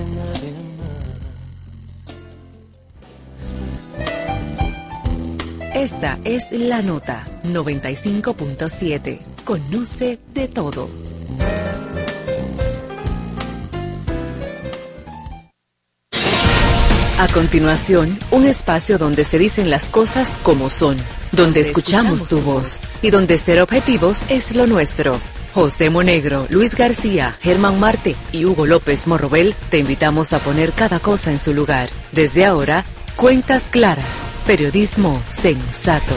existe nadie más. Esta es la nota 95.7. Conoce de todo. A continuación, un espacio donde se dicen las cosas como son, donde escuchamos tu voz y donde ser objetivos es lo nuestro. José Monegro, Luis García, Germán Marte y Hugo López Morrobel te invitamos a poner cada cosa en su lugar. Desde ahora, cuentas claras, periodismo sensato.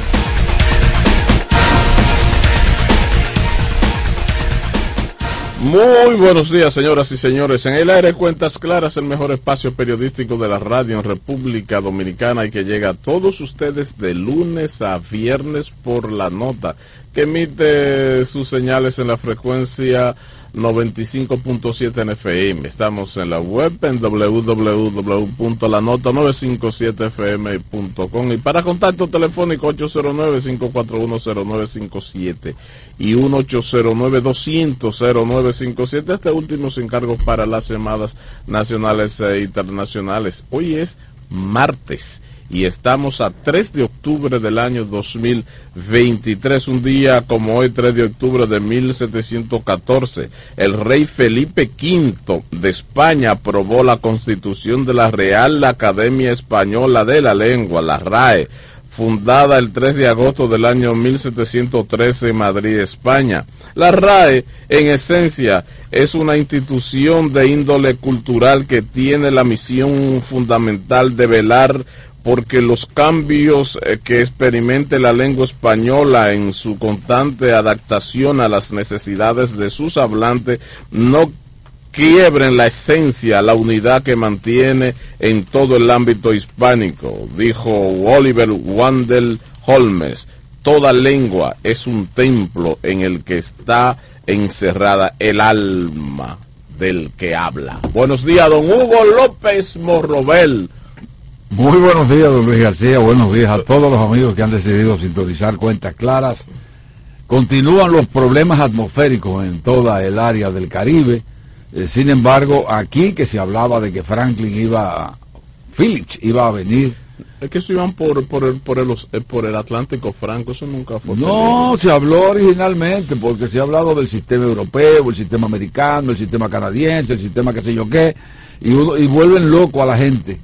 Muy buenos días, señoras y señores. En el aire Cuentas Claras, el mejor espacio periodístico de la radio en República Dominicana y que llega a todos ustedes de lunes a viernes por la nota que emite sus señales en la frecuencia 95.7 en FM. Estamos en la web en www.lanota957fm.com y para contacto telefónico 809-541-0957 y 1809-200-0957. Este último se encargo para las llamadas nacionales e internacionales. Hoy es martes y estamos a 3 de octubre del año 2023, un día como hoy 3 de octubre de 1714, el rey Felipe V de España aprobó la constitución de la Real Academia Española de la Lengua, la RAE, fundada el 3 de agosto del año 1713 en Madrid, España. La RAE, en esencia, es una institución de índole cultural que tiene la misión fundamental de velar porque los cambios eh, que experimente la lengua española en su constante adaptación a las necesidades de sus hablantes no quiebren la esencia, la unidad que mantiene en todo el ámbito hispánico, dijo Oliver Wandel Holmes. Toda lengua es un templo en el que está encerrada el alma del que habla. Buenos días, don Hugo López Morrobel. Muy buenos días, don Luis García. Buenos días a todos los amigos que han decidido sintonizar cuentas claras. Continúan los problemas atmosféricos en toda el área del Caribe. Eh, sin embargo, aquí que se hablaba de que Franklin iba, Phillips iba a venir. Es que se iban por, por, el, por, el, eh, por el Atlántico Franco, eso nunca fue. No, se habló originalmente, porque se ha hablado del sistema europeo, el sistema americano, el sistema canadiense, el sistema qué sé yo qué, y, y vuelven loco a la gente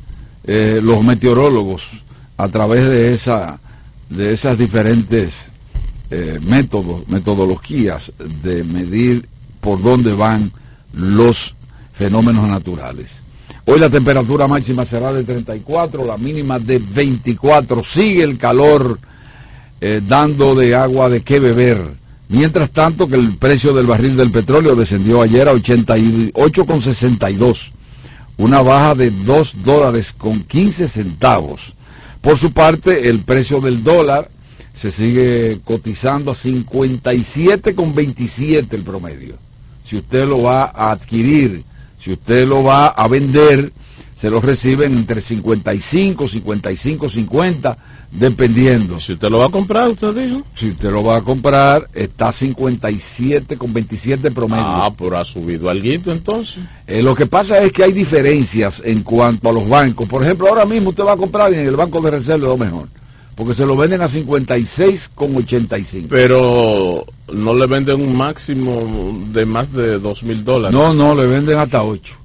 eh, los meteorólogos a través de esa de esas diferentes eh, métodos metodologías de medir por dónde van los fenómenos naturales. Hoy la temperatura máxima será de 34 la mínima de 24 sigue el calor eh, dando de agua de qué beber. Mientras tanto que el precio del barril del petróleo descendió ayer a 88,62 una baja de 2 dólares con 15 centavos. Por su parte, el precio del dólar se sigue cotizando a 57 con 27 el promedio. Si usted lo va a adquirir, si usted lo va a vender, se lo reciben entre 55, 55, 50 dependiendo. Si usted lo va a comprar, usted dijo. Si usted lo va a comprar, está 57 con 27 promedio. Ah, pero ha subido algo entonces. Eh, lo que pasa es que hay diferencias en cuanto a los bancos. Por ejemplo, ahora mismo usted va a comprar en el banco de reserva lo mejor. Porque se lo venden a 56 con 85. Pero no le venden un máximo de más de 2 mil dólares. No, no, le venden hasta 8.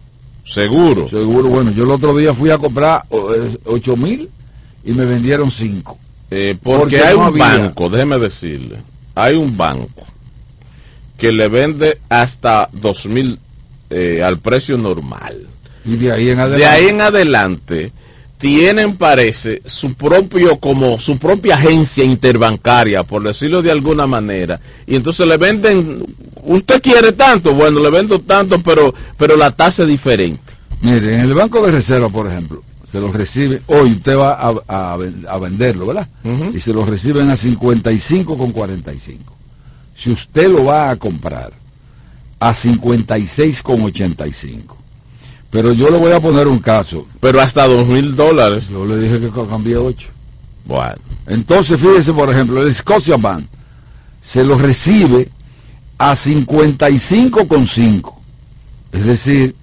Seguro. Seguro, bueno, yo el otro día fui a comprar 8 mil y me vendieron cinco. Eh, porque, hay un banco, déjeme decirle, hay un banco que le vende hasta dos mil eh, al precio normal. Y de ahí en adelante. De ahí en adelante tienen, parece, su propio, como su propia agencia interbancaria, por decirlo de alguna manera. Y entonces le venden, usted quiere tanto, bueno, le vendo tanto, pero, pero la tasa es diferente. Mire, en el Banco de Reserva, por ejemplo, se lo recibe, hoy usted va a, venderlo, ¿verdad? Y se lo reciben a 55 con 45. Si usted lo va a comprar a 56 con 85. Pero yo le voy a poner un caso. Pero hasta dos mil dólares. Yo le dije que cambié 8. Bueno. Entonces, fíjese, por ejemplo, el Scotia Bank se lo recibe a 55 con 5. Es decir,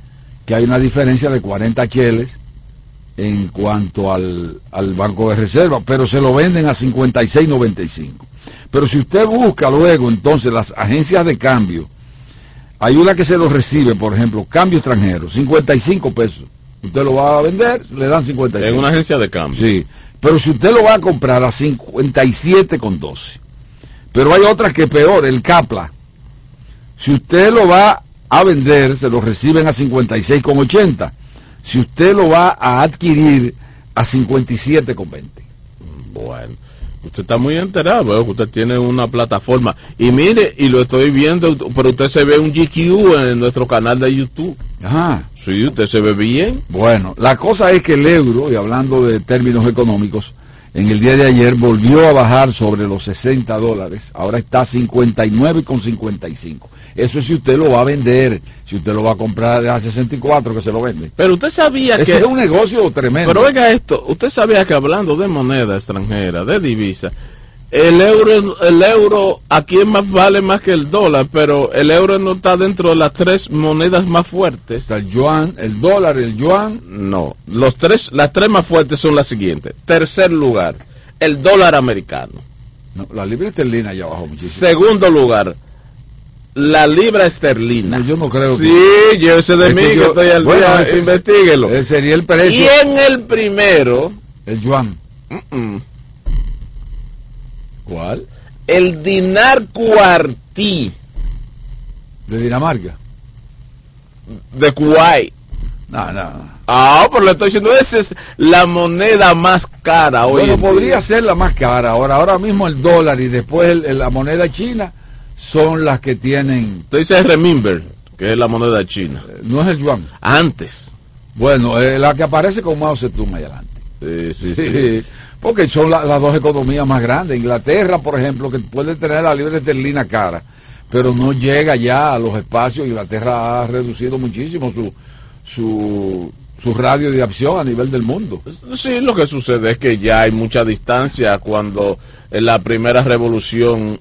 que hay una diferencia de 40 cheles en cuanto al, al banco de reserva, pero se lo venden a 56.95. Pero si usted busca luego entonces las agencias de cambio, hay una que se lo recibe, por ejemplo, cambio extranjero, 55 pesos. Usted lo va a vender, le dan 55. En una agencia de cambio. Sí, pero si usted lo va a comprar a 57 con 12. Pero hay otras que peor, el Capla. Si usted lo va a vender, se lo reciben a 56 con 80. Si usted lo va a adquirir a 57 con 20. Bueno, usted está muy enterado, veo que usted tiene una plataforma. Y mire, y lo estoy viendo, pero usted se ve un GQ en nuestro canal de YouTube. Ajá. Sí, usted se ve bien. Bueno, la cosa es que el euro, y hablando de términos económicos, en el día de ayer volvió a bajar sobre los 60 dólares. Ahora está a 59 con 55. Eso es si usted lo va a vender. Si usted lo va a comprar a 64 que se lo vende. Pero usted sabía Ese que... es un negocio tremendo. Pero oiga esto, usted sabía que hablando de moneda extranjera, de divisa, el euro, el euro aquí es más vale más que el dólar, pero el euro no está dentro de las tres monedas más fuertes. Está el yuan, el dólar, el yuan. No, los tres, las tres más fuertes son las siguientes. Tercer lugar, el dólar americano. No, la libra esterlina ya bajó muchísimo. Segundo lugar, la libra esterlina. Yo no creo sí, que- llévese de Es mí que que, yo- estoy al bueno, día, sería el Y precio. en el primero, El yuan. ¿Cuál? el dinar cuartí De Dinamarca. de Kuwait. No, no. no. Ah, pero le estoy diciendo, esa es la moneda más cara hoy. Bueno, en podría ser la más cara. Ahora, ahora mismo el dólar y después el- el- la moneda china son las que tienen. Usted dice remember, que es la moneda china. eh, No es el yuan. Antes. Bueno, eh, la que aparece con Mao Zedong ahí adelante. Sí, sí, sí. Sí, porque son la- las dos economías más grandes. Inglaterra, por ejemplo, que puede tener la libra esterlina cara, pero no llega ya a los espacios. Inglaterra ha reducido muchísimo su, su, su radio de acción a nivel del mundo. Sí, lo que sucede es que ya hay mucha distancia cuando en la primera revolución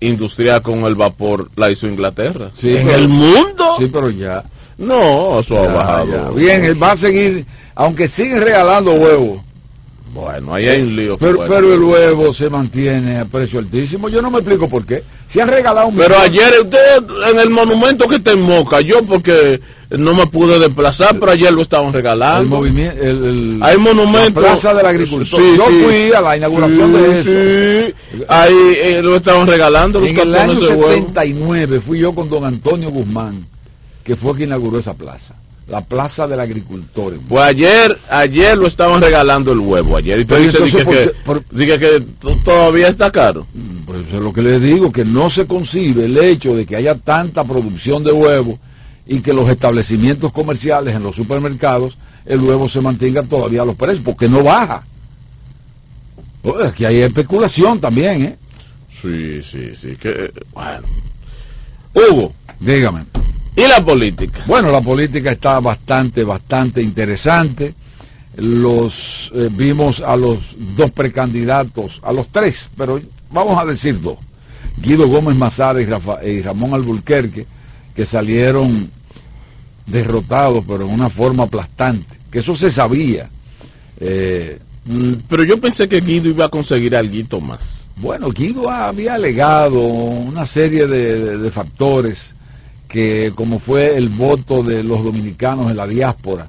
industrial con el vapor la hizo Inglaterra. Sí, ¿En pero- el mundo? Sí, pero ya. No, eso ha bajado. ya. Bien, él va a seguir, aunque siguen regalando huevos, Bueno, ahí hay un lío. pero, pero el huevo se mantiene a precio altísimo. Yo no me explico por qué. Si han regalado un Pero millón- ayer usted en el monumento que está en Moca, yo porque no me pude desplazar, pero ayer lo estaban el regalando. movimiento, el, el- Hay monumentos. La Plaza del Agricultor. Sí, Yo sí. fui a la inauguración Sí, de eso. Ahí eh, lo estaban regalando los En el año de huevo. 79 fui yo con don Antonio Guzmán, que fue quien inauguró esa plaza. La Plaza del Agricultor. Pues ayer, ayer lo estaban regalando el huevo ayer. Y tú dices que, ¿por que-? Por- todavía está caro. Pues eso es lo que les digo, que no se concibe el hecho de que haya tanta producción de huevos y que los establecimientos comerciales en los supermercados, el huevo se mantenga todavía a los precios, porque no baja. Oh, Aquí hay especulación también, ¿eh? Sí, sí, sí. Que, bueno. Hugo, Dígame. ¿y la política? Bueno, la política está bastante, bastante interesante. Los eh, vimos a los dos precandidatos, a los tres, pero vamos a decir dos. Guido Gómez Mazara y, Rafa- y Ramón Alburquerque, que salieron derrotados, pero en una forma aplastante. Que eso se sabía. Eh, Mm, Pero yo pensé que Guido iba a conseguir algo más. Bueno, Guido había alegado una serie de, de- de factores que como fue el voto de los dominicanos en la diáspora,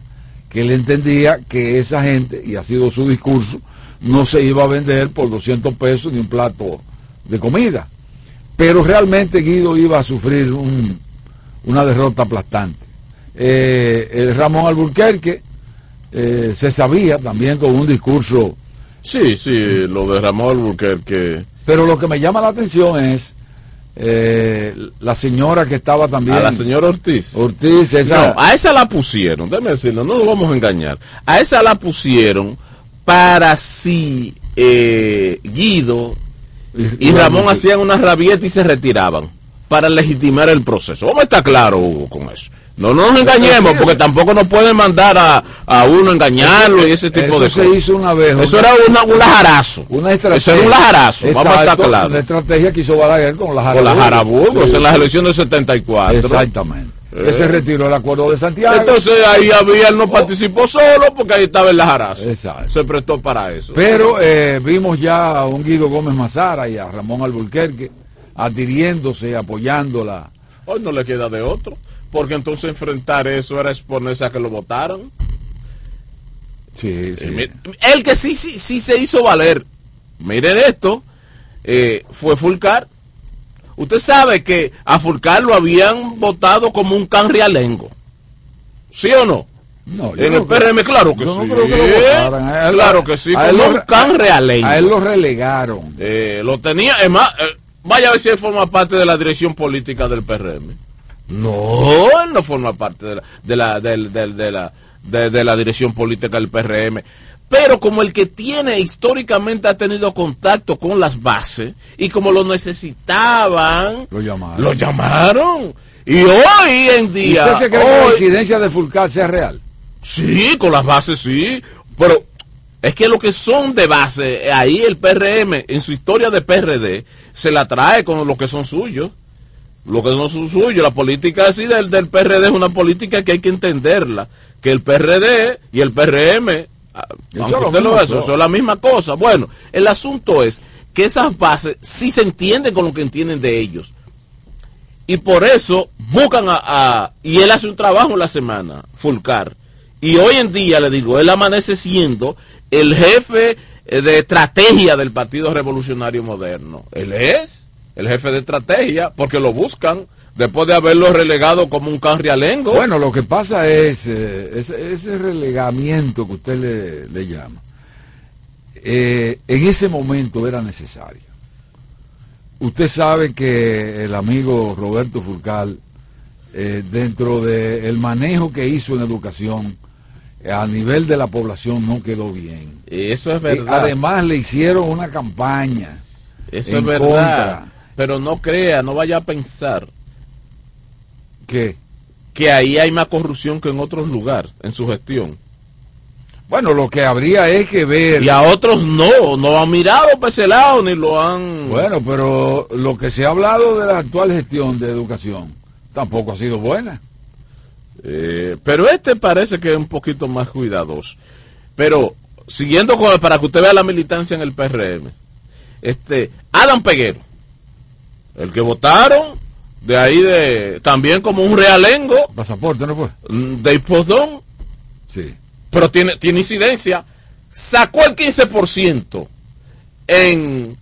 que él entendía que esa gente, y ha sido su discurso, no se iba a vender por 200 pesos ni un plato de comida. Pero realmente Guido iba a sufrir un- una derrota aplastante. Eh, el Ramón Alburquerque eh, se sabía también con un discurso Sí, sí, lo de Ramón Alburquerque. Pero lo que me llama la atención es eh, la señora que estaba también. A la señora Ortiz. Ortiz, esa. No, a esa la pusieron, déjeme decirlo, no nos vamos a engañar. A esa la pusieron para si eh, Guido y Ramón hacían una rabieta y se retiraban para legitimar el proceso. Vamos a estar claro, Hugo, con eso. No nos engañemos, porque tampoco nos pueden mandar a, a uno engañarlo y ese tipo Eso de se cosas. hizo una vez. Eso era una, un lajarazo. una estrategia. Eso era un lajarazo, vamos a estar claros. Una estrategia que hizo Balaguer con la Con la Jarabugo. Jarabugo, Sí. en las elecciones del 74. Exactamente. que se retiró el acuerdo de Santiago. Entonces ahí había, él no participó solo porque ahí estaba en la jaraza. Exacto. Se prestó para eso. Pero eh, vimos ya a un Guido Gómez Mazara y a Ramón Alburquerque adhiriéndose, apoyándola. Hoy no le queda de otro. Porque entonces enfrentar eso era exponerse a que lo votaran. Sí, sí. Eh, El que sí, sí, sí se hizo valer, miren esto, eh, fue Fulcar. Usted sabe que a Fulcar lo habían votado como un can realengo. ¿Sí o no? No, En no el PRM, claro que yo no sí. creo que lo votaran. A él- Claro que sí, a él lo un can realengo. A él lo relegaron. Eh, lo tenía, es más, eh, vaya a ver si él forma parte de la dirección política del PRM. No, él no forma parte de la, de la, del- de la, de, de la dirección política del PRM. Pero como el que tiene históricamente ha tenido contacto con las bases y como lo necesitaban, Lo llamaron. lo llamaron. Y hoy en ¿Y día, ¿Usted se cree que la incidencia de Fulcar sea real? Sí, con las bases sí, pero es que lo que son de base, ahí el PRM, en su historia de PRD, se la trae con lo que son suyos. Lo que no son suyos, la política así del, del PRD es una política que hay que entenderla. Que el PRD y el PRM, ah, aunque es usted lo vea, son la misma cosa. Bueno, el asunto es que esas bases sí se entienden con lo que entienden de ellos y por eso buscan a, a- y él hace un trabajo en la semana, Fulcar. Y hoy en día, le digo, él amanece siendo el jefe eh, de estrategia del Partido Revolucionario Moderno. Él es el jefe de estrategia porque lo buscan después de haberlo relegado como un can realengo. Bueno, lo que pasa es eh, ese, ese relegamiento que usted le, le llama. eh, en ese momento era necesario. Usted sabe que el amigo Roberto Furcal, eh, dentro del manejo que hizo en educación, a nivel de la población no quedó bien. eso es verdad. además le hicieron una campaña. eso en es verdad. contra. Pero no crea, no vaya a pensar que que ahí hay más corrupción que en otros lugares, en su gestión. Bueno, lo que habría es que ver. Y a otros no, no han mirado para ese lado ni lo han... Bueno, pero lo que se ha hablado de la actual gestión de educación tampoco ha sido buena. Eh, pero este parece que es un poquito más cuidadoso. Pero siguiendo con para que usted vea la militancia en el PRM, este Adam Peguero, el que votaron de ahí de también como un realengo Pasaporte, ¿no fue? mm, de Hipodón, Sí. pero tiene tiene incidencia, sacó el 15% en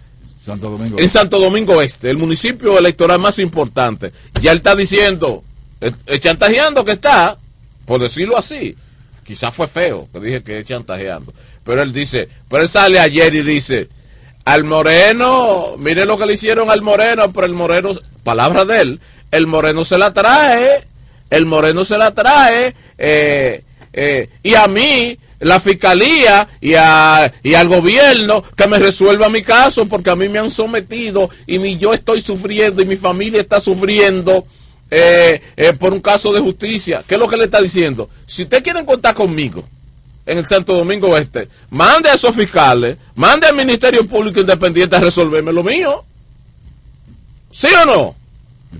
Santo Domingo. en Santo Domingo Este, el municipio electoral más importante. Ya él está diciendo, eh, eh, chantajeando que está, por decirlo así. Quizás fue feo que dije que es chantajeando. Pero él dice, pero él sale ayer y dice, al Moreno, mire lo que le hicieron al Moreno, pero el Moreno, palabra de él, el Moreno se la trae, el Moreno se la trae, eh, eh, y a mí, la fiscalía y, a, y al gobierno que me resuelva mi caso porque a mí me han sometido y mi, yo estoy sufriendo y mi familia está sufriendo eh, eh, por un caso de justicia. ¿Qué es lo que le está diciendo? Si usted quiere contar conmigo en el Santo Domingo Este, mande a esos fiscales, mande al Ministerio Público Independiente a resolverme lo mío. ¿Sí o no?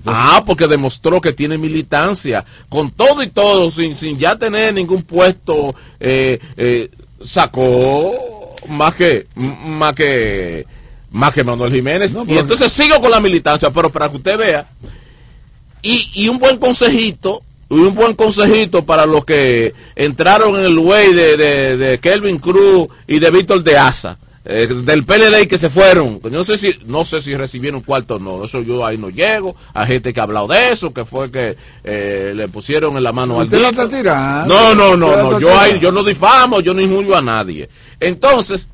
Ah, porque demostró que tiene militancia, con todo y todo, sin, sin ya tener ningún puesto, eh, eh, sacó más que, más que, más que Manuel Jiménez. No, y entonces sigo con la militancia, pero para que usted vea, y, y un buen consejito, y un buen consejito para los que entraron en el way de, de, de Kelvin Cruz y de Víctor de Asa, eh, del PLD que se fueron. No sé si, no sé si recibieron cuarto o no, eso yo ahí no llego, hay gente que ha hablado de eso, que fue que eh, le pusieron en la mano al la Dito. está tirando. No, no, no, no, yo ahí, yo no difamo, yo no injuro a nadie. Entonces,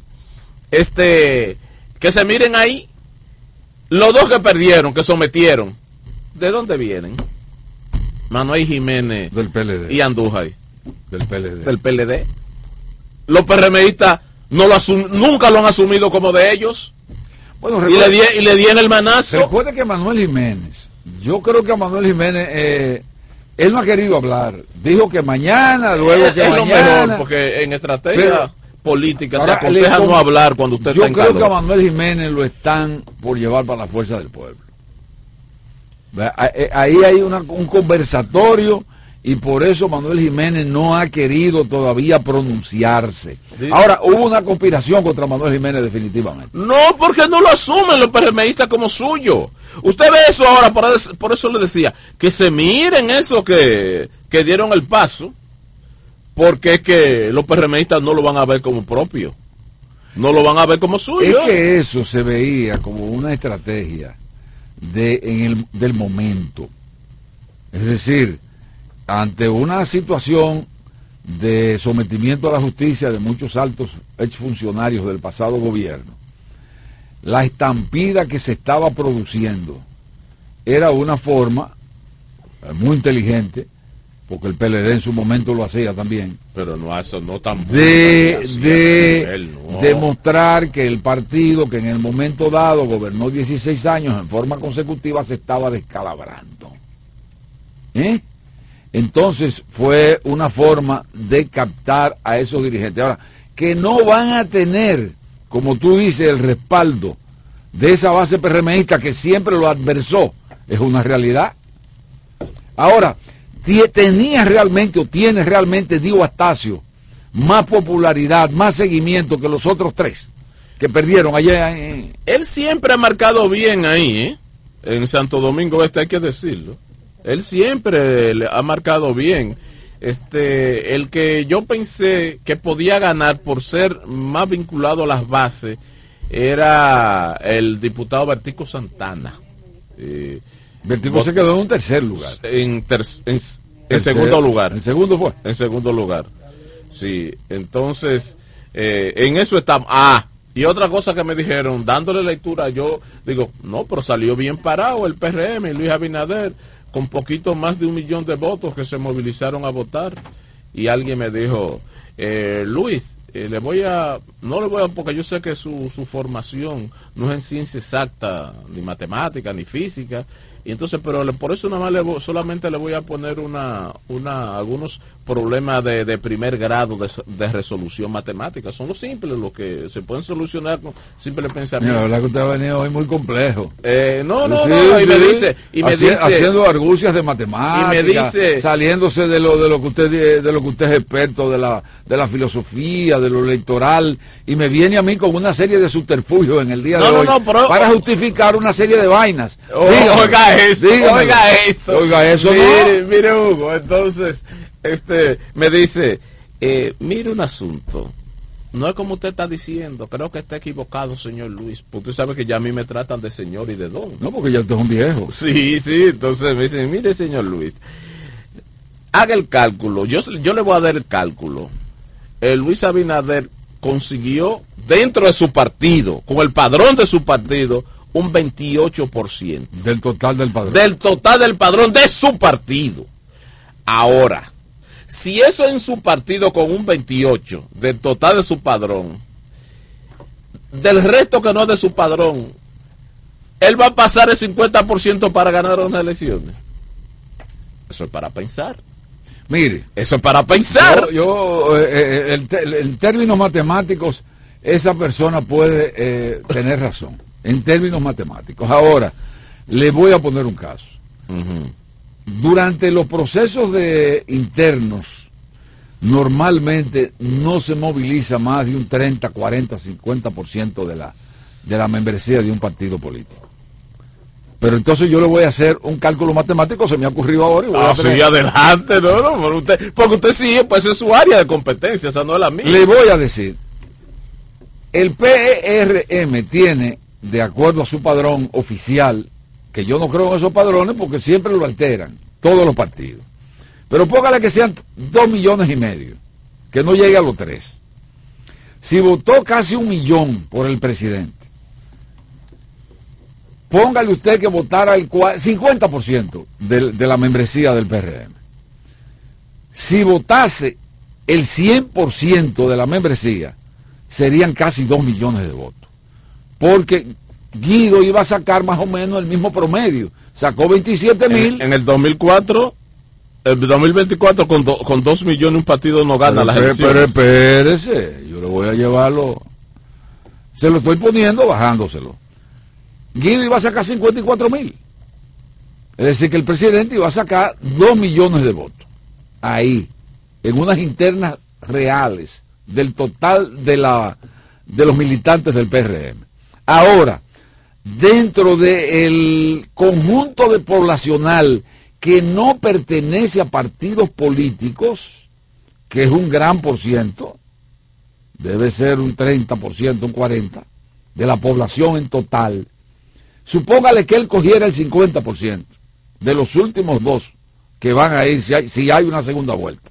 este, que se miren ahí, los dos que perdieron, que sometieron, ¿de dónde vienen? Manuel Jiménez Del PLD. y Andújar, Del PLD. del PLD. Los PRMistas no lo asum- nunca lo han asumido como de ellos. Bueno, Y le, di, y le dieron el manazo. recuerde que Manuel Jiménez, yo creo que a Manuel Jiménez, eh, él no ha querido hablar. Dijo que mañana, luego es, que es lo mañana. mejor, porque en estrategia Pero- política se aconseja le- no hablar cuando usted Yo está en creo que a. Manuel Jiménez lo están por llevar para la fuerza del pueblo. Eh, ahí hay una, un conversatorio y por eso Manuel Jiménez no ha querido todavía pronunciarse. Ahora, hubo una conspiración contra Manuel Jiménez definitivamente. No, porque no lo asumen los PRMistas como suyo. Usted ve eso ahora, por, eso le decía, que se miren eso que, que dieron el paso, porque es que los PRMistas no lo van a ver como propio. No lo van a ver como suyo. Es que eso se veía como una estrategia de, en el, del momento. Es decir, ante una situación de sometimiento a la justicia de muchos altos exfuncionarios del pasado gobierno, la estampida que se estaba produciendo era una forma eh, muy inteligente, porque el PLD en su momento lo hacía también. Pero no eso no tan de, de demostrar que el partido que en el momento dado gobernó 16 años en forma consecutiva se estaba descalabrando. ¿Eh? Entonces fue una forma de captar a esos dirigentes. Ahora, que no van a tener, como tú dices, el respaldo de esa base PRMista que siempre lo adversó, es una realidad. Ahora, tenía realmente o tiene realmente Dio Astacio más popularidad, más seguimiento que los otros tres que perdieron allá. En... Él siempre ha marcado bien ahí, ¿eh? En Santo Domingo Este hay que decirlo. Él siempre le ha marcado bien. Este, el que yo pensé que podía ganar por ser más vinculado a las bases era el diputado Bertico Santana. Eh, Bertico se quedó en un tercer lugar. En, en, segundo lugar. En segundo fue. En segundo lugar. Sí, entonces, eh, en eso estamos. Ah, y otra cosa que me dijeron, dándole lectura, yo digo, no, pero salió bien parado el PRM y Luis Abinader con poquito más de un millón de votos que se movilizaron a votar. Y alguien me dijo, eh, Luis, eh, le voy a, no le voy a, porque yo sé que su, su formación no es en ciencia exacta, ni matemática, ni física, y entonces, pero por eso nada más le, solamente le voy a poner una, una, algunos problemas de, de primer grado de, resolución matemática. Son los simples, los que se pueden solucionar con simple pensamiento. la verdad que usted ha venido hoy muy complejo. Eh, no, no, no, y me dice, y me dice, haciendo argucias de matemática, y me dice, saliéndose de lo, de lo que usted, de lo que usted es experto, de la, de la filosofía, de lo electoral, y me viene a mí con una serie de subterfugios en el día de hoy para justificar una serie de vainas. Oiga, eso, oiga eso. Oiga eso, mire, mire Hugo, entonces, este, me dice, eh, mire un asunto. No es como usted está diciendo, creo que está equivocado, señor Luis. Porque usted sabe que ya a mí me tratan de señor y de don. No, porque ya usted es un viejo. Sí, sí, entonces me dicen, mire, señor Luis, haga el cálculo. Yo, yo le voy a dar el cálculo. El Luis Abinader consiguió dentro de su partido, con el padrón de su partido, un 28%. Del total del padrón. Del total del padrón de su partido. Ahora, si eso en su partido con un 28 del total de su padrón, del resto que no es de su padrón, él va a pasar el 50% para ganar unas elecciones. Eso es para pensar. Mire, eso es para pensar. Yo, eh, eh, en términos matemáticos, esa persona puede eh, tener razón en términos matemáticos. Ahora, le voy a poner un caso. Durante los procesos de internos, normalmente no se moviliza más de un 30, 40, 50% de la, de la membresía de un partido político. Pero entonces yo le voy a hacer un cálculo matemático, se me ha ocurrido ahora. Y voy a ah, sí, adelante, no, no, porque usted, porque usted sí, pues es su área de competencia, esa no es la mía. Le voy a decir, el PRM tiene de acuerdo a su padrón oficial, que yo no creo en esos padrones porque siempre lo alteran, todos los partidos. Pero póngale que sean dos millones y medio, que no llegue a los tres. Si votó casi un millón por el presidente, póngale usted que votara el 50% de, de la membresía del PRM. Si votase el 100% de la membresía, serían casi dos millones de votos porque Guido iba a sacar más o menos el mismo promedio. Sacó 27 mil. En, el 2004, el 2024 con, con 2 millones un partido no gana la las Pero espérese, yo le voy a llevarlo. Se lo estoy poniendo bajándoselo. Guido iba a sacar 54 mil. Es decir, que el presidente iba a sacar dos millones de votos. Ahí, en unas internas reales del total de, la, de los militantes del PRM. Ahora, dentro del conjunto de poblacional que no pertenece a partidos políticos, que es un gran por ciento, debe ser un 30%, un 40%, de la población en total, supóngale que él cogiera el 50% de los últimos dos que van a ir si hay, si hay una segunda vuelta.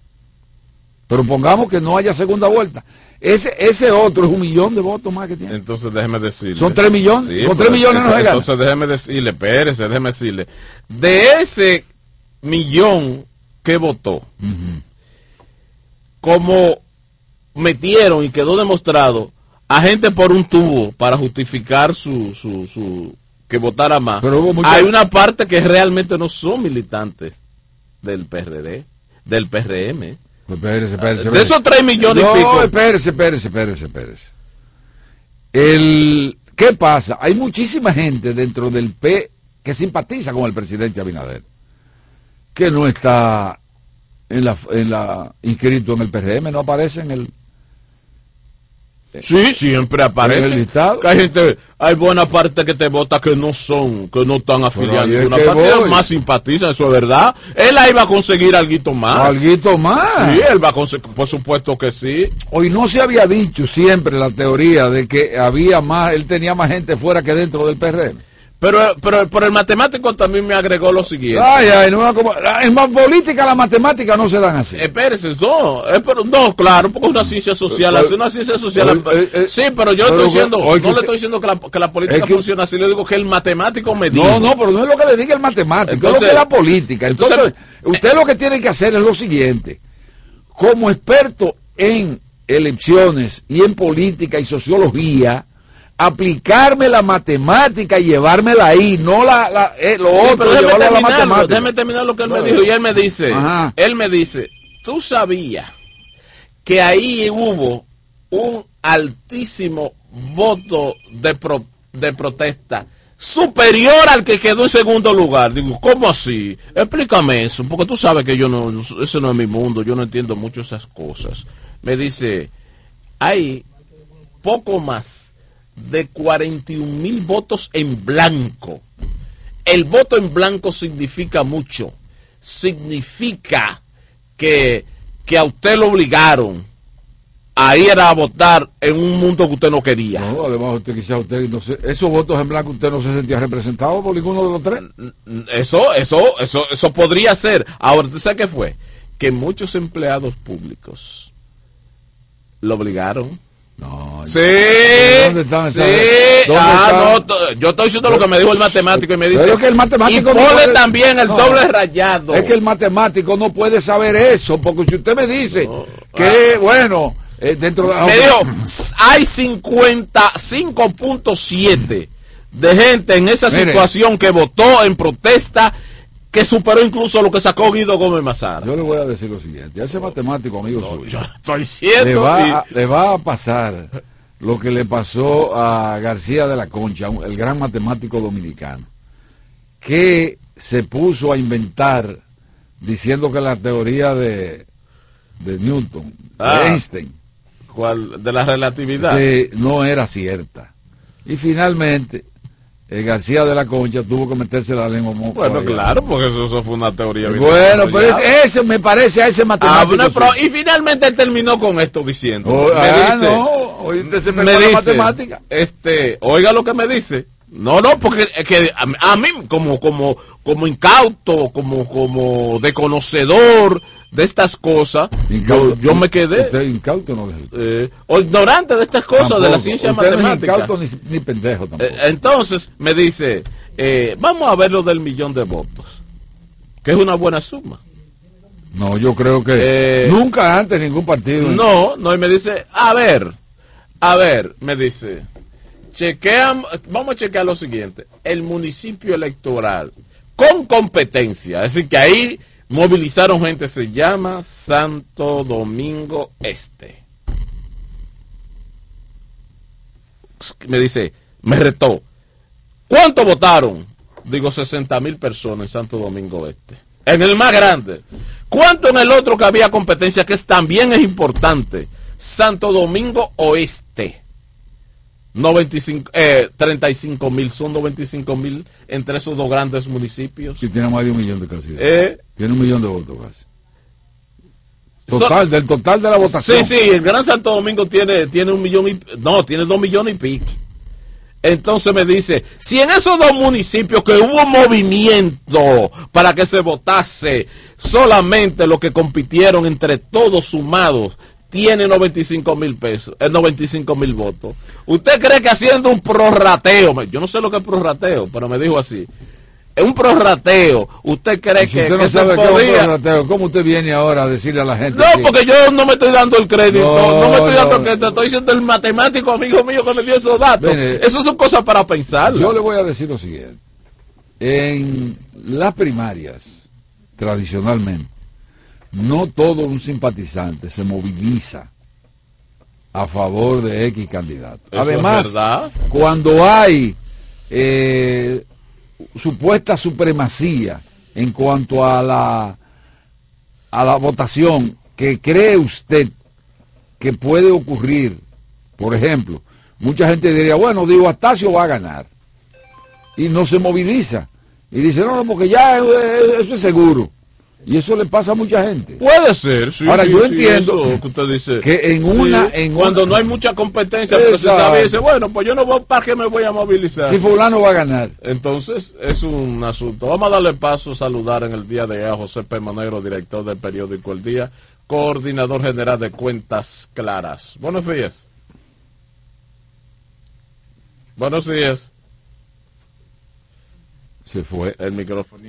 Pero pongamos que no haya segunda vuelta. Ese, ese otro es un millón de votos más que tiene. Entonces déjeme decirle. Son tres millones. Sí, Con tres millones no se gana. Entonces déjeme decirle, espérese, déjeme decirle. De ese millón que votó, como metieron y quedó demostrado a gente por un tubo para justificar su, su, su que votara más. Pero hubo mucha- Hay una parte que realmente no son militantes del PRD, del PRM. Espérese, espérese, De esos tres millones no, y pico. espérese, espérese, espérese, espérese. El, ¿Qué pasa? Hay muchísima gente dentro del P que simpatiza con el presidente Abinader, que no está en la, en la inscrito en el PRM, no aparece en el... Sí, siempre ¿En aparece. el listado? Que hay gente, hay buena parte que te vota que no son, que no están afiliados a una voy. más simpatiza, eso es verdad. Él ahí va a conseguir algo más. Alguito más. Sí, él va a conseguir, por supuesto que sí. Hoy no se había dicho siempre la teoría de que había más, él tenía más gente fuera que dentro del PRM. Pero, pero, pero el matemático también me agregó lo siguiente. Ay, ay, no, es la política las matemáticas no se dan así. Espérese, no, es pero, no, claro, porque es una ciencia social, Eh, es una ciencia social. eh, eh, eh, sí, pero yo pero estoy diciendo, que- no que- le estoy diciendo que la, que la política es que- funciona así, le digo que el matemático me dijo. No, no, pero no es lo que le diga el matemático, es lo que es la política. Entonces, entonces- usted lo que tiene que hacer es lo siguiente. Como experto en elecciones y en política y sociología, aplicarme la matemática y llevármela ahí, no la, la- eh, lo Sí, otro, a la terminarlo, matemática. déjeme terminar lo que él me dijo. Y él me dice, Ajá. él me dice, tú sabías que ahí hubo un altísimo voto de, pro- de protesta superior al que quedó en segundo lugar. Digo, ¿cómo así? Explícame eso, porque tú sabes que yo no, ese no es mi mundo, yo no entiendo mucho esas cosas. Me dice, hay poco más de 41 mil votos en blanco. El voto en blanco significa mucho. Significa que, que a usted lo obligaron a ir a votar en un mundo que usted no quería. No, además usted quizá usted no se- esos votos en blanco usted no se sentía representado por ninguno de los tres. Eso, eso, eso, eso podría ser. Ahora, ¿usted sabe qué fue? Que muchos empleados públicos lo obligaron. No, Sí, ¿Dónde están sí. dónde Ah, están? no, yo estoy diciendo lo que me dijo el matemático y me dice. Pero que el matemático y no pone puede- también el No. doble rayado. Es que el matemático no puede saber eso, porque si usted me dice que, bueno, eh, dentro de me dijo, hay 55.7 de gente en esa Mire. situación que votó en protesta que superó incluso lo que sacó Guido Gómez Mazara. Yo le voy a decir lo siguiente, a ese matemático, amigo suyo, Yo estoy le diciendo. va, y- a, le va a pasar lo que le pasó a García de la Concha, el gran matemático dominicano, que se puso a inventar diciendo que la teoría de, de Newton, Ah. de Einstein, ¿Cuál? de la relatividad. no era cierta. Y finalmente, eh, García de la Concha tuvo que meterse la lengua mo- Bueno, allá. claro, porque eso, eso fue una teoría. Bueno, pero es- ese me parece a ese Ah, matemático. bueno, pero- sí. y finalmente él terminó con esto diciendo. Oh, me ah, dice, no, oíste, se me dice, matemática. este, oiga lo que me dice. No, no, porque es que a, mí- a mí como como como incauto, como como desconocedor de estas cosas, yo, Incauto- yo me quedé Usted incauto no es. eh, o ignorante de estas cosas de la ciencia Usted no es matemática. incauto ni, ni pendejo tampoco. Eh, entonces me dice, eh, vamos a ver lo del millón de votos, que es una buena suma. no, yo creo que nunca antes ningún partido. No, no, y me dice, a ver, a ver, me dice, chequean, vamos a chequear lo siguiente, el municipio electoral con competencia, es decir, que ahí movilizaron gente, se llama Santo Domingo Este. Me dice, me retó, ¿cuánto votaron? digo 60 mil personas en Santo Domingo Este. En el más grande. ¿Cuánto en el otro que había competencia, que es, también es importante? Santo Domingo Oeste. 95, eh, 35 mil, son 95 mil entre esos dos grandes municipios. Sí, tiene más de un millón de casi. Eh, Tiene un millón de votos casi. Son- Total, del total de la votación. Sí, sí, el Gran Santo Domingo tiene, tiene un millón y, no, tiene dos millones y pico. Entonces me dice, si en esos dos municipios que hubo movimiento para que se votase, solamente los que compitieron entre todos sumados tiene 95 mil pesos, eh, 95 mil votos. ¿Usted cree que haciendo un prorrateo, yo no sé lo que es prorrateo, pero me dijo así, es un prorrateo, ¿usted cree si que, usted que no se sabe qué es un podía? prorrateo, ¿cómo usted viene ahora a decirle a la gente? No, que- porque yo no me estoy dando el crédito, no, No, me estoy dando el crédito, estoy diciendo el matemático amigo mío que me dio esos datos. Mire, Esas son cosas para pensar. Yo le voy a decir lo siguiente. En las primarias, tradicionalmente, no todo un simpatizante se moviliza a favor de X candidato. Además, cuando hay eh, supuesta supremacía en cuanto a la a la votación que cree usted que puede ocurrir, por ejemplo, mucha gente diría, bueno, digo, Astacio va a ganar y no se moviliza y dice, no, no, porque ya eh, eso es seguro y eso le pasa a mucha gente. Puede ser, sí, Ahora, sí, yo sí, entiendo que usted dice. que en una- en cuando una- no hay mucha competencia, pero se sabe, dice, bueno, pues yo no voy, ¿para qué me voy a movilizar? Si fulano va a ganar. Entonces, es un asunto. Vamos a darle paso a saludar en el día de a José P. Monegro, director del periódico El Día, coordinador general de Cuentas Claras. Buenos días. Buenos días. Se fue. El micrófono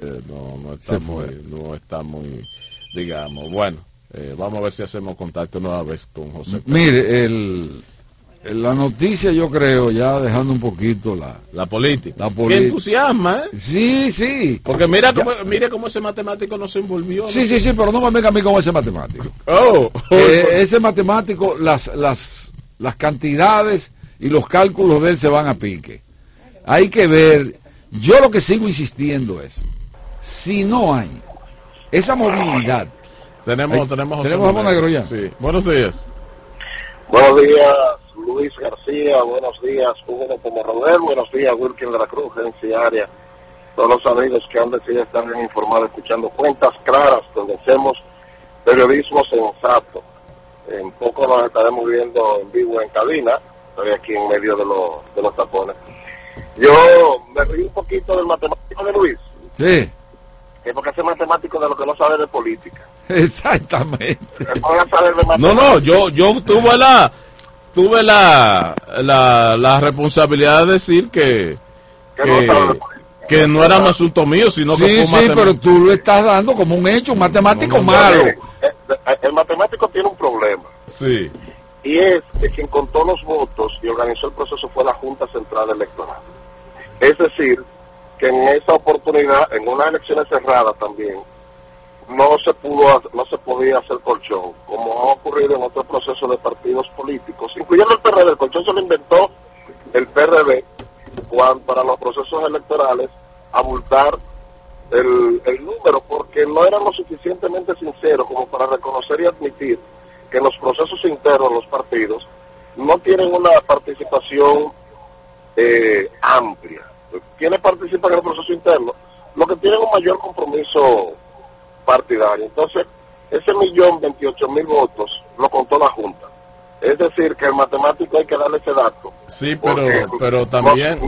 que no, no está muy, no está muy, digamos. Bueno, eh, vamos a ver si hacemos contacto nueva vez con José. Mire, el, la noticia yo creo, ya dejando un poquito la... La política. La Que política. entusiasma, ¿eh? Sí, sí. Porque mira cómo, mire cómo ese matemático no se envolvió. ¿no? Sí, sí, sí, pero no me venga a mí con ese matemático. Oh, Eh, ese matemático, las, las, las cantidades y los cálculos de él se van a pique. Hay que ver, yo lo que sigo insistiendo es, si no hay esa movilidad, tenemos, Ay, tenemos, tenemos a Monegro ya. Sí. Buenos días. Buenos días, Luis García. Buenos días, Hugo Pomorrodel. Buenos días, Wilkin de la Cruz, área. Todos los amigos que han decidido estar bien informados, escuchando cuentas claras, donde hacemos periodismo sensato. En poco nos estaremos viendo en vivo en cabina. Estoy aquí en medio de, los de los tapones. Yo me río un poquito del matemático de Luis, sí, que es porque ese matemático de lo que no sabe de política. exactamente. No No, yo, yo tuve la, tuve la, la, la responsabilidad de decir que, Que no que, que era un asunto mío, sino que Sí, fue sí, matemático. pero tú lo estás dando como un hecho, un matemático No, no, malo. Eh, eh, El matemático tiene un problema. Sí. Y es que quien contó los votos y organizó el proceso fue la Junta Central Electoral. Es decir, que en esa oportunidad, en unas elecciones cerradas también, no se pudo, no se podía hacer colchón, como ha ocurrido en otros procesos de partidos políticos, incluyendo el PRD. El colchón se lo inventó el PRD para los procesos electorales abultar el, el número, porque no eran lo suficientemente sinceros como para reconocer y admitir que los procesos internos los partidos no tienen una participación eh, amplia. Quienes participan en el proceso interno, lo que tienen un mayor compromiso partidario. Entonces, ese millón veintiocho mil votos lo contó la Junta. Es decir, que el matemático hay que darle ese dato. Sí, pero, también,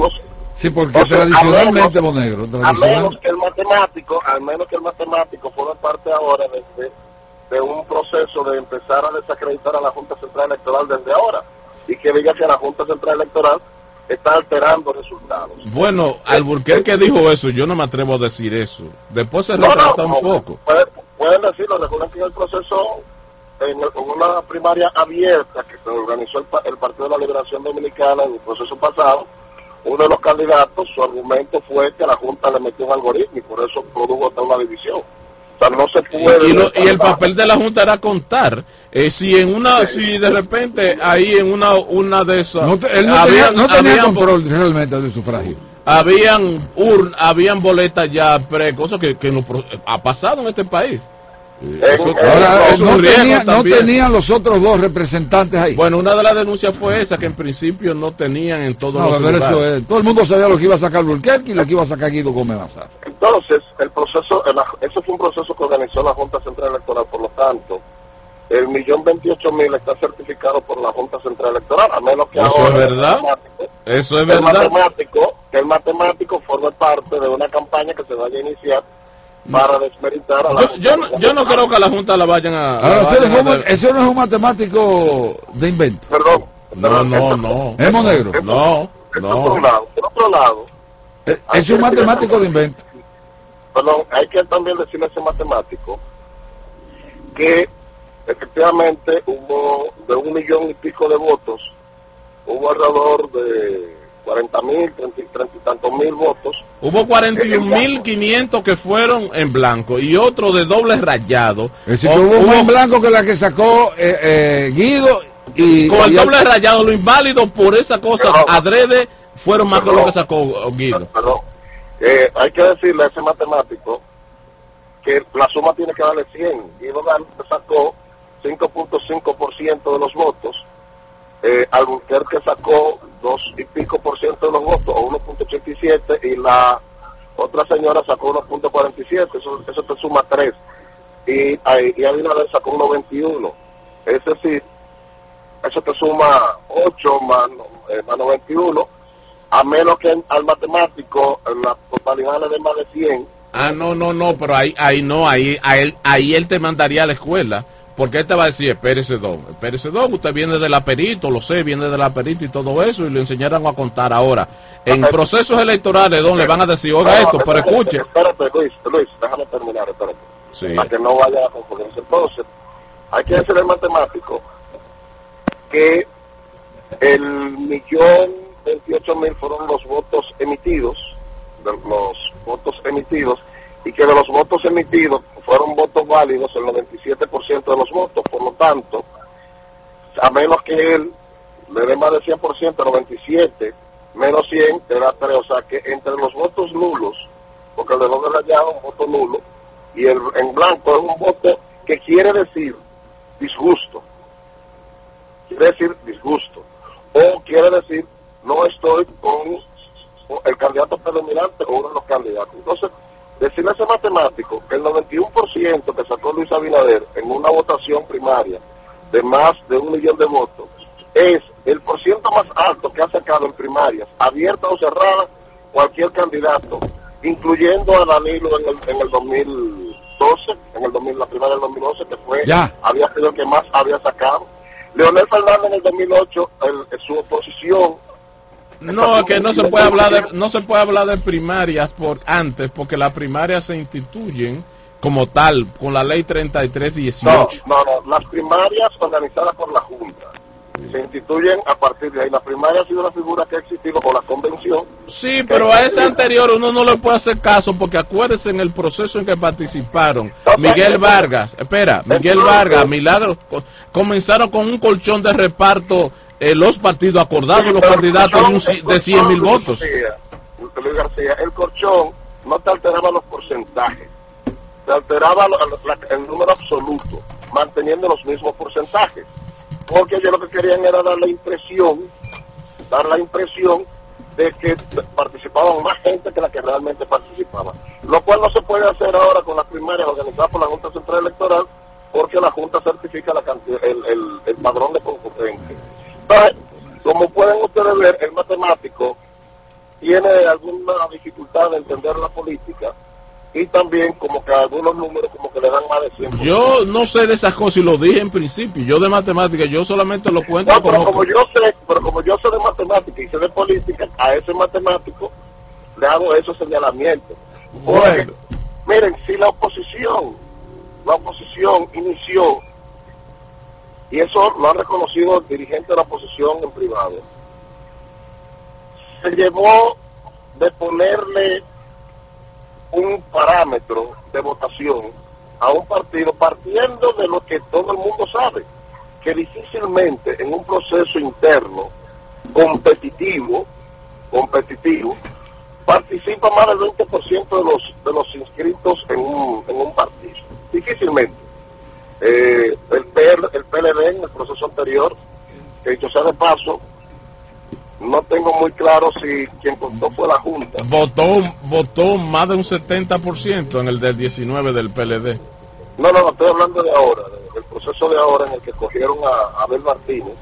Sí, porque sea, tradicionalmente, a menos- Monegro, a menos que el matemático, al menos que el matemático forme parte ahora de, de- de un proceso de empezar a desacreditar a la Junta Central Electoral desde ahora y que diga que la Junta Central Electoral está alterando resultados. bueno, Alburquerque dijo eso, yo no me atrevo a decir eso. Después se No, no, retrata un poco. puede- pueden decirlo, recuerden que en el proceso, en, una primaria abierta que se organizó el, el Partido de la Liberación Dominicana en el proceso pasado, uno de los candidatos, su argumento fue que la Junta le metió un algoritmo y por eso produjo hasta una división. Sea, no se Y, puede... y lo- y el papel de la Junta era contar. Eh, si en una, si de repente ahí en una, una de esas, No, te- él no habían- tenía, no tenía habían- control realmente del sufragio. habían urn, habían boletas ya pre, cosas que, que no pro- ha pasado en este país. Eso- Ahora, eso es no, tenía- no tenían los otros dos representantes ahí. Bueno, una de las denuncias fue esa, que en principio no tenían en todos No, los pero eso es- todo el mundo sabía lo que iba a sacar Burquerque y lo que iba a sacar Guido Gómez Mazar. Entonces, el proceso, el- eso fue un proceso que organizó la Junta Central Electoral, por lo tanto, el millón veintiocho mil está certificado por la Junta Central Electoral, a menos que Eso ahora es verdad. Eso es el verdad. matemático, que el matemático forme parte de una campaña que se vaya a iniciar para desmeritar a la Yo, Junta yo, no, yo no creo que la Junta la vayan a... Ahora, eso vayan no, a eso no es un matemático de invento. Perdón. No, no, no. ¿Es Monegro? No, esto por un no. lado. Por otro lado, Eh, Es un matemático de invento. perdón, hay que también decirle a ese matemático que efectivamente hubo de un millón y pico de votos, hubo alrededor de 40 mil, 30, y tantos mil votos. Hubo 41.500 que fueron en blanco y otro de doble rayado. Es decir, O- que hubo hubo- más en blanco que la que sacó eh, eh, Guido y... con el doble rayado, lo inválido por esa cosa Pero- adrede fueron más que Pero- lo que sacó Guido. Perdón, eh, hay que decirle a ese matemático que la suma tiene que darle 100. Guido sacó 5.5% de los votos, eh, Albuquerque sacó 2 y pico por ciento de los votos, o 1.87, y la otra señora sacó 1.47, eso, eso te suma 3. Y, ahí- y Abinader sacó 1.21. Es decir, eso te suma 8 más, eh, más 91, a menos que al matemático en la totalidad le dé más de 100. Ah, no, no, no, pero ahí, ahí no, ahí, ahí, ahí él te mandaría a la escuela. Porque él te va a decir, espérese don, espérese don, usted viene de la perito, lo sé, viene de la perito y todo eso, y lo enseñaron a contar ahora. En procesos electorales, don, le van a decir, oiga No, esto, pero escuche. Espérate, Luis, Luis, déjame terminar, espérate. Sí. Para que no vaya a confundirse. Entonces, hay que decirle al matemático que el millón veintiocho mil fueron los votos emitidos, los votos emitidos, y que de los votos emitidos fueron votos válidos el 97% de los votos. Por lo tanto, a menos que él le dé más de 100%, 97, menos 100, te da 3. O sea que entre los votos nulos, porque el de doble rayado es un voto nulo, y el en blanco es un voto que quiere decir disgusto. Quiere decir disgusto. O quiere decir no estoy con el candidato predominante o uno de los candidatos. Entonces, decirle a ese matemático que el 91% que sacó Luis Abinader en una votación primaria de más de un millón de votos es el porciento más alto que ha sacado en primarias, abierta o cerrada, cualquier candidato, incluyendo a Danilo en el, en el 2012, en el 2000, la primaria del 2012, que fue, Ya. había sido el que más había sacado. Leonel Fernández en el 2008, el- su oposición No, que no se puede hablar de, no se puede hablar de primarias por antes, porque las primarias se instituyen como tal, con la ley No, 3318. no, no. Las primarias organizadas por la Junta se instituyen a partir de ahí. La primaria ha sido una figura que ha existido por la convención. Sí, pero a ese anterior uno no le puede hacer caso porque acuérdense en el proceso en que participaron Miguel Vargas, espera, Miguel Vargas, Milagro, co- comenzaron con un colchón de reparto eh, los partidos acordados, los Pero el candidatos de, un colchón- ci- de 100 mil votos. Luis García, el colchón no te alteraba los porcentajes, te alteraba la- el número absoluto, manteniendo los mismos porcentajes. Porque ellos lo que querían era dar la impresión, dar la impresión de que participaban más gente que la que realmente participaba. Lo cual no se puede hacer ahora con las primarias organizadas por la Junta Central Electoral, porque la Junta certifica la cantidad, el, el- el padrón de concurrentes. Entonces, como pueden ustedes ver, el matemático tiene alguna dificultad de entender la política y también como que algunos números como que le dan más de 100. Yo no sé de esas cosas y lo dije en principio. Yo de matemáticas, yo solamente lo cuento No, pero como... como yo sé, pero como yo sé de matemática y sé de política, a ese matemático le hago esos señalamientos. Porque, Bueno. miren, si la oposición, la oposición inició, y eso lo han reconocido el dirigente de la oposición en privado, se llevó de ponerle un parámetro de votación a un partido partiendo de lo que todo el mundo sabe, que difícilmente en un proceso interno competitivo, competitivo, participa más del 20% de los, de los inscritos en un, en un partido. Difícilmente. Eh, el, PL, el PLD en el proceso anterior, que dicho sea de paso, no tengo muy claro si quien votó fue la Junta. Votó, votó más de un 70% en el del 19 del PLD. No, no, no, estoy hablando de ahora, del proceso de ahora en el que cogieron a Abel Martínez,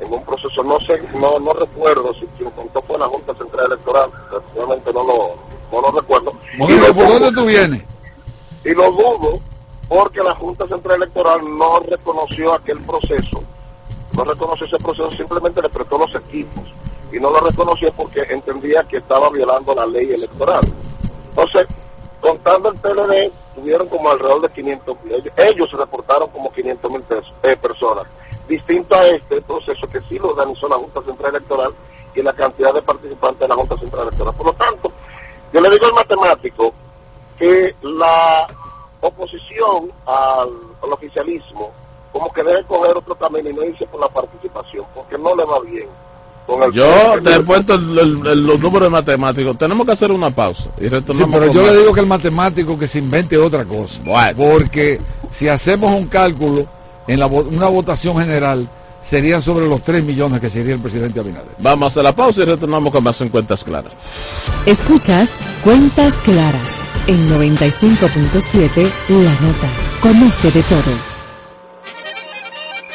en un proceso, no sé, no, no recuerdo si quien contó fue la Junta Central Electoral, realmente no lo, no lo recuerdo. Lo ¿por dónde tú vienes? y lo dudo porque la Junta Central Electoral no reconoció aquel proceso, no reconoció ese proceso, simplemente le prestó los equipos y no lo reconoció porque entendía que estaba violando la ley electoral. Entonces, contando el PLD, tuvieron como alrededor de 500 mil. Ellos, ellos reportaron como 500 mil eh, personas. Distinto a este proceso que sí lo organizó la Junta Central Electoral y la cantidad de participantes de la Junta Central Electoral. Por lo tanto, yo le digo al matemático que la oposición al, al oficialismo como que debe coger otro camino y no irse por la participación, porque no le va bien. Con el Yo te he puesto el- el- el- los números matemáticos. Tenemos que hacer una pausa y Sí, pero yo más. le digo que el matemático que se invente otra cosa. Bueno. Porque si hacemos un cálculo en la, una votación general, serían sobre los 3 millones que sería el presidente Abinader. Vamos a la pausa y retornamos con más encuestas claras. Escuchas Cuentas Claras en 95.7 La Nota. Conoce de todo.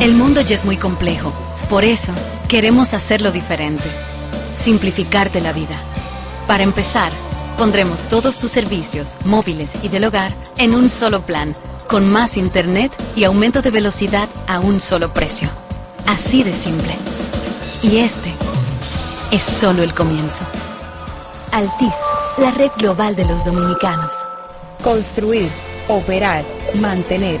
El mundo ya es muy complejo. Por eso, queremos hacerlo diferente. Simplificarte la vida. Para empezar, pondremos todos tus servicios, móviles y del hogar, en un solo plan, con más internet y aumento de velocidad a un solo precio. Así de simple. Y este es solo el comienzo. Altis, la red global de los dominicanos. Construir, operar, mantener,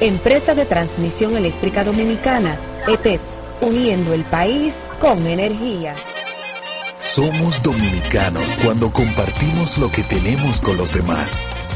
Empresa de Transmisión Eléctrica Dominicana, ETED, uniendo el país con energía. Somos dominicanos cuando compartimos lo que tenemos con los demás.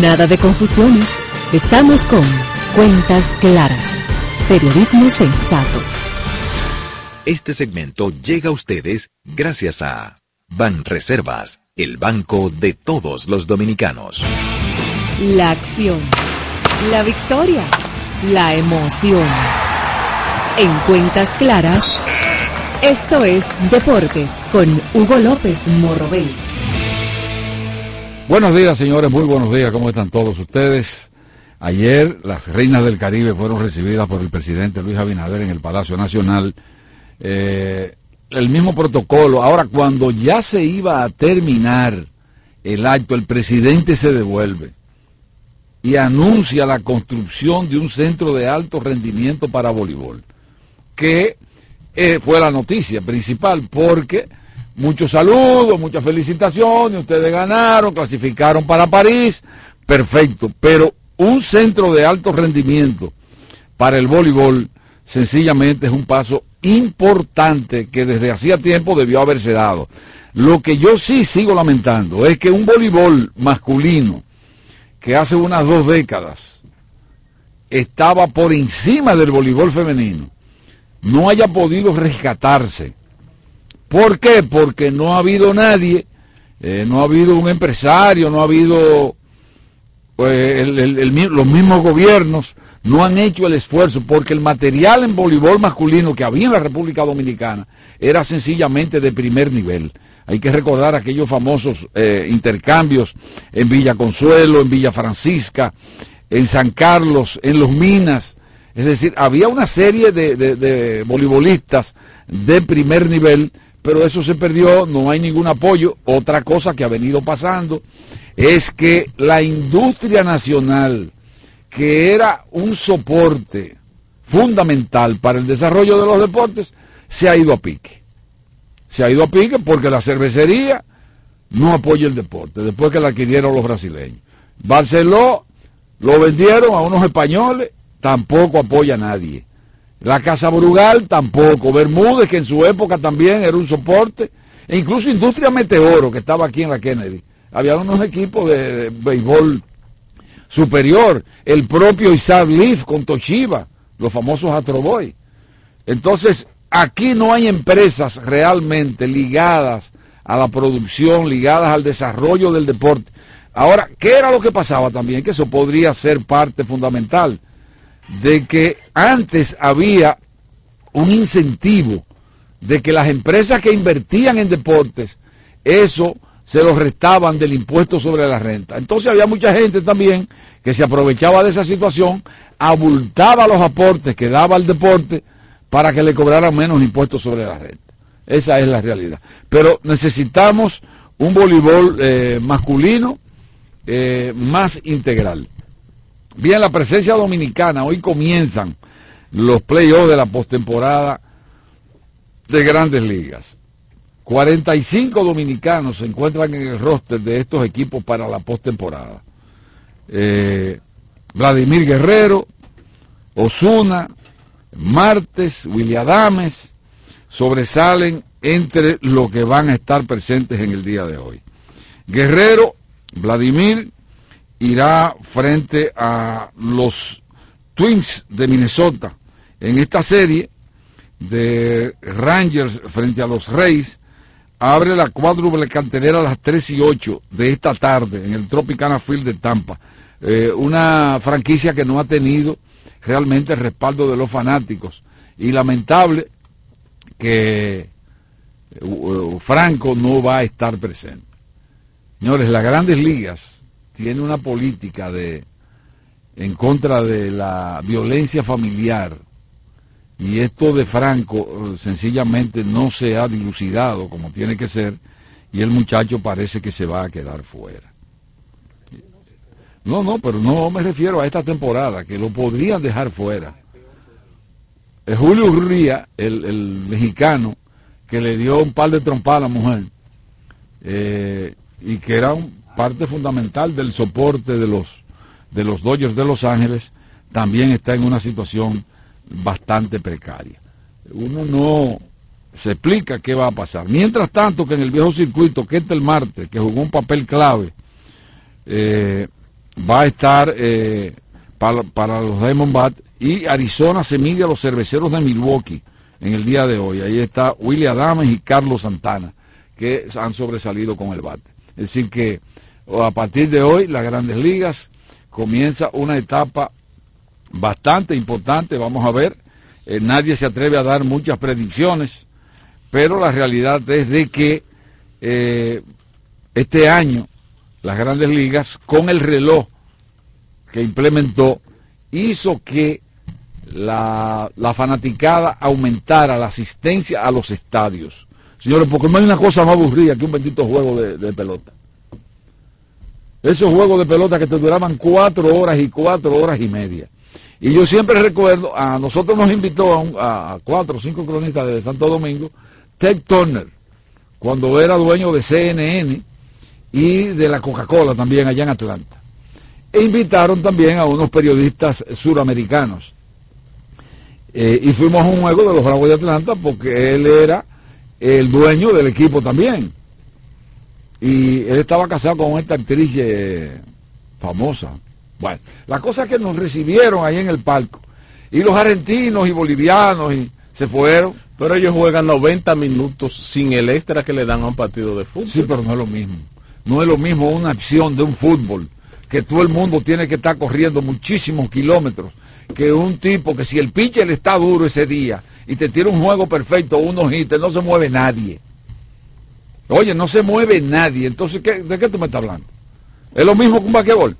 Nada de confusiones. Estamos con Cuentas Claras. Periodismo sensato. Este segmento llega a ustedes gracias a Ban Reservas, el banco de todos los dominicanos. La acción. La victoria. La emoción. En Cuentas Claras. Esto es Deportes con Hugo López Morrobel. Buenos días, señores, muy buenos días, ¿cómo están todos ustedes? Ayer las reinas del Caribe fueron recibidas por el presidente Luis Abinader en el Palacio Nacional eh, el mismo protocolo. Ahora, cuando ya se iba a terminar el acto, el presidente se devuelve y anuncia la construcción de un centro de alto rendimiento para voleibol, que eh, fue la noticia principal, porque muchos saludos, muchas felicitaciones, ustedes ganaron, clasificaron para París, perfecto, pero un centro de alto rendimiento para el voleibol sencillamente es un paso importante que desde hacía tiempo debió haberse dado. Lo que yo sí sigo lamentando es que un voleibol masculino que hace unas dos décadas estaba por encima del voleibol femenino no haya podido rescatarse. ¿Por qué? Porque no ha habido nadie, eh, no ha habido un empresario, no ha habido pues, los mismos gobiernos, no han hecho el esfuerzo porque el material en voleibol masculino que había en la República Dominicana era sencillamente de primer nivel. Hay que recordar aquellos famosos eh, intercambios en Villa Consuelo, en Villa Francisca, en San Carlos, en Los Minas. Es decir, había una serie de, de voleibolistas de primer nivel, pero eso se perdió, no hay ningún apoyo. Otra cosa que ha venido pasando es que la industria nacional, que era un soporte fundamental para el desarrollo de los deportes, se ha ido a pique. Se ha ido a pique porque la cervecería no apoya el deporte, después que la adquirieron los brasileños. Barceló lo vendieron a unos españoles, tampoco apoya a nadie. La Casa Brugal tampoco. Bermúdez, que en su época también era un soporte. E incluso Industria Meteoro, que estaba aquí en la Kennedy. Había unos equipos de, de béisbol superior, el propio Isaac Leaf con Toshiba, los famosos Atroboy. Entonces, aquí no hay empresas realmente ligadas a la producción, ligadas al desarrollo del deporte. Ahora, ¿qué era lo que pasaba también? Que eso podría ser parte fundamental de que antes había un incentivo de que las empresas que invertían en deportes, eso se los restaban del impuesto sobre la renta. Entonces había mucha gente también que se aprovechaba de esa situación, abultaba los aportes que daba al deporte para que le cobraran menos impuestos sobre la renta. Esa es la realidad. Pero necesitamos un voleibol eh, masculino eh, más integral. Bien, la presencia dominicana, hoy comienzan los playoffs de la postemporada de grandes ligas. 45 dominicanos se encuentran en el roster de estos equipos para la postemporada. Eh, Vladimir Guerrero, Osuna, Martes, William Adames, sobresalen entre los que van a estar presentes en el día de hoy. Guerrero, Vladimir, irá frente a los Twins de Minnesota en esta serie de Rangers frente a los Reyes abre la cuádruple canterera a las 3 y 8 de esta tarde en el Tropicana Field de Tampa. Eh, una franquicia que no ha tenido realmente el respaldo de los fanáticos. Y lamentable que uh, Franco no va a estar presente. Señores, las grandes ligas tienen una política de en contra de la violencia familiar y esto de Franco eh, sencillamente no se ha dilucidado como tiene que ser y el muchacho parece que se va a quedar fuera. No, no, pero no me refiero a esta temporada, que lo podrían dejar fuera. Es Julio Urría, el, mexicano, que le dio un par de trompas a la mujer eh, y que era un parte fundamental del soporte de los, de los Dodgers de Los Ángeles, también está en una situación bastante precaria. Uno no se explica qué va a pasar. Mientras tanto que en el viejo circuito, que el Marte, que jugó un papel clave, eh, va a estar eh, para, los Diamondbacks y Arizona se mide a los cerveceros de Milwaukee en el día de hoy. Ahí está William Adames y Carlos Santana, que han sobresalido con el bate. Es decir que a partir de hoy las grandes ligas comienza una etapa bastante importante, vamos a ver. Eh, nadie se atreve a dar muchas predicciones, pero la realidad es de que eh, este año las grandes ligas, con el reloj que implementó, hizo que la, fanaticada aumentara la asistencia a los estadios. Señores, porque no hay una cosa más aburrida que un bendito juego de pelota. Esos juegos de pelota que te duraban cuatro horas y cuatro horas y media. Y yo siempre recuerdo, a nosotros nos invitó a, un- a cuatro o cinco cronistas de Santo Domingo, Ted Turner, cuando era dueño de CNN y de la Coca-Cola también allá en Atlanta. E invitaron también a unos periodistas suramericanos. Eh, y fuimos a un juego de los Bravos de Atlanta porque él era el dueño del equipo también. Y él estaba casado con esta actriz eh, famosa. Bueno, la cosa es que nos recibieron ahí en el palco. Y los argentinos y bolivianos y se fueron. Pero ellos juegan 90 minutos sin el extra que le dan a un partido de fútbol. Sí, pero no es lo mismo. No es lo mismo una acción de un fútbol, que todo el mundo tiene que estar corriendo muchísimos kilómetros, que un tipo que si el pitcher está duro ese día y te tira un juego perfecto, unos hits, no se mueve nadie. Oye, no se mueve nadie. Entonces, ¿qué- ¿de qué tú me estás hablando? Es lo mismo que un basquetbol,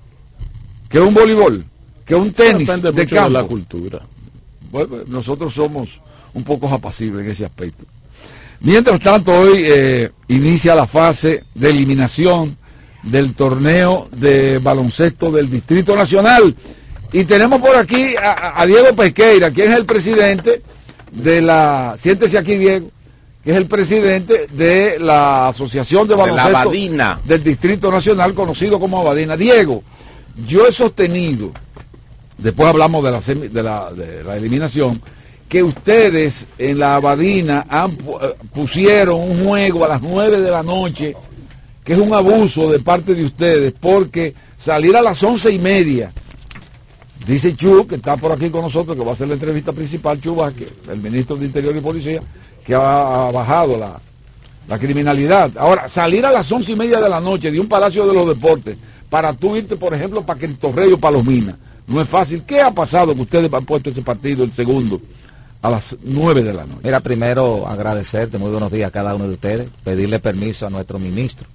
que un voleibol, que un tenis Depende de mucho campo. de la cultura. Bueno, nosotros somos un poco apacibles en ese aspecto. Mientras tanto, hoy eh, inicia la fase de eliminación del torneo de baloncesto del Distrito Nacional. Y tenemos por aquí a, a- a Diego Pesqueira, quien es el presidente de la, siéntese aquí Diego, que es el presidente de la Asociación de Baloncesto Abadina. del Distrito Nacional, conocido como Abadina. Diego, yo he sostenido después hablamos de la, semi- de la, de la eliminación, que ustedes en la Abadina han, eh, pusieron un juego a las 9 de la noche, que es un abuso de parte de ustedes, porque salir a las once y media, dice Chu, que está por aquí con nosotros, que va a hacer la entrevista principal, Chu Vázquez, el ministro de Interior y Policía, que ha, bajado la, la criminalidad. Ahora, salir a las once y media de la noche de un Palacio de los Deportes para tú irte, por ejemplo, para Cristo Rey o para Los Minas, no es fácil. ¿Qué ha pasado que ustedes han puesto ese partido, el segundo, a las nueve de la noche? Mira, primero agradecerte, muy buenos días a cada uno de ustedes, pedirle permiso a nuestro ministro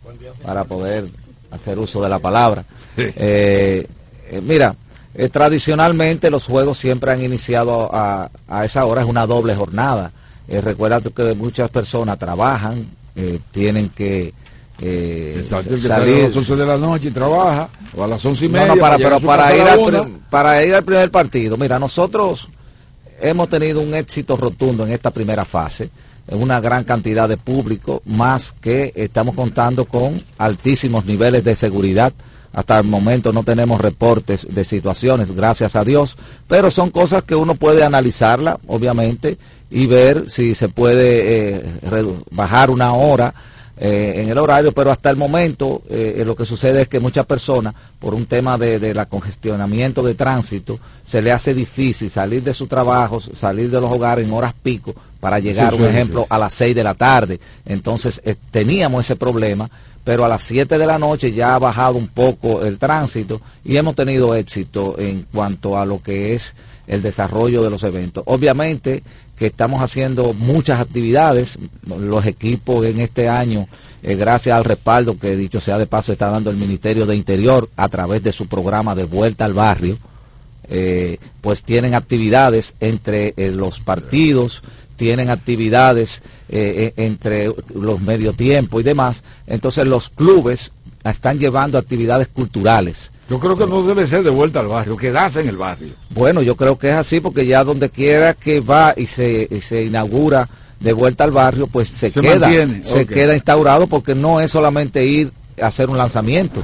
para poder hacer uso de la palabra. Eh, eh, mira, eh, tradicionalmente los juegos siempre han iniciado a, a esa hora, es una doble jornada. Eh, recuerda que muchas personas trabajan, eh, tienen que eh, sale a las 11 de la noche y trabaja, o a las once y no, media. no, para, llegar a pero para ir, al para ir al primer partido, mira, nosotros hemos tenido un éxito rotundo en esta primera fase, una gran cantidad de público, más que estamos contando con altísimos niveles de seguridad. Hasta el momento no tenemos reportes de situaciones, gracias a Dios, pero son cosas que uno puede analizarla, obviamente, y ver si se puede eh, bajar una hora eh, en el horario, pero hasta el momento eh, lo que sucede es que muchas personas, por un tema de, de la congestionamiento de tránsito, se le hace difícil salir de sus trabajos, salir de los hogares en horas pico para llegar, Sí, sí, ejemplo, sí. a las 6 de la tarde. Entonces eh, teníamos ese problema, pero a las 7 de la noche ya ha bajado un poco el tránsito y hemos tenido éxito en cuanto a lo que es el desarrollo de los eventos. Obviamente que estamos haciendo muchas actividades, los equipos en este año, eh, gracias al respaldo que dicho sea de paso está dando el Ministerio de Interior a través de su programa de vuelta al barrio, eh, pues tienen actividades entre eh, los partidos, tienen actividades entre los medio tiempo y demás. Entonces los clubes están llevando actividades culturales. Yo creo que no debe ser de vuelta al barrio, quedarse en el barrio. Bueno, yo creo que es así porque ya donde quiera que va y se, y se inaugura de vuelta al barrio, pues se, Se queda, mantiene, se queda instaurado porque no es solamente ir a hacer un lanzamiento.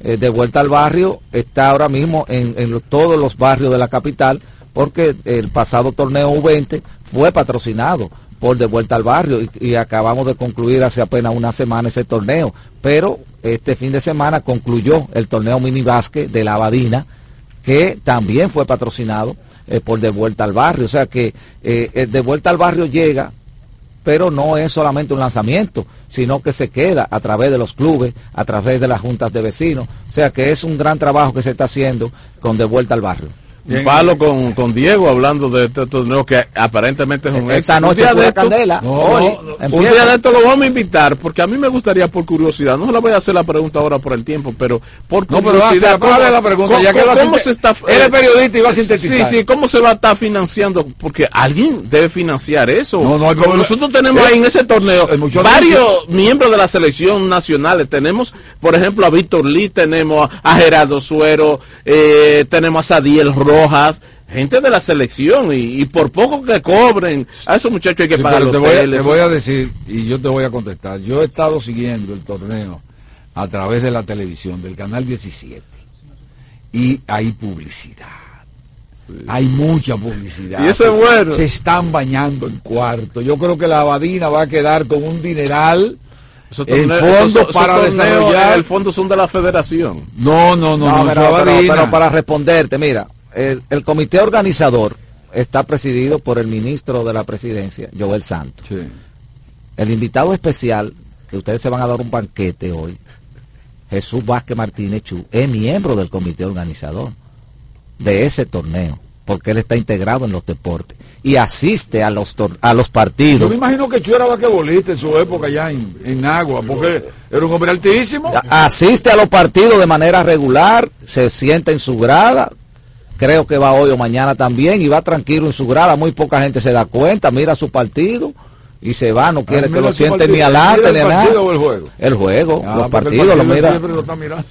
Eh, de vuelta al barrio está ahora mismo en, en todos los barrios de la capital porque el pasado torneo U20 fue patrocinado por De Vuelta al Barrio y, acabamos de concluir hace apenas una semana ese torneo. Pero este fin de semana concluyó el torneo mini básquet de la Abadina que también fue patrocinado eh, por De Vuelta al Barrio. O sea que eh, De Vuelta al Barrio llega, pero no es solamente un lanzamiento, sino que se queda a través de los clubes, a través de las juntas de vecinos. O sea que es un gran trabajo que se está haciendo con De Vuelta al Barrio. Un palo con, con Diego hablando de este torneo que aparentemente es un Esta éxito. Un noche día de pura esto- candela. No, Hoy no, un día de esto lo vamos a invitar porque a mí me gustaría por curiosidad, no se la voy a hacer la pregunta ahora por el tiempo, pero por No, pero curiosidad. hace- hazle la pregunta, ¿cómo- ya que cómo se está, él es periodista y va a sintetizar. Sí, sí, ¿cómo se va a estar financiando? Porque alguien debe financiar eso. No, no hay Como nosotros tenemos Eh, ahí en ese torneo varios miembros de la selección nacional. Tenemos, por ejemplo, a Víctor Lee, tenemos a Gerardo Suero, eh, tenemos a Sadiel Rojas, gente de la selección, y, y por poco que cobren, a esos muchachos hay que Sí, pagar los te, voy a, te voy a decir, y yo te voy a contestar, yo he estado siguiendo el torneo a través de la televisión, del canal 17, y hay publicidad. Hay mucha publicidad. Y eso es bueno. Se están bañando en cuarto. Yo creo que la Abadina va a quedar con un dineral esos- esos para desarrollar. El fondo son de la federación. No, no, no, No, no, pero, pero- pero para responderte, mira, el, el comité organizador está presidido por el ministro de la presidencia, Joel Santos. Sí. El invitado especial, que ustedes se van a dar un banquete hoy, Jesús Vázquez Martínez Chu, es miembro del comité organizador de ese torneo, porque él está integrado en los deportes y asiste a los, tor- a los Yo partidos. me imagino que Chu era basquetbolista en su época ya en, en Agua, porque era un hombre altísimo. asiste a los partidos de manera regular, se sienta en su grada, creo que va hoy o mañana también y va tranquilo en su grada, muy poca gente se da cuenta, mira su partido y se va, no quiere Ah, que mira lo partido. ni adelante ¿Mira ni el a nada. partido o el juego? El juego, Ah, los partidos lo partido mira. lo está mirando.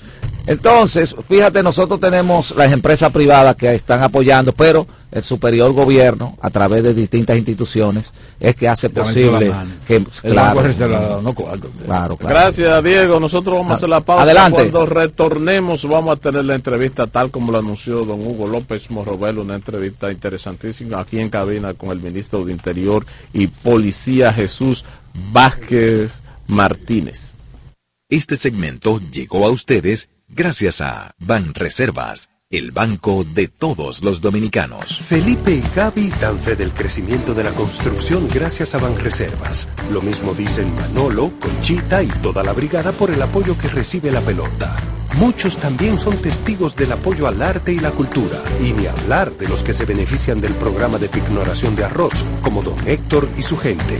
Entonces, fíjate, nosotros tenemos las empresas privadas que están apoyando, pero el superior gobierno, a través de distintas instituciones, es que hace posible que, claro, reservado, no claro, claro. Gracias, Diego. Nosotros vamos a hacer la pausa. Adelante. Cuando retornemos, vamos a tener la entrevista tal como lo anunció don Hugo López Morrobel, una entrevista interesantísima aquí en cabina con el ministro de Interior y Policía Jesús Vázquez Martínez. Este segmento llegó a ustedes gracias a Banreservas, el banco de todos los dominicanos. Felipe y Gaby dan fe del crecimiento de la construcción gracias a Banreservas. Lo mismo dicen Manolo, Conchita y toda la brigada por el apoyo que recibe la pelota. Muchos también son testigos del apoyo al arte y la cultura, y ni hablar de los que se benefician del programa de pignoración de arroz, como don Héctor y su gente.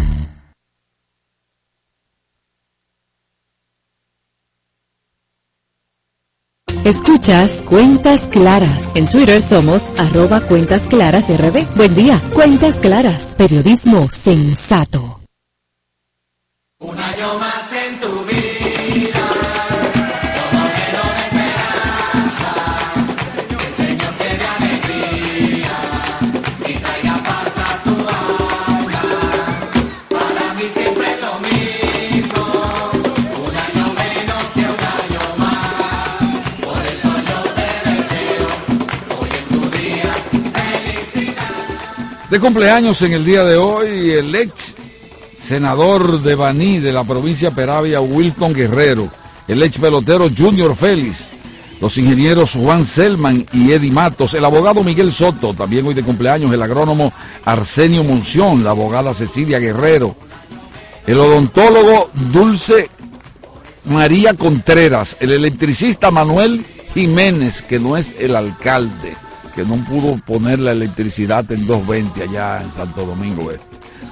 Escuchas Cuentas Claras. En Twitter somos arroba Cuentas Claras RD. Buen día, Cuentas Claras, periodismo sensato. Un año más De cumpleaños en el día de hoy, el ex senador de Baní de la provincia Peravia, Wilton Guerrero, el ex pelotero Junior Félix, los ingenieros Juan Selman y Eddie Matos, el abogado Miguel Soto, también hoy de cumpleaños, el agrónomo Arsenio Monción, la abogada Cecilia Guerrero, el odontólogo Dulce María Contreras, el electricista Manuel Jiménez, que no es el alcalde, que no pudo poner la electricidad en 220 allá en Santo Domingo Este.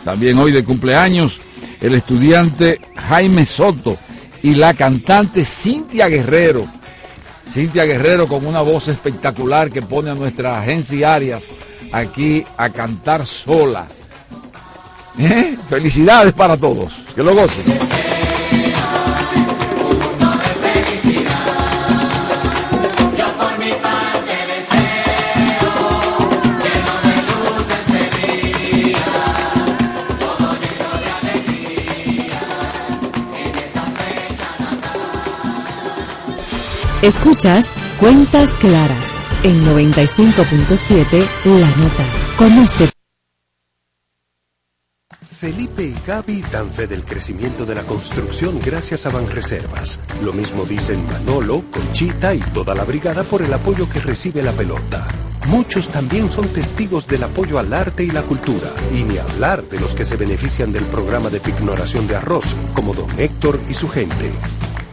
También hoy de cumpleaños el estudiante Jaime Soto y la cantante Cintia Guerrero. Cintia Guerrero con una voz espectacular que pone a nuestra agencia Arias aquí a cantar sola. ¿Eh? Felicidades para todos. Que lo gocen. Escuchas Cuentas Claras en 95.7 La Nota. Conoce. Felipe y Gaby dan fe del crecimiento de la construcción gracias a Banreservas. Lo mismo dicen Manolo, Conchita y toda la brigada por el apoyo que recibe la pelota. Muchos también son testigos del apoyo al arte y la cultura, y ni hablar de los que se benefician del programa de pignoración de arroz, como don Héctor y su gente.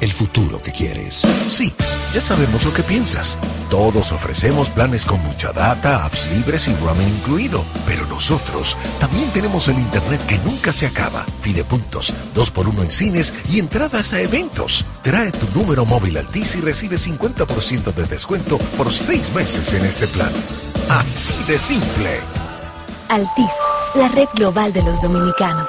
el futuro que quieres. Sí, ya sabemos lo que piensas. Todos ofrecemos planes con mucha data, apps libres y roaming incluido. Pero nosotros también tenemos el internet que nunca se acaba. Pide puntos, dos por uno en cines y entradas a eventos. Trae tu número móvil Altis y recibe 50% de descuento por seis meses en este plan. Así de simple. Altis, la red global de los dominicanos.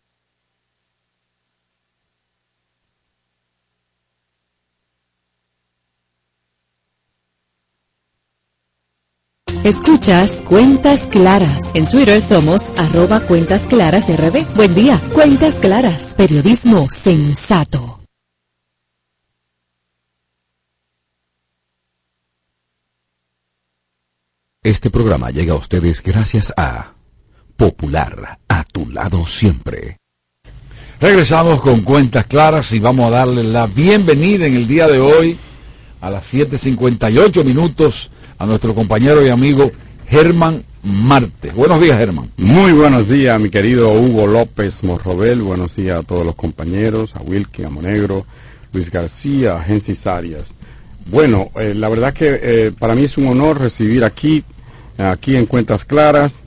Escuchas Cuentas Claras. En Twitter somos arroba Cuentas Claras RD. Buen día, Cuentas Claras, periodismo sensato. Este programa llega a ustedes gracias a Popular, a tu lado siempre. Regresamos con cuentas claras y vamos a darle la bienvenida en el día de hoy a las 7.58 minutos a nuestro compañero y amigo Germán Marte. Buenos días, Germán. Muy buenos días, mi querido Hugo López Morrobel. Buenos días a todos los compañeros, a Wilkin, a Monegro, Luis García, a Gensis Arias. Bueno, eh, la verdad que eh, para mí es un honor recibir aquí, aquí en Cuentas Claras,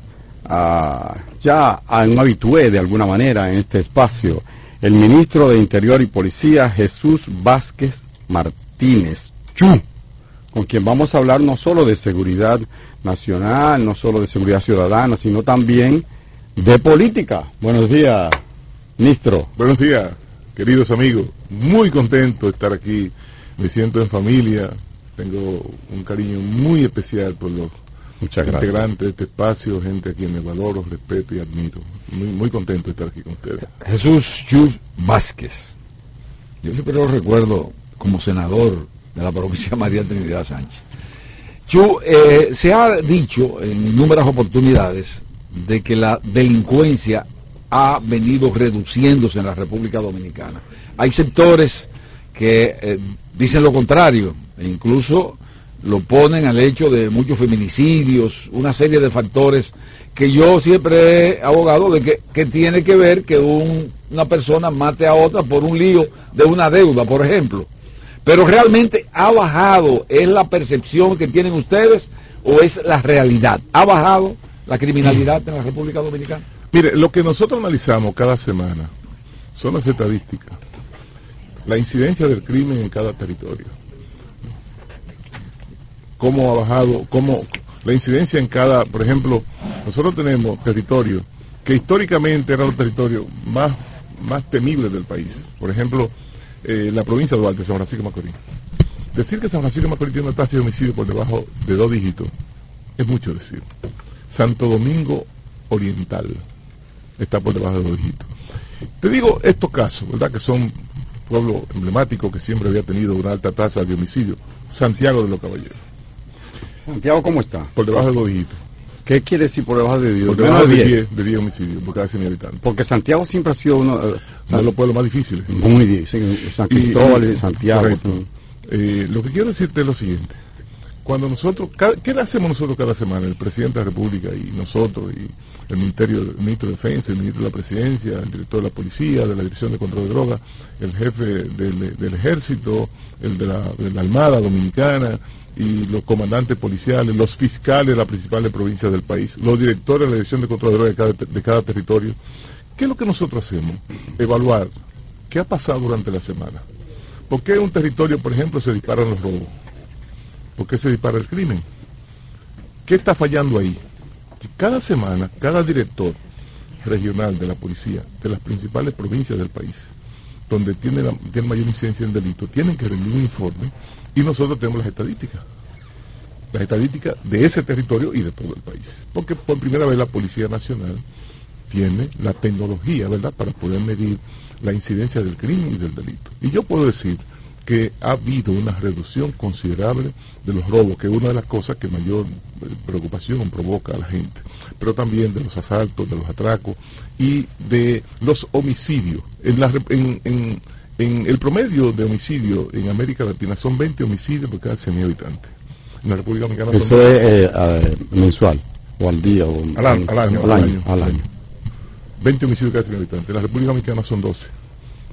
ya a un habitué de alguna manera en este espacio, el ministro de Interior y Policía, Jesús Vázquez Martínez Chu, con quien vamos a hablar no solo de seguridad nacional, no solo de seguridad ciudadana, sino también de política. Buenos días, ministro. Buenos días, queridos amigos. Muy contento de estar aquí. Me siento en familia. Tengo un cariño muy especial por los Muchas gracias. integrantes de este espacio, gente a quien me valoro, respeto y admiro. Muy, muy contento de estar aquí con ustedes. Jesús Chu Vázquez. Yo siempre lo recuerdo como senador de la provincia María Trinidad Sánchez. Chu, eh, se ha dicho en innumerables oportunidades de que la delincuencia ha venido reduciéndose en la República Dominicana. Hay sectores que eh, dicen lo contrario, e incluso lo ponen al hecho de muchos feminicidios, una serie de factores que yo siempre he abogado de que, que tiene que ver que un- una persona mate a otra por un lío de una deuda, por ejemplo. Pero realmente ha bajado, es la percepción que tienen ustedes o es la realidad. ¿Ha bajado la criminalidad en la República Dominicana? Mire, lo que nosotros analizamos cada semana son las estadísticas, la incidencia del crimen en cada territorio, cómo ha bajado, cómo la incidencia en cada, por ejemplo, nosotros tenemos territorios que históricamente eran los territorios más, más temibles del país. Por ejemplo, eh, la provincia de Duarte, San Francisco de Macorís. Decir que San Francisco de Macorís tiene una tasa de homicidio por debajo de dos dígitos es mucho decir. Santo Domingo Oriental está por debajo de dos dígitos. Te digo estos casos, ¿verdad? Que son pueblos emblemáticos que siempre había tenido una alta tasa de homicidio. Santiago de los Caballeros. Santiago, ¿cómo está? Por debajo de dos dígitos. ¿Qué quiere decir por debajo de 10? Por debajo de 10, de 10 homicidios por cada 100 habitantes. Porque Santiago siempre ha sido uno, eh, Uno de los pueblos más difíciles. Muy difícil. San Cristóbal y Santiago. Eh, lo que quiero decirte es lo siguiente. Cuando nosotros, cada- ¿qué le hacemos nosotros cada semana? El presidente de la República y nosotros, y el Ministerio, el ministro de Defensa, el ministro de la Presidencia, el director de la Policía, de la Dirección de Control de Drogas, el jefe del, del Ejército, el de la, de la Armada Dominicana, y los comandantes policiales, los fiscales de las principales provincias del país, los directores de la Dirección de Control de Drogas de cada, de cada territorio. ¿Qué es lo que nosotros hacemos? Evaluar qué ha pasado durante la semana. ¿Por qué en un territorio, por ejemplo, se disparan los robos? ¿Por qué se dispara el crimen? ¿Qué está fallando ahí? Cada semana, cada director regional de la policía de las principales provincias del país, donde tiene, la, tiene mayor incidencia en delito, tienen que rendir un informe y nosotros tenemos las estadísticas. Las estadísticas de ese territorio y de todo el país. Porque por primera vez la Policía Nacional tiene la tecnología, ¿verdad?, para poder medir la incidencia del crimen y del delito. Y yo puedo decir que ha habido una reducción considerable de los robos, que es una de las cosas que mayor eh, preocupación provoca a la gente, pero también de los asaltos, de los atracos y de los homicidios. En, la, en, en- en el promedio de homicidio en América Latina son 20 homicidios por cada 100.000 habitantes. En la República Dominicana son Eso es eh, eh, mensual, o al día, o Al año, al año, al año, año. al año. 20 homicidios cada 100 habitantes. En la República Dominicana son 12.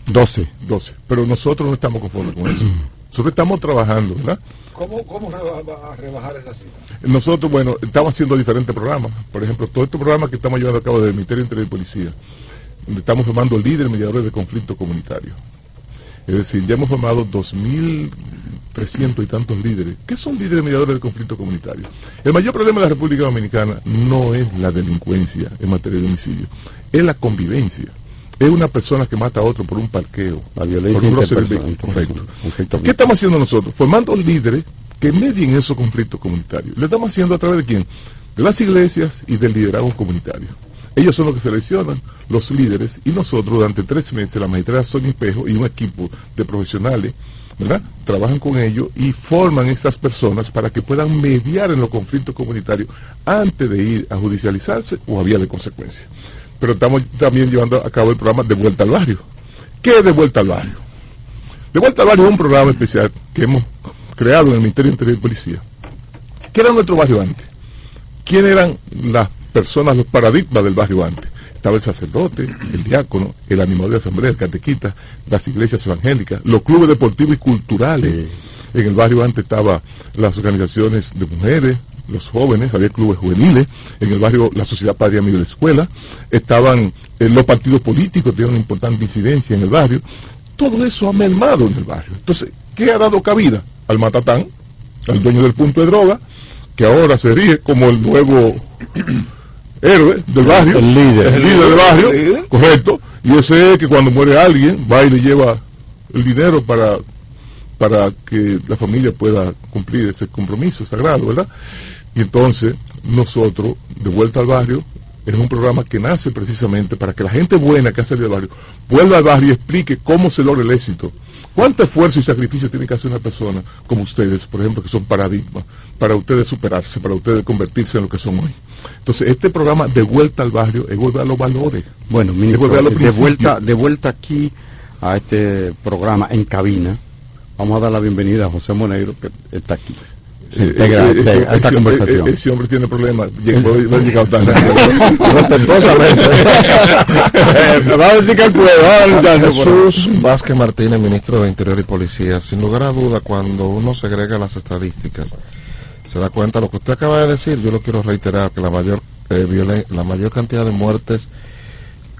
12. 12. Pero nosotros no estamos conformes con eso. Nosotros estamos trabajando, ¿verdad? ¿Cómo, cómo va a rebajar esa cifra? Nosotros, bueno, estamos haciendo diferentes programas. Por ejemplo, todo este programa que estamos llevando a cabo del Ministerio de Interior y Policía, donde estamos formando líderes mediadores de conflictos comunitarios. Es decir, ya hemos formado 2.300 y tantos líderes. ¿Qué son líderes mediadores de conflictos comunitarios? El mayor problema de la República Dominicana no es la delincuencia en materia de homicidio, es la convivencia. Es una persona que mata a otro por un parqueo, La violencia por un correcto. Correcto. ¿Qué estamos haciendo nosotros? Formando líderes que medien esos conflictos comunitarios. Lo estamos haciendo a través de quién? De las iglesias y del liderazgo comunitario. Ellos son los que seleccionan los líderes y nosotros durante tres meses, la magistrada Sonia Espejo y un equipo de profesionales, ¿verdad? Trabajan con ellos y forman estas personas para que puedan mediar en los conflictos comunitarios antes de ir a judicializarse o a vía de consecuencia. Pero estamos también llevando a cabo el programa De Vuelta al Barrio. ¿Qué es De Vuelta al Barrio? De Vuelta al Barrio es un programa especial que hemos creado en el Ministerio de Interior y Policía. ¿Qué era nuestro barrio antes? ¿Quién eran las personas, los paradigmas del barrio antes? Estaba el sacerdote, el diácono, el animador de asamblea, el catequista, las iglesias evangélicas, los clubes deportivos y culturales. En el barrio antes estaban las organizaciones de mujeres, los jóvenes, había clubes juveniles, en el barrio la Sociedad Padre Amigo de la Escuela, estaban eh, los partidos políticos, tenían una importante incidencia en el barrio. Todo eso ha mermado en el barrio. Entonces, ¿qué ha dado cabida? Al matatán, al dueño del punto de droga, que ahora se ríe como el nuevo héroe del barrio. El líder. El líder del barrio, correcto. Y ese es que cuando muere alguien, va y le lleva el dinero para, para que la familia pueda cumplir ese compromiso sagrado, ¿verdad? Y entonces, nosotros, de vuelta al barrio, es un programa que nace precisamente para que la gente buena que ha salido del barrio vuelva al barrio y explique cómo se logra el éxito. ¿Cuánto esfuerzo y sacrificio tiene que hacer una persona como ustedes, por ejemplo, que son paradigmas, para ustedes superarse, para ustedes convertirse en lo que son hoy? Entonces, este programa de vuelta al barrio es volver a los valores. Bueno, es ministro, volver a los de vuelta, de vuelta aquí a este programa en cabina, vamos a dar la bienvenida a José Monegro, que está aquí. integra Eh, a esta conversación. eh, Ese hombre tiene problemas. No ha llegado tarde. Va a decir que él puede. Jesús Vázquez Martínez, ministro de Interior y Policía. Sin lugar a duda, cuando uno segrega las estadísticas, se da cuenta de lo que usted acaba de decir. Yo lo quiero reiterar, que la mayor, eh, la mayor cantidad de muertes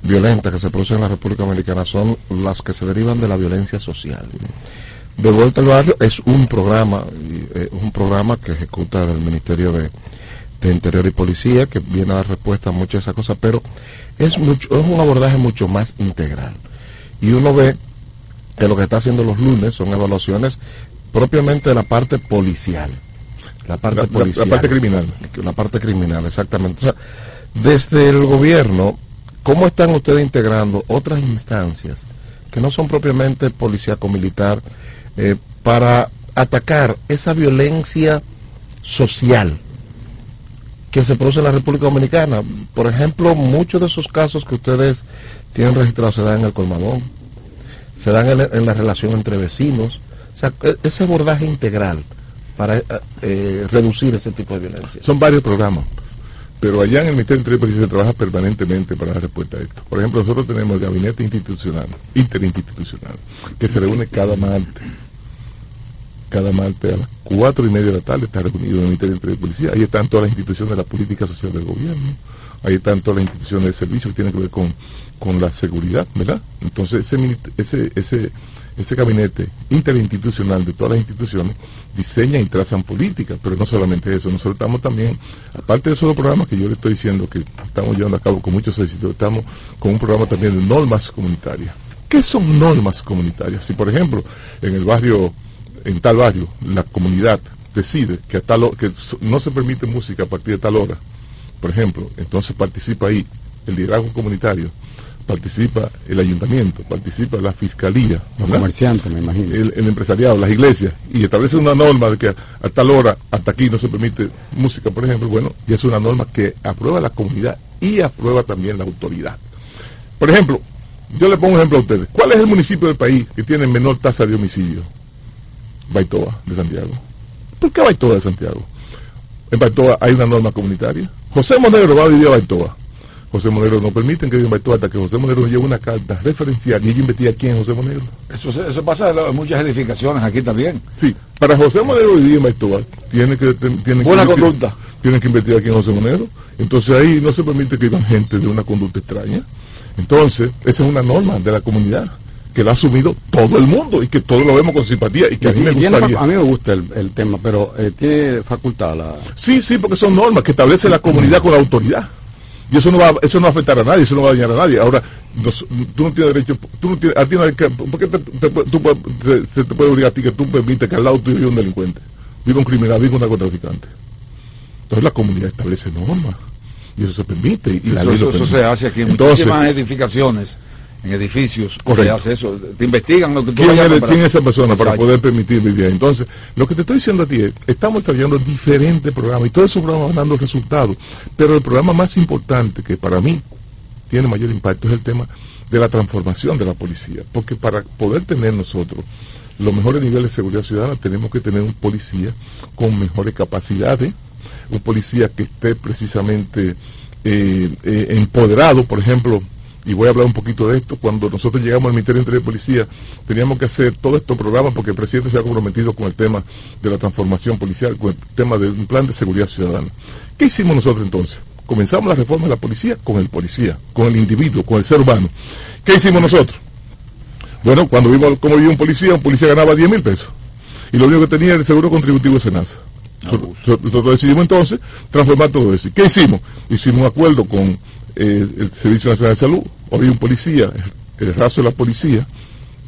violentas que se producen en la República Dominicana son las que se derivan de la violencia social. De vuelta al barrio es un programa, eh, un programa que ejecuta el Ministerio de, de Interior y Policía, que viene a dar respuesta a muchas de esas cosas, pero es mucho, es un abordaje mucho más integral. Y uno ve que lo que está haciendo los lunes son evaluaciones propiamente de la parte policial. La parte La- la- la policial. parte criminal. La parte criminal, exactamente. O sea, desde el gobierno, ¿cómo están ustedes integrando otras instancias que no son propiamente policíaco-militar eh, para atacar esa violencia social que se produce en la República Dominicana? Por ejemplo, muchos de esos casos que ustedes tienen registrados se dan en el colmadón, se dan en, en la relación entre vecinos, o sea, e- ese abordaje integral para eh, eh, reducir ese tipo de violencia. Son varios programas. Pero allá en el Ministerio de Interior se trabaja permanentemente para dar respuesta a esto. Por ejemplo, nosotros tenemos el gabinete institucional, interinstitucional, que se reúne cada martes. Cada martes a las cuatro y media de la tarde está reunido el Ministerio de Interior y Policía. Ahí están todas las instituciones de la política social del gobierno. Ahí están todas las instituciones de servicio que tienen que ver con, con la seguridad, ¿verdad? Entonces, ese, ese, ese, ese gabinete interinstitucional de todas las instituciones diseña y trazan políticas, pero no solamente eso, nosotros estamos también, aparte de esos dos programas que yo le estoy diciendo que estamos llevando a cabo con muchos éxitos, estamos con un programa también de normas comunitarias. ¿Qué son normas comunitarias? Si, por ejemplo, en el barrio, en tal barrio, la comunidad decide que, a tal que no se permite música a partir de tal hora, por ejemplo, entonces participa ahí el liderazgo comunitario, participa el ayuntamiento, participa la fiscalía, Los ¿verdad? comerciantes, me imagino. el, el empresariado, las iglesias, y establece una norma de que a, a tal hora, hasta aquí no se permite música, por ejemplo, bueno, y es una norma que aprueba la comunidad y aprueba también la autoridad. Por ejemplo, yo le pongo un ejemplo a ustedes. ¿Cuál es el municipio del país que tiene menor tasa de homicidio? Baitoa, de Santiago. ¿Por qué Baitoa de Santiago? En Baitoa hay una norma comunitaria. José Monegro va a vivir a Baitoa. José Monegro no permiten que en Baitoa hasta que José Monegro lleve una carta referencial y ella investiga quién es José Monegro. Eso, eso pasa en muchas edificaciones aquí también. Sí, para José Monegro vivir en Baitoa, tiene que, tiene Buena que, conducta. Tienen que investigar quién es José Monegro. Entonces ahí no se permite que vivan gente de una conducta extraña. Entonces, esa es una norma de la comunidad que la ha asumido todo el mundo y que todos lo vemos con simpatía y que a mí me Y gustaría. a mí me gusta el, el tema, pero eh, tiene facultad la... Sí, sí, porque son normas que establece la comunidad con la autoridad. Y eso no va, eso no va a afectar a nadie, eso no va a dañar a nadie. Ahora, nos- tú no tienes derecho, tú no tienes, a ti no hay que, ¿por qué te, te tú te- se te puede obligar a ti que tú permites que al lado tuyo viva un delincuente, viva un criminal, viva un narcotraficante? Entonces la comunidad establece normas y eso se permite. Y la Eso, ley eso- eso permite. se hace aquí en Entonces, muchísimas edificaciones, en edificios, Correcto. se hace eso. Te investigan lo que tú ¿Quién, eres- quién es esa persona para poder permitir vivir? Entonces, lo que te estoy diciendo a ti es, estamos desarrollando diferentes programas y todos esos programas van dando resultados, pero el programa más importante que para mí tiene mayor impacto es el tema de la transformación de la policía, porque para poder tener nosotros los mejores niveles de seguridad ciudadana tenemos que tener un policía con mejores capacidades, un policía que esté precisamente eh, eh, empoderado, por ejemplo, y voy a hablar un poquito de esto, cuando nosotros llegamos al Ministerio de Interior y Policía, teníamos que hacer todos estos programas porque el presidente se ha comprometido con el tema de la transformación policial, con el tema de un plan de seguridad ciudadana. ¿Qué hicimos nosotros entonces? Comenzamos la reforma de la policía con el policía, con el individuo, con el ser humano. ¿Qué hicimos nosotros? Bueno, cuando vimos cómo vivía un policía, un policía ganaba 10 mil pesos. Y lo único que tenía era el seguro contributivo de Senasa. Nosotros nosotros decidimos entonces transformar todo eso. ¿Y ¿Qué hicimos? Hicimos un acuerdo con eh, el Servicio Nacional de Salud. Hoy un policía, el, el raso de la policía,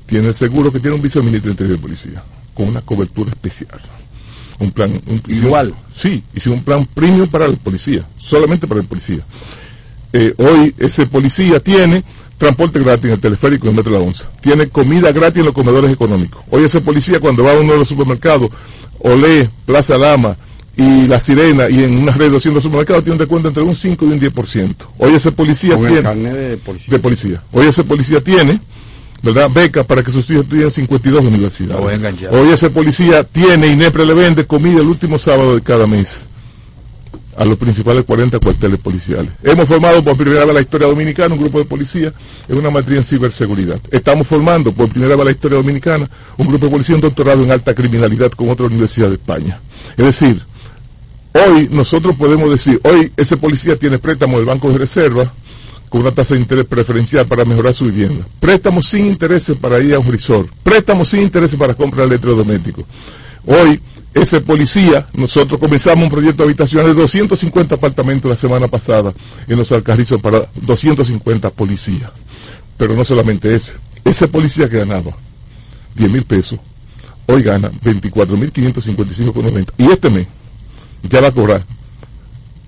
tiene el seguro que tiene un viceministro Interior de Policía, con una cobertura especial. Un plan un- Igual. Sí, hicimos un plan premium para el policía, solamente para el policía. Eh, hoy ese policía tiene transporte gratis en el teleférico en Metro La Onza. Tiene comida gratis en los comedores económicos. Hoy ese policía cuando va a uno de los supermercados, Olé, Plaza Lama y La Sirena y en una red de 200 supermercados tiene un descuento entre un 5 y un 10%. Hoy ese policía Con tiene... de policía. de policía. Hoy ese policía tiene ¿verdad? becas para que sus hijos estudien en 52 universidades. Hoy ese policía tiene, INEPRE le vende comida el último sábado de cada mes a los principales 40 cuarteles policiales. Hemos formado por primera vez en la historia dominicana un grupo de policía en una maestría en ciberseguridad. Estamos formando por primera vez en la historia dominicana un grupo de policía en doctorado en alta criminalidad con otra universidad de España. Es decir, hoy nosotros podemos decir, hoy ese policía tiene préstamo del Banco de Reserva con una tasa de interés preferencial para mejorar su vivienda. Préstamos sin intereses para ir a un resort. Préstamos sin intereses para comprar electrodomésticos. Hoy, ese policía, nosotros comenzamos un proyecto de habitaciones de 250 apartamentos la semana pasada en los Alcarrizos para 250 policías. Pero no solamente ese. Ese policía que ganaba 10 mil pesos, hoy gana 24.555,90. Y este mes ya va a cobrar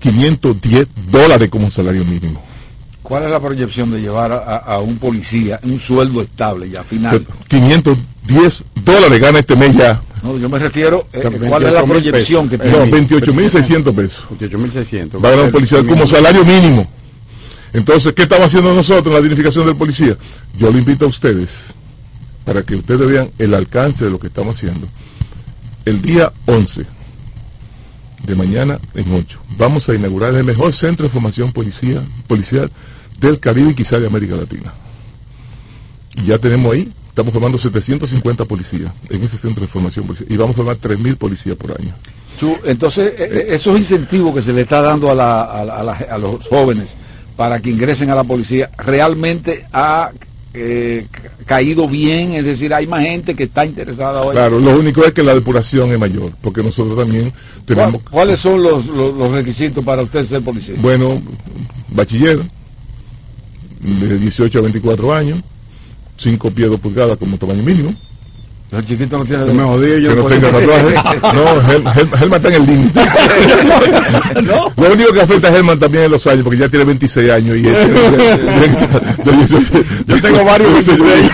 510 dólares como salario mínimo. ¿Cuál es la proyección de llevar a, a un policía un sueldo estable ya final? 510 dólares gana este mes ya. No, yo me refiero, eh, ¿cuál es la proyección que No, tiene? 28.600 pesos. 28.600. Va a ganar un policía como salario mínimo. Entonces, ¿qué estamos haciendo nosotros en la dignificación del policía? Yo le invito a ustedes, para que ustedes vean el alcance de lo que estamos haciendo. El día 11 de mañana en 8, vamos a inaugurar el mejor centro de formación policía, policial del Caribe y quizá de América Latina. Y ya tenemos ahí, estamos formando 750 policías en ese centro de formación policial y vamos a formar 3.000 policías por año. Entonces, eh, eh, esos incentivos que se le está dando a, la- a la- a a los jóvenes para que ingresen a la policía, ¿realmente ha eh, ca- caído bien? Es decir, hay más gente que está interesada hoy. Claro, lo único es que la depuración es mayor, porque nosotros también tenemos, ¿Cuál- ¿Cuáles son los, los- los requisitos para usted ser policía? bueno, bachiller de 18 a 24 años, 5 pies 2 pulgadas como tamaño mínimo. El chiquito no tiene... Que no tenga tatuaje. No, Gel- Gel- Helman está en el límite. Lo único que afecta a Helman también es los años, porque ya tiene 26 años y él Yo tengo varios 26.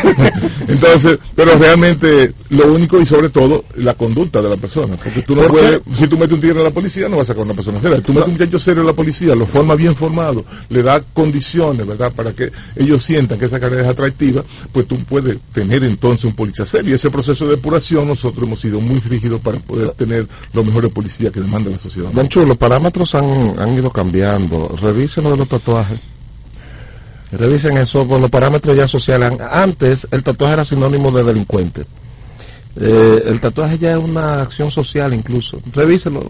Entonces, pero realmente lo único y sobre todo la conducta de la persona, porque tú no ¿Por puedes, si tú metes un tigre en la policía no vas a sacar una persona seria, tú metes un muchacho serio en la policía, lo forma bien formado, le da condiciones, ¿verdad? Para que ellos sientan que esa carrera es atractiva, pues tú puedes tener entonces un policía serio. Y ese proceso de depuración nosotros hemos sido muy rígidos para poder tener los mejores policías que demanda la sociedad. Don Chu, los parámetros han, han ido cambiando. Revisen lo de los tatuajes. Revisen eso por los parámetros ya sociales. An- Antes el tatuaje era sinónimo de delincuente. Eh, el tatuaje ya es una acción social incluso. Revísenlo.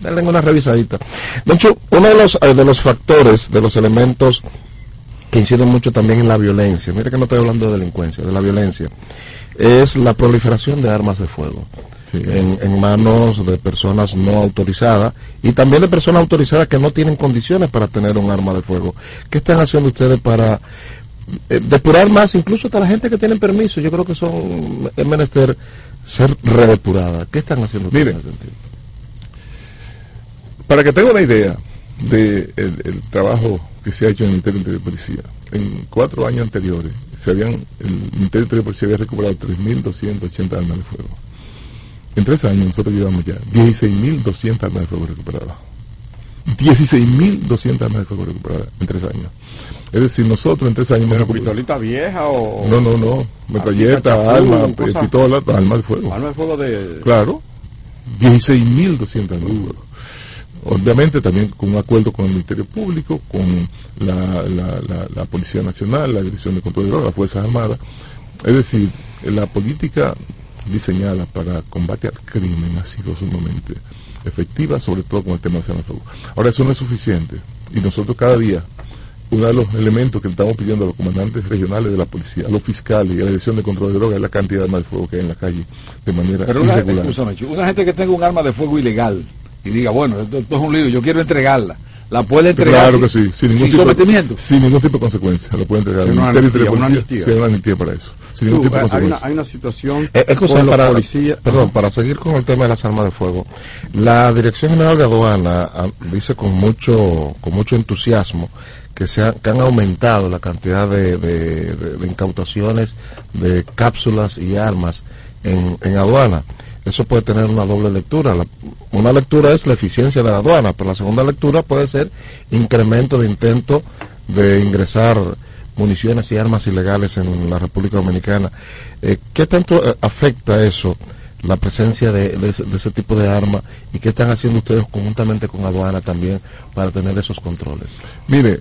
Denle una revisadita. Chu, uno de los, eh, de los factores, de los elementos que inciden mucho también en la violencia, mire que no estoy hablando de delincuencia, de la violencia, es la proliferación de armas de fuego en, en manos de personas no autorizadas y también de personas autorizadas que no tienen condiciones para tener un arma de fuego. ¿Qué están haciendo ustedes para eh, depurar más, incluso hasta la gente que tiene permiso? Yo creo que son, es menester ser redepurada. ¿Qué están haciendo ustedes? Mire, en ese sentido? Para que tenga una idea del de el- el trabajo que se ha hecho en el Ministerio de Policía, en cuatro años anteriores, se habían, el Ministerio de Policía había recuperado 3.280 armas de fuego. En tres años nosotros llevamos ya 16.200 armas de fuego recuperadas. 16.200 armas de fuego recuperadas en tres años. Es decir, nosotros en tres años ¿Pero pistolita vieja o...? No, no, no. Metralleta, Así, arma, cachapú, eh, cosa- pistola, arma de fuego. Arma de fuego de... Claro, 16.200 armas de fuego. Obviamente también con un acuerdo con el Ministerio Público, con la, la- la- la Policía Nacional, la Dirección de Control de Drogas, las Fuerzas Armadas. Es decir, la política diseñada para combate al crimen ha sido sumamente efectiva, sobre todo con el tema de fuego. Ahora, eso no es suficiente. Y nosotros cada día, uno de los elementos que le estamos pidiendo a los comandantes regionales de la policía, a los fiscales y a la Dirección de Control de Drogas es la cantidad de armas de fuego que hay en la calle de manera Pero una, irregular. una gente que tenga un arma de fuego ilegal y diga, bueno, esto, esto es un lío, yo quiero entregarla, la puede entregar Claro que sin- sí, sin ningún, sin tipo, sometimiento. sin ningún tipo de consecuencia. Lo puede entregar. Una amnistía, una Policía, amnistía. sí, hay una amnistía para eso. Sin ningún tipo de hay, una, consecuencia. hay una situación Eh, es cosa para, policías... perdón, para seguir con el tema de las armas de fuego. La Dirección General de Aduana ah, dice con mucho, con mucho entusiasmo que, se ha- que han aumentado la cantidad de, de- de- de incautaciones de cápsulas y armas en, en aduana. Eso puede tener una doble lectura. La- una lectura es la eficiencia de la aduana, pero la segunda lectura puede ser incremento de intento de ingresar municiones y armas ilegales en la República Dominicana. Eh, ¿Qué tanto eh, afecta eso, la presencia de, ese, tipo de armas, y qué están haciendo ustedes conjuntamente con aduana también para tener esos controles? Mire,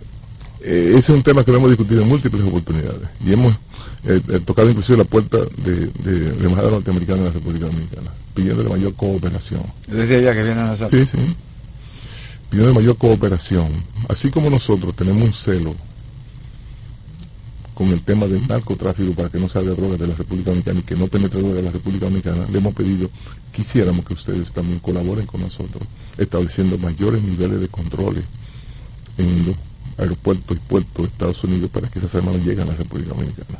ese es un tema que lo hemos discutido en múltiples oportunidades y hemos eh, eh, tocado inclusive la puerta de, de, de la embajada norteamericana en la República Dominicana, pidiendo mayor cooperación. Desde allá que vienen a hacer. Sí, sí. Pidiendo mayor cooperación. Así como nosotros tenemos un celo con el tema del narcotráfico para que no salga droga de la República Dominicana y que no penetre droga de la República Dominicana, le hemos pedido, quisiéramos que ustedes también colaboren con nosotros, estableciendo mayores niveles de controles en los aeropuertos y puertos de Estados Unidos para que esas armas no lleguen a la República Dominicana.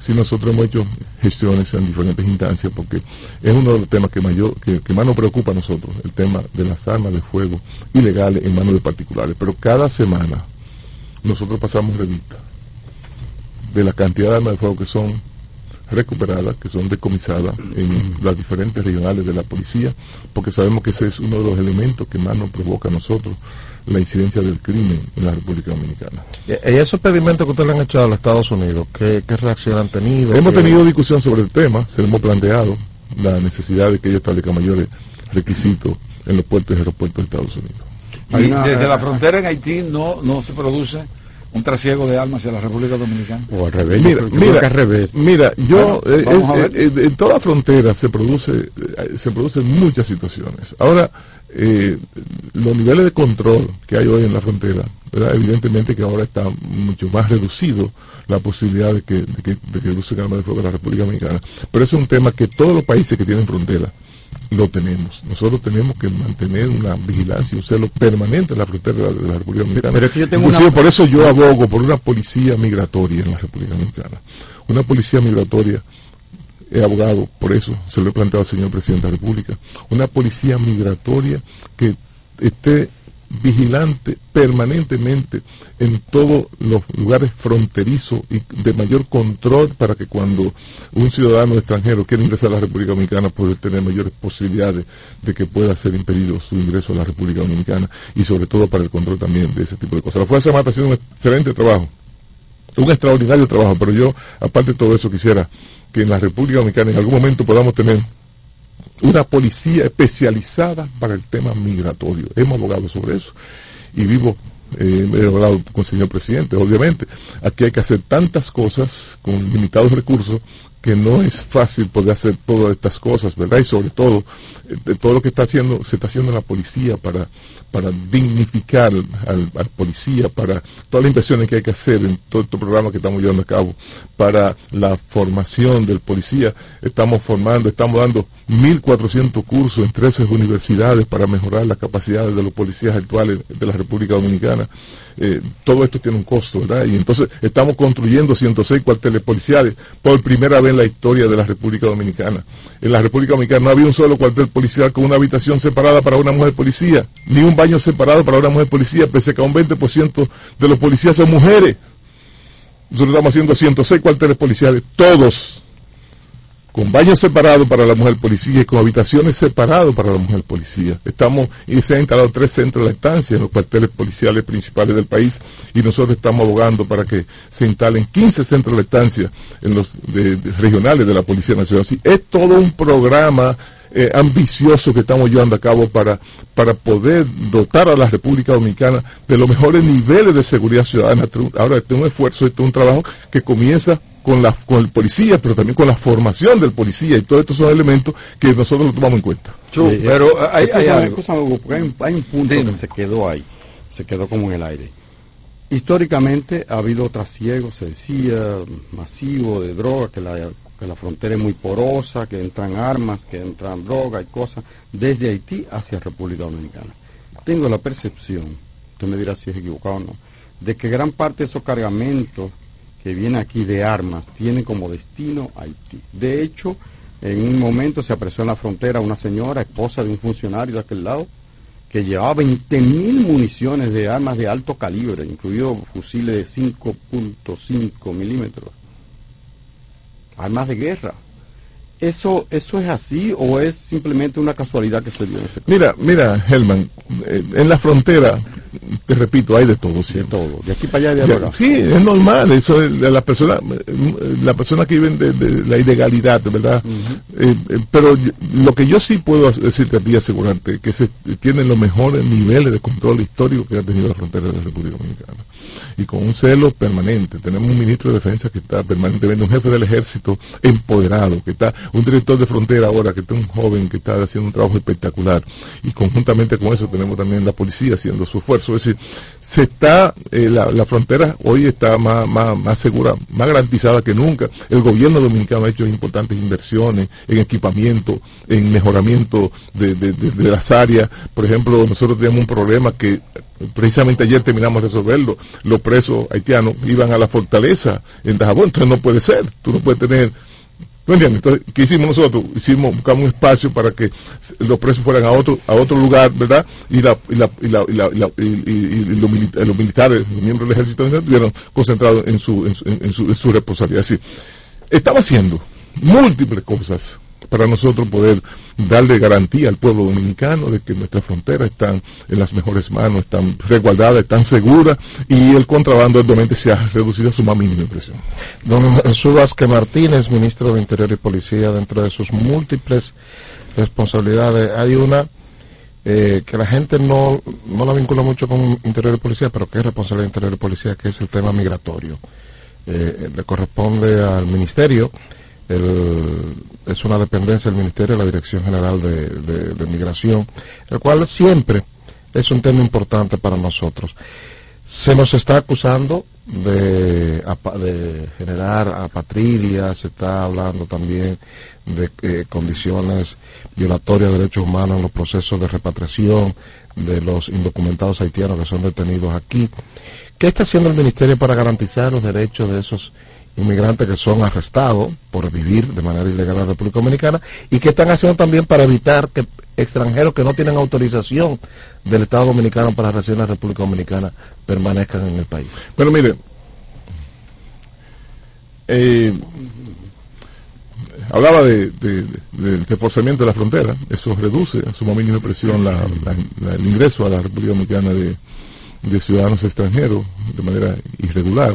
Si nosotros hemos hecho gestiones en diferentes instancias, porque es uno de los temas que, mayor, que, que más nos preocupa a nosotros, el tema de las armas de fuego ilegales en manos de particulares. Pero cada semana nosotros pasamos revista de la cantidad de armas de fuego que son recuperadas, que son decomisadas en las diferentes regionales de la policía, porque sabemos que ese es uno de los elementos que más nos provoca a nosotros la incidencia del crimen en la República Dominicana. Y, y esos pedimentos que ustedes le han hecho a los Estados Unidos, ¿qué, qué reacción han tenido? Hemos ¿Qué- tenido discusión sobre el tema, se hemos planteado la necesidad de que ellos establezcan mayores requisitos en los puertos y aeropuertos de Estados Unidos. Y desde la frontera en Haití no, no se produce un trasiego de armas hacia la República Dominicana. O al revés, Mira, mira, al revés. mira, yo Bueno, eh, eh, eh, en toda frontera se produce eh, se producen muchas situaciones. Ahora eh, los niveles de control que hay hoy en la frontera, ¿verdad? evidentemente que ahora está mucho más reducido la posibilidad de que de que, de que armas de fuego en la República Dominicana. Pero ese es un tema que todos los países que tienen frontera lo tenemos. Nosotros tenemos que mantener una vigilancia y un celo permanente en la frontera de la, de la República Dominicana. Pero es que yo tengo Inclusive una- por eso yo abogo por una policía migratoria en la República Dominicana. Una policía migratoria, he abogado por eso, se lo he planteado al señor presidente de la República. Una policía migratoria que esté vigilante permanentemente en todos los lugares fronterizos y de mayor control para que cuando un ciudadano extranjero quiere ingresar a la República Dominicana pueda tener mayores posibilidades de que pueda ser impedido su ingreso a la República Dominicana y sobre todo para el control también de ese tipo de cosas. La Fuerza Armada está haciendo un excelente trabajo un extraordinario trabajo, pero yo, aparte de todo eso, quisiera que en la República Dominicana en algún momento podamos tener una policía especializada para el tema migratorio. Hemos abogado sobre eso y vivo, eh, he hablado con el señor presidente, obviamente. Aquí hay que hacer tantas cosas con limitados recursos que no es fácil poder hacer todas estas cosas, ¿verdad? Y sobre todo, eh, todo lo que está haciendo, se está haciendo en la policía para, para dignificar al, al policía, para todas las inversiones que hay que hacer en todo este programa que estamos llevando a cabo, para la formación del policía. Estamos formando, estamos dando 1.400 cursos en 13 universidades para mejorar las capacidades de los policías actuales de la República Dominicana. Eh, todo esto tiene un costo, ¿verdad? Y entonces estamos construyendo 106 cuarteles policiales por primera vez en la historia de la República Dominicana. En la República Dominicana no había un solo cuartel policial con una habitación separada para una mujer policía, ni un baño separado para una mujer policía, pese a que un 20% de los policías son mujeres. Nosotros estamos haciendo 106 cuarteles policiales, todos con baños separados para la mujer policía y con habitaciones separadas para la mujer policía. Estamos, y se han instalado tres centros de lactancia en los cuarteles policiales principales del país y nosotros estamos abogando para que se instalen 15 centros de lactancia en los de- regionales de la Policía Nacional. Es todo un programa eh, ambicioso que estamos llevando a cabo para, para poder dotar a la República Dominicana de los mejores niveles de seguridad ciudadana. Ahora, este es un esfuerzo, este es un trabajo que comienza con la con el policía, pero también con la formación del policía y todos estos son elementos que nosotros lo tomamos en cuenta. Sí, pero hay- hay escúchame, algo. hay un, hay un punto Dime. que se quedó ahí, se quedó como en el aire. Históricamente ha habido trasiego, se decía, masivo de droga, que la, que la frontera es muy porosa, que entran armas, que entran droga y cosas, desde Haití hacia República Dominicana. Tengo la percepción, usted me dirá si es equivocado o no, de que gran parte de esos cargamentos que vienen aquí de armas tienen como destino Haití. De hecho, en un momento se apresó en la frontera una señora, esposa de un funcionario de aquel lado, que llevaba 20.000 municiones de armas de alto calibre, incluidos fusiles de 5.5 milímetros. Armas de guerra. ¿Eso, ¿Eso es así o es simplemente una casualidad que se dio en ese caso? Mira, mira, Helman, eh, en la frontera te repito, hay de todo. Sí. De todo. De aquí para allá de allá. Sí, es normal. Eso es de la persona, la persona que viven de, de la ilegalidad, ¿verdad? Eh, eh, pero lo que yo sí puedo decirte a ti, asegurarte, que se tienen los mejores niveles de control histórico que ha tenido la frontera de la República Dominicana. Y con un celo permanente. Tenemos un ministro de Defensa que está permanentemente, un jefe del ejército empoderado, que está, un director de frontera ahora, que está un joven que está haciendo un trabajo espectacular. Y conjuntamente con eso tenemos también la policía haciendo su esfuerzo. Es decir, se está, eh, la, la frontera hoy está más, más, más segura, más garantizada que nunca. El gobierno dominicano ha hecho importantes inversiones en equipamiento, en mejoramiento de, de- de- de las áreas. Por ejemplo, nosotros tenemos un problema que precisamente ayer terminamos de resolverlo. Los presos haitianos iban a la fortaleza en Dajabón, entonces no puede ser. Tú no puedes tener ¿No entiendes? Entonces, ¿qué hicimos nosotros? Hicimos, buscamos un espacio para que los presos fueran a otro, a otro lugar, ¿verdad? Y la, y la, y la, y la- y los militares, los miembros del ejército estuvieron concentrados en su, en su, en su, en su responsabilidad. Es decir, estaba haciendo múltiples cosas para nosotros poder darle garantía al pueblo dominicano de que nuestras fronteras están en las mejores manos, están resguardadas, están seguras y el contrabando obviamente se ha reducido a su más mínima impresión. Don Vázquez Martínez, ministro de Interior y Policía, dentro de sus múltiples responsabilidades, hay una eh, que la gente no, no la vincula mucho con Interior y Policía, pero que es responsabilidad de Interior y Policía, que es el tema migratorio. Eh, le corresponde al Ministerio, el- es una dependencia del Ministerio, la Dirección General de, de- de Migración, el cual siempre es un tema importante para nosotros. Se nos está acusando de, de generar apatridia, se está hablando también de eh, condiciones violatorias de derechos humanos en los procesos de repatriación de los indocumentados haitianos que son detenidos aquí. ¿Qué está haciendo el Ministerio para garantizar los derechos de esos inmigrantes que son arrestados por vivir de manera ilegal en la República Dominicana? ¿Y qué están haciendo también para evitar que extranjeros que no tienen autorización del Estado Dominicano para residir en la República Dominicana permanezcan en el país? Bueno, mire, eh, hablaba de, de- de- del reforzamiento de la frontera, eso reduce a su mínima presión la- la- el ingreso a la República Dominicana de, de ciudadanos extranjeros de manera irregular.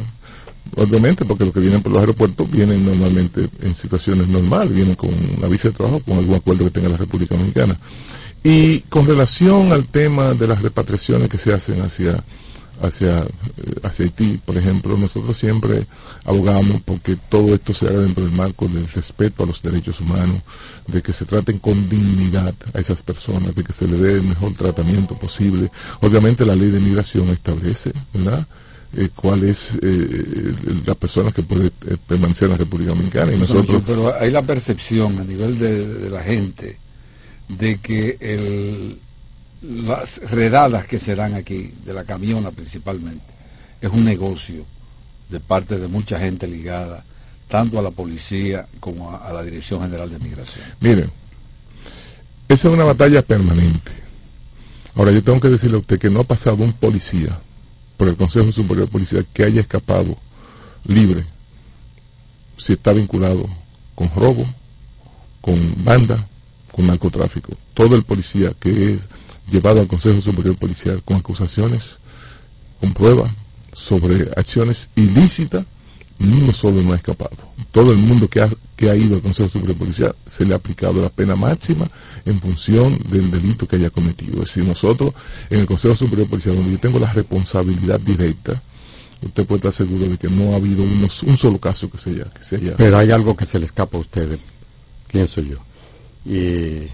Obviamente, porque los que vienen por los aeropuertos vienen normalmente en situaciones normales, vienen con una visa de trabajo, con algún acuerdo que tenga la República Dominicana. Y con relación al tema de las repatriaciones que se hacen hacia hacia, eh, hacia Haití, por ejemplo, nosotros siempre abogamos porque todo esto se haga dentro del marco del respeto a los derechos humanos, de que se traten con dignidad a esas personas, de que se le dé el mejor tratamiento posible. Obviamente la ley de migración establece, ¿verdad? Eh, cuál es eh, la persona que puede eh, permanecer en la República Dominicana y nosotros Pero hay la percepción a nivel de, de la gente de que el, las redadas que se dan aquí, de la camiona principalmente, es un negocio de parte de mucha gente ligada tanto a la policía como a, a la Dirección General de Migración. Miren, esa es una batalla permanente. Ahora, yo tengo que decirle a usted que no ha pasado un policía por el Consejo Superior de Policía que haya escapado libre si está vinculado con robo, con banda, con narcotráfico. Todo el policía que es llevado al Consejo Superior Policial con acusaciones, con pruebas sobre acciones ilícitas, no solo no ha escapado. Todo el mundo que ha, que ha ido al Consejo Superior Policial se le ha aplicado la pena máxima en función del delito que haya cometido. Es decir, nosotros en el Consejo Superior Policial, donde yo tengo la responsabilidad directa, usted puede estar seguro de que no ha habido unos- un solo caso que se haya... Que se haya Pero hay algo que se le escapa a ustedes, pienso yo. Y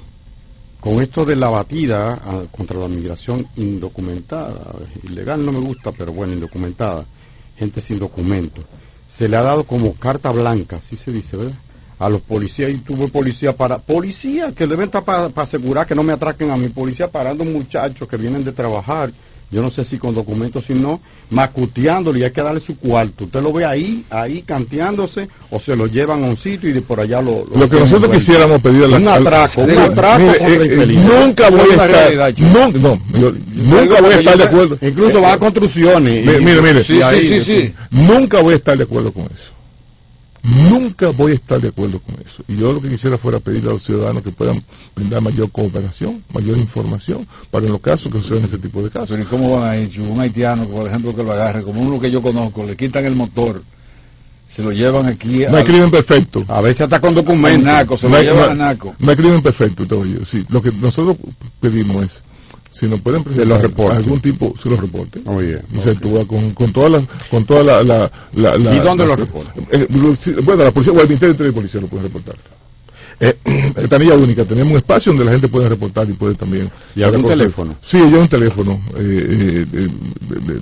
con esto de la batida ah, contra la migración indocumentada, ilegal no me gusta, pero bueno, indocumentada, gente sin documentos, se le ha dado como carta blanca, así se dice, ¿verdad? A los policías, y tuvo policía para, policía que deben estar para asegurar que no me atraquen a mi policía parando muchachos que vienen de trabajar, yo no sé si con documentos, si no, macuteándole y hay que darle su cuarto. Usted lo ve ahí, ahí canteándose, o se lo llevan a un sitio y de por allá lo... Lo que nosotros quisiéramos pedir a la Un atraco, un atraco eh, eh. Nunca voy a estar, nunca voy a estar de acuerdo. Incluso van a construcciones. Mire, mire, mire. Sí, sí, sí, sí. Nunca voy a estar de acuerdo con eso. Nunca voy a estar de acuerdo con eso. Y yo lo que quisiera fuera pedirle a los ciudadanos que puedan brindar mayor cooperación, mayor información, para en los casos que suceden ese tipo de casos. Pero ¿y cómo van a ir? Un haitiano, por ejemplo, que lo agarre, como uno que yo conozco, le quitan el motor, se lo llevan aquí No hay crimen perfecto. A veces hasta con documentos. Naco, se No lo hay, llevan no- a Naco. no hay crimen perfecto, te oye. Sí, lo que nosotros pedimos es, si nos pueden presentar los reportes. algún tipo, se los reporte. Oye, Y se actúa con, con todas las, con toda la, la, la- la- ¿Y dónde los reporta? Eh, bueno, la policía o el Ministerio de Policía lo puede reportar. Eh, ventanilla única, tenemos un espacio donde la gente puede reportar y puede también. ¿Y algún teléfono? Sí, hay un teléfono eh, eh, de- de-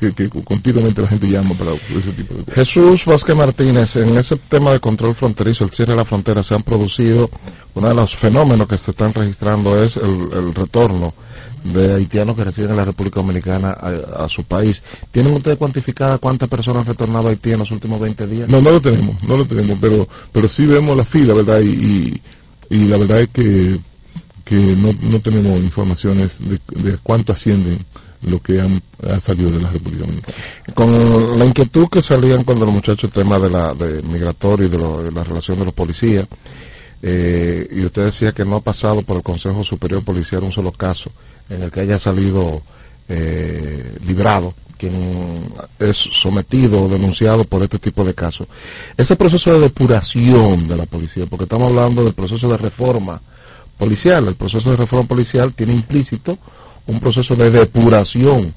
que, que continuamente la gente llama para ese tipo de cosas. Jesús Vázquez Martínez, en ese tema de control fronterizo, el cierre de la frontera, se han producido, uno de los fenómenos que se están registrando es el, el retorno de haitianos que residen en la República Dominicana a, a su país. ¿Tienen ustedes cuantificada cuántas personas han retornado a Haití en los últimos 20 días? No, no lo tenemos, no lo tenemos, pero pero sí vemos la fila, ¿verdad? Y, y, y la verdad es que, que no, no tenemos informaciones de, de cuánto ascienden lo que han, han salido de la República Dominicana. Con la inquietud que salían cuando los muchachos el tema de la de migratorio y de, lo- de la relación de los policías, eh, y usted decía que no ha pasado por el Consejo Superior Policial un solo caso en el que haya salido eh, librado quien es sometido o denunciado por este tipo de casos. Ese proceso de depuración de la policía, porque estamos hablando del proceso de reforma policial, el proceso de reforma policial tiene implícito un proceso de depuración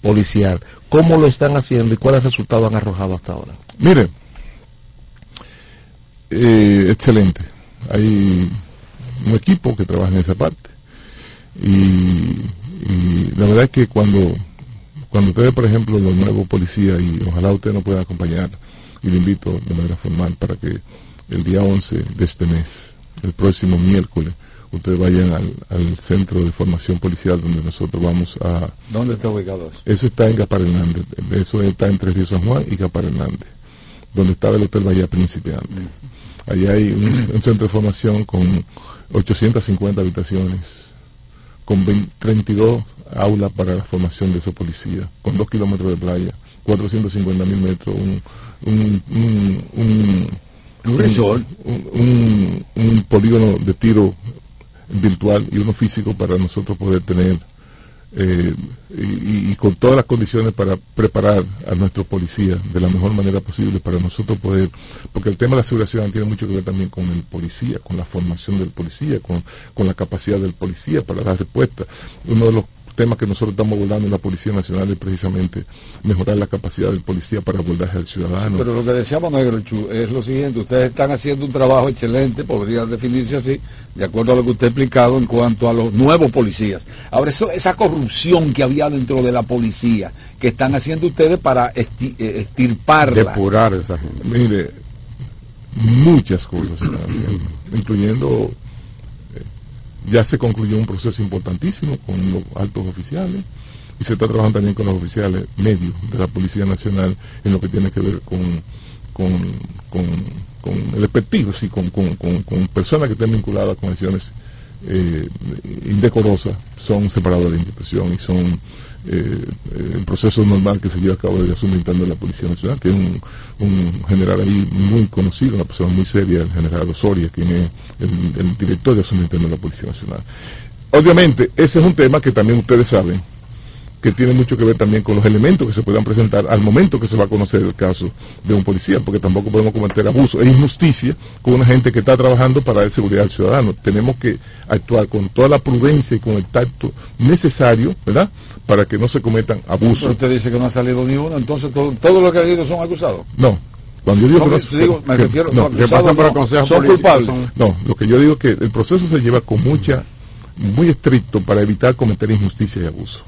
policial. ¿Cómo lo están haciendo y cuáles resultados han arrojado hasta ahora? Mire, eh, excelente. Hay un equipo que trabaja en esa parte. Y, y la verdad es que cuando, cuando ustedes, por ejemplo, los nuevos policías, y ojalá usted nos pueda acompañar, y le invito de manera formal para que el día 11 de este mes, el próximo miércoles, ustedes vayan al, al centro de formación policial donde nosotros vamos a... ¿Dónde está ubicado eso? Eso está en Gapar Hernández, eso está entre Río San Juan y Gapar Hernández, donde estaba el Hotel Bahía Príncipe antes. Allá hay un, un centro de formación con 850 habitaciones, con 20 32 aulas para la formación de esos policías, con 2 kilómetros de playa, 450 mil metros, un, un, un, un, Un resort. un- un- un polígono de tiro virtual y uno físico para nosotros poder tener eh, y, y con todas las condiciones para preparar a nuestros policías de la mejor manera posible para nosotros poder, porque el tema de la seguridad tiene mucho que ver también con el policía, con la formación del policía, con, con la capacidad del policía para dar respuesta. Uno de los temas que nosotros estamos abordando en la Policía Nacional es precisamente mejorar la capacidad del policía para abordaje al ciudadano. Pero lo que decíamos Negro Chu es lo siguiente, ustedes están haciendo un trabajo excelente, podría definirse así, de acuerdo a lo que usted ha explicado en cuanto a los nuevos policías. Ahora, eso, esa corrupción que había dentro de la policía, que están haciendo ustedes para esti- eh, extirparla. Depurar esa gente. Mire, muchas cosas están haciendo, incluyendo, eh, ya se concluyó un proceso importantísimo con los altos oficiales y se está trabajando también con los oficiales medios de la Policía Nacional en lo que tiene que ver con, con, con, con el expertise, sí, con- con personas que estén vinculadas con acciones eh, indecorosas, son separados de la institución y son eh, el proceso normal que se lleva a cabo de asunto interno de la Policía Nacional. Tiene un, un general ahí muy conocido, una persona muy seria, el general Osoria, quien es el, director de asunto interno de la Policía Nacional. Obviamente, ese es un tema que también ustedes saben que tiene mucho que ver también con los elementos que se puedan presentar al momento que se va a conocer el caso de un policía, porque tampoco podemos cometer abuso e injusticia con una gente que está trabajando para dar seguridad al ciudadano. Tenemos que actuar con toda la prudencia y con el tacto necesario, ¿verdad?, para que no se cometan Pero abusos. usted dice que no ha salido ni uno, entonces todo, todo lo que ha ido son acusados. No. Cuando yo digo No, que no- que- digo, me que- refiero- no, no, que acusados pasan por el no, Consejo son Político, culpables. son- No, lo que yo digo es que el proceso se lleva con mucha, muy estricto para evitar cometer injusticia y abuso.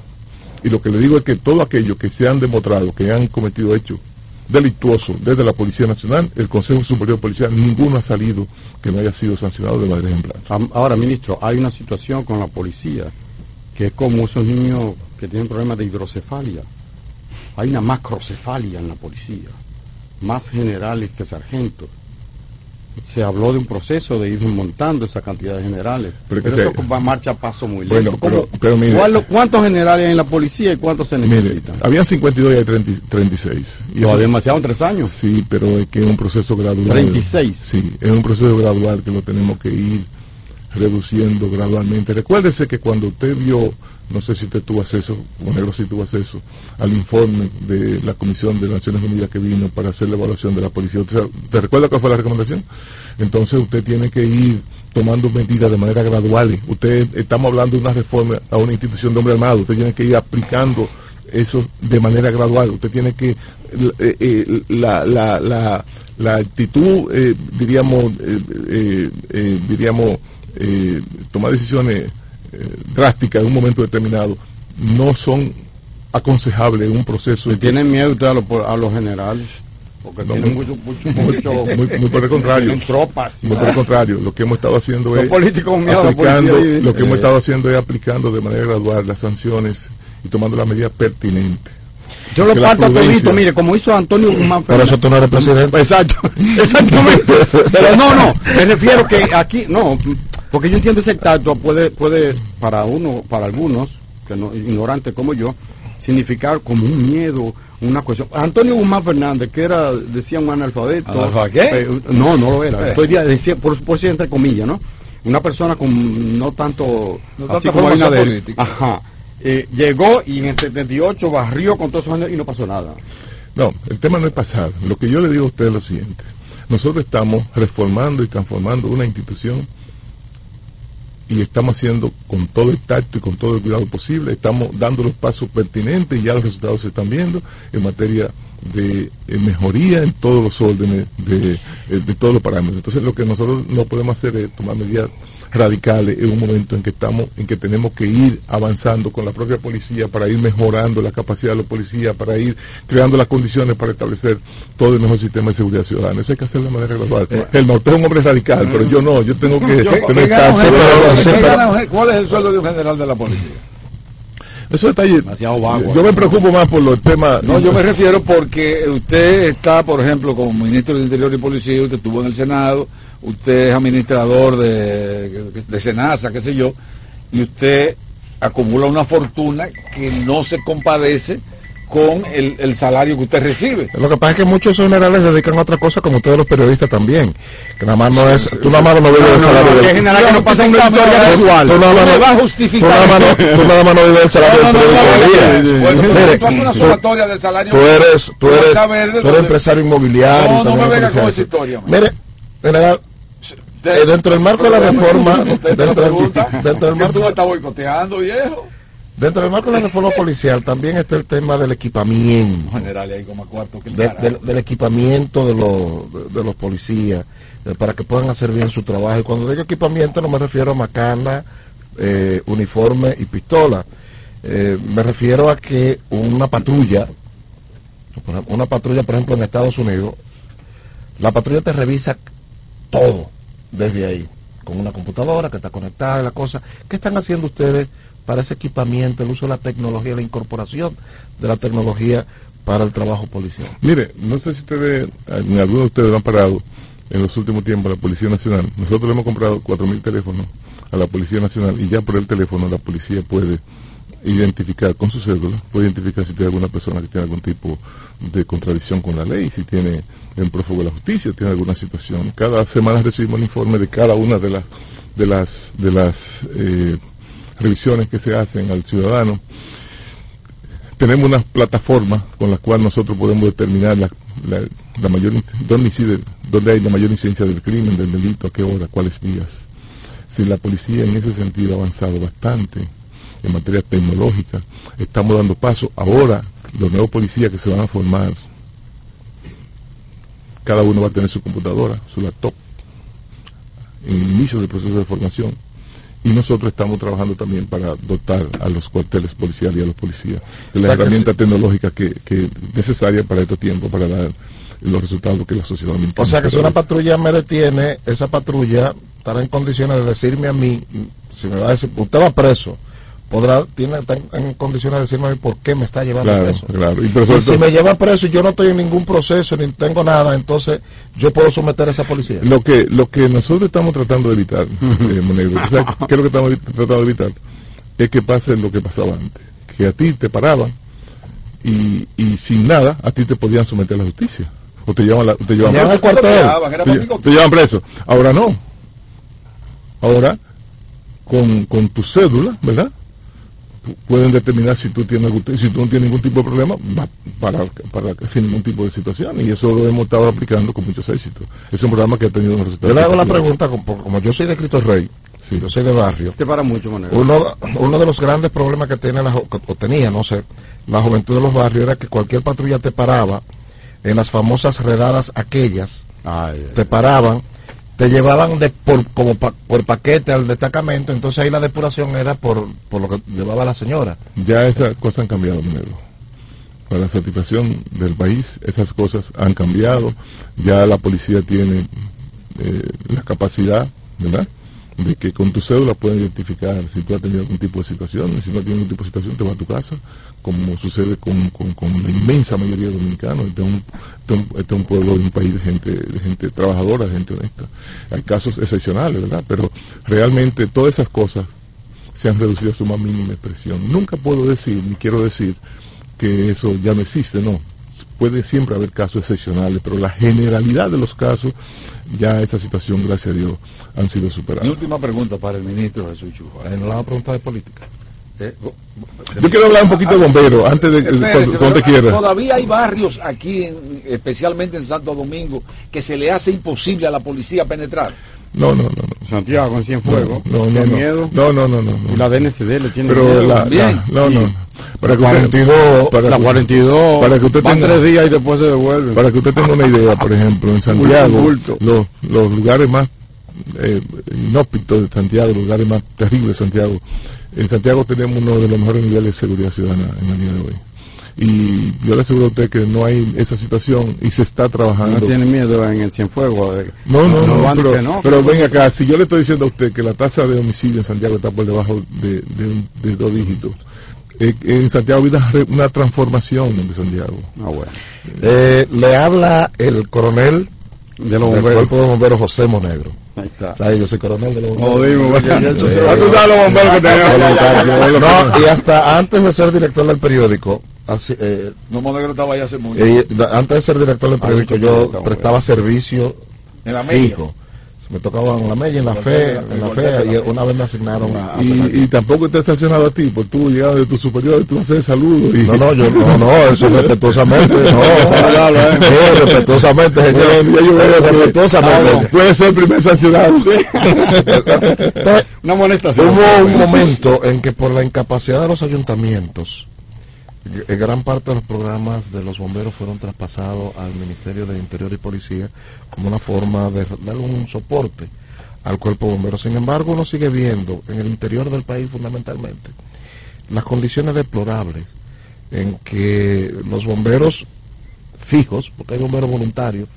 Y lo que le digo es que todo aquello que se han demostrado que han cometido hechos delictuosos desde la Policía Nacional, el Consejo Superior Policial, ninguno ha salido que no haya sido sancionado de manera ejemplar. Ahora, ministro, hay una situación con la policía que es como esos niños que tienen problemas de hidrocefalia. Hay una macrocefalia en la policía, más generales que sargentos. Se habló de un proceso de ir montando esa cantidad de generales. Pero eso va marcha a paso muy lento. pero- ¿Cómo- pero mire- ¿Cuántos generales hay en la policía y cuántos se Mire, necesitan? habían 52 y hay 30 36. Y No, eso- demasiado en tres años. Sí, pero es que es un proceso gradual. 36. Sí, es un proceso gradual que lo tenemos que ir reduciendo gradualmente. Recuérdese que cuando usted vio, no sé si usted tuvo acceso, o negro si tuvo acceso, al informe de la Comisión de Naciones Unidas que vino para hacer la evaluación de la policía. ¿Usted sabe- ¿Te recuerda cuál fue la recomendación? Entonces usted tiene que ir tomando medidas de manera gradual. Usted, estamos hablando de una reforma a una institución de hombre armado. Usted tiene que ir aplicando eso de manera gradual. Usted tiene que eh, eh, la, la, la, la actitud, eh, diríamos, eh, diríamos, tomar decisiones eh, drásticas en un momento determinado no son aconsejables en un proceso. ¿Tienen miedo usted a, los po- a los generales? Porque No, tienen muy- mucho, mucho, muy, mucho- muy- muy por el contrario. tropas. Muy por el contrario. Lo que hemos estado haciendo Los es políticos miedo a la aplicando, policía y- lo que hemos Eh. estado haciendo es aplicando de manera gradual las sanciones y tomando las medidas pertinentes. Yo lo parto todito, mire, como hizo Antonio Guzmán Por eso tú no eres presidente. Exacto, exactamente. Pero no, no, me refiero que aquí, no, porque yo entiendo ese tacto puede, puede para uno, para algunos, que no, ignorantes como yo, significar como un miedo, una cuestión. Antonio Guzmán Fernández, que era, decía un analfabeto. ¿Analfa qué? eh, no, no lo era. Estoy decía, por, por decir entre comillas, ¿no? Una persona con no tanto, No así como hay una de política. Ajá. Eh, llegó y en el 78 barrió con todos esos años y no pasó nada. No, el tema no es pasar. Lo que yo le digo a usted es lo siguiente. Nosotros estamos reformando y transformando una institución y estamos haciendo con todo el tacto y con todo el cuidado posible. Estamos dando los pasos pertinentes y ya los resultados se están viendo en materia de eh, mejoría en todos los órdenes, de, eh, de todos los parámetros. Entonces lo que nosotros no podemos hacer es tomar medidas radicales en un momento en que estamos, en que tenemos que ir avanzando con la propia policía para ir mejorando la capacidad de los policías, para ir creando las condiciones para establecer todo el mejor sistema de seguridad ciudadana. Eso hay que hacerlo de manera gradual. Helma, usted es un hombre radical, pero yo no, yo tengo que Yo- tener ¿qué ¿Cuál es el sueldo de un general de la policía? Eso está ahí. Yo me preocupo más por los temas. No, yo me refiero porque usted está, por ejemplo, como ministro del Interior y Policía, usted estuvo en el Senado, usted es administrador de, de Senasa, qué sé yo, y usted acumula una fortuna que no se compadece con el, el salario que usted recibe. Lo que pasa es que muchos generales se dedican a otra cosa, como ustedes los periodistas también. Que nada más no es, tú nada más no vives del salario del que general que no pasa una historia Tú- nada más no- tú nada más no- no vives del salario del del. Bueno, Mire, tú del salario. Tú eres, tú eres, tú eres empresario inmobiliario. No, no me venga empresario. con esa historia. Mire, general, eh, dentro del marco de la reforma, dentro, del marco tú me estás boicoteando, viejo. Dentro del marco de la reforma policial también está el tema del equipamiento. General, ahí como cuarto que de- del, del equipamiento de los, de, de los policías eh, para que puedan hacer bien su trabajo. Y cuando digo equipamiento no me refiero a macana, eh, uniforme y pistola. Eh, me refiero a que una patrulla, una patrulla, por ejemplo, en Estados Unidos, la patrulla te revisa todo desde ahí, con una computadora que está conectada y la cosa. ¿Qué están haciendo ustedes para ese equipamiento, el uso de la tecnología, la incorporación de la tecnología para el trabajo policial? Mire, no sé si ustedes, en algunos de ustedes lo han parado en los últimos tiempos la Policía Nacional. Nosotros le hemos comprado 4.000 teléfonos a la Policía Nacional y ya por el teléfono la policía puede identificar con su cédula, puede identificar si tiene alguna persona que tiene algún tipo de contradicción con la ley, si tiene en prófugo de la justicia, tiene alguna situación. Cada semana recibimos el informe de cada una de las de las de las eh, revisiones que se hacen al ciudadano tenemos una plataforma con la cual nosotros podemos determinar la, mayor dónde incide, dónde hay la mayor incidencia del crimen, del delito, a qué hora, cuáles días. Si la policía en ese sentido ha avanzado bastante en materia tecnológica, estamos dando paso. Ahora, los nuevos policías que se van a formar, cada uno va a tener su computadora, su laptop, en el inicio del proceso de formación y nosotros estamos trabajando también para dotar a los cuarteles policiales y a los policías de las herramientas tecnológicas que, que necesarias para estos tiempos para dar los resultados que la sociedad O sea que si una patrulla me detiene, esa patrulla estará en condiciones de decirme a mí, si me va a decir, usted va preso podrá, tiene, está en, condiciones de decirme a mí por qué me está llevando Claro, preso. claro. Y si me llevan preso y yo no estoy en ningún proceso ni tengo nada, entonces yo puedo someter a esa policía. Lo que, lo que nosotros estamos tratando de evitar, eh, Monegro, ¿tú sabes ¿qué es lo que estamos tratando de evitar? Es que pase lo que pasaba antes. Que a ti te paraban y, y sin nada, a ti te podían someter a la justicia. O te llevaban, la- te al cuartel. Te, te llevaban preso. Ahora no. Ahora, con, con tu cédula, ¿verdad? Pu- Pueden determinar si tú tienes algún- si tú no tienes ningún tipo de problema va para, para sin ningún tipo de situación y eso lo hemos estado aplicando con muchos éxitos. Es un programa que ha tenido resultados. Yo le hago la pregunta, como, como yo soy de Cristo Rey, yo soy de barrio, Te para mucho, Monegro. uno, uno de los grandes problemas que tiene la, o tenía, no sé, la juventud de los barrios era que cualquier patrulla te paraba en las famosas redadas aquellas, te paraban, te llevaban de por como pa- por paquete al destacamento, entonces ahí la depuración era por, por lo que llevaba la señora. Ya esas cosas han cambiado, Monegro. Para la satisfacción del país, esas cosas han cambiado. Ya la policía tiene eh, la capacidad, ¿verdad? De que con tu cédula pueden identificar si tú has tenido algún tipo de situación. y Si no tienes ningún tipo de situación, te vas a tu casa, como sucede con, con- la inmensa mayoría de dominicanos. Este es un, un- un pueblo, un país de gente, de gente trabajadora, de gente honesta. Hay casos excepcionales, ¿verdad? Pero realmente todas esas cosas se han reducido a su más mínima expresión. Nunca puedo decir, ni quiero decir, que eso ya no existe, no. Puede siempre haber casos excepcionales, pero la generalidad de los casos, ya esa situación, gracias a Dios, han sido Mi superadas. última pregunta para el ministro Jesús Chujo. En la pregunta de política. Eh, Yo quiero hablar un poquito de bomberos, antes de, Espérese, pero quieras. Todavía hay barrios aquí, en- especialmente en Santo Domingo, que se le hace imposible a la policía penetrar. No, no, no. no. Santiago en Cienfuegos. No, no, Tiene no. miedo. No, no, no, no. no. Y la DNCD le tiene Pero miedo. la, también. la- no, no. Para que La usted- 42, para la que- 42, para que usted tenga- tres días y después se devuelven. Para que usted tenga una idea, por ejemplo, en Santiago, los, los lugares más eh, inhóspitos de Santiago, los lugares más terribles de Santiago, en Santiago tenemos uno de los mejores niveles de seguridad ciudadana en el día de hoy. Y yo le aseguro a usted que no hay esa situación y se está trabajando. No tiene miedo en el Cienfuegos. de- No, no, no, pero, no, pero ven acá, si yo le estoy diciendo a usted que la tasa de homicidio en Santiago está por debajo de, de de dos dígitos, eh, en Santiago habido una, transformación de Santiago. Ah, bueno. Eh, le habla el coronel De los del bomberos. cuerpo de bomberos José Monegro. Ahí está. ¿Sabe? Yo soy coronel de los bomberos. sabes los bomberos. No, y hasta antes de ser director del periódico, así, eh, No Monegro estaba ahí hace mucho. eh, antes de ser director del periódico, yo prestaba servicio En la media. Me tocaba en la media, en la fe, en la fe, y una vez me asignaron a, a Y, y tampoco está estacionado a ti, por tú llegado de tu superior, tú haces saludos. Y... No, no, yo no, no, eso es respetuosamente, no, Sí, respetuosamente, señor, yo respetuosamente. Puede ser el primer sancionado. Una amonestación. Hubo un momento en que por la incapacidad de los ayuntamientos, gran parte de los programas de los bomberos fueron traspasados al Ministerio de Interior y Policía como una forma de darle un soporte al cuerpo de bomberos. Sin embargo, uno sigue viendo en el interior del país fundamentalmente las condiciones deplorables en que los bomberos fijos, porque hay bomberos voluntarios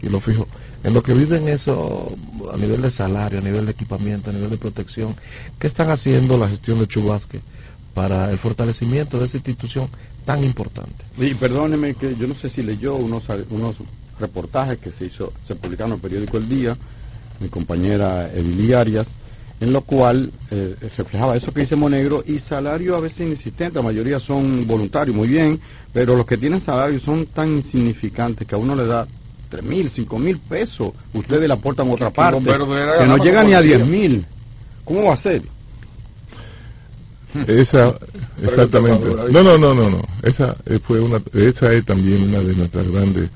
y los fijos, en lo que viven eso a nivel de salario, a nivel de equipamiento, a nivel de protección, ¿qué están haciendo la gestión de Chubasque para el fortalecimiento de esa institución tan importante? Y perdóneme que yo no sé si leyó unos, unos reportajes que se hizo, se publicaron en el periódico El Día, mi compañera Edili Arias, en lo cual eh, reflejaba eso que dice Monegro y salario a veces inexistente, la mayoría son voluntarios, muy bien, pero los que tienen salario son tan insignificantes que a uno le da tres mil, cinco mil pesos, ustedes le aportan otra parte, que no llega ni a policía. diez mil. ¿Cómo va a ser? Esa, exactamente. No, no, no, no, no. Esa eh, fue una, esa es también una de nuestras grandes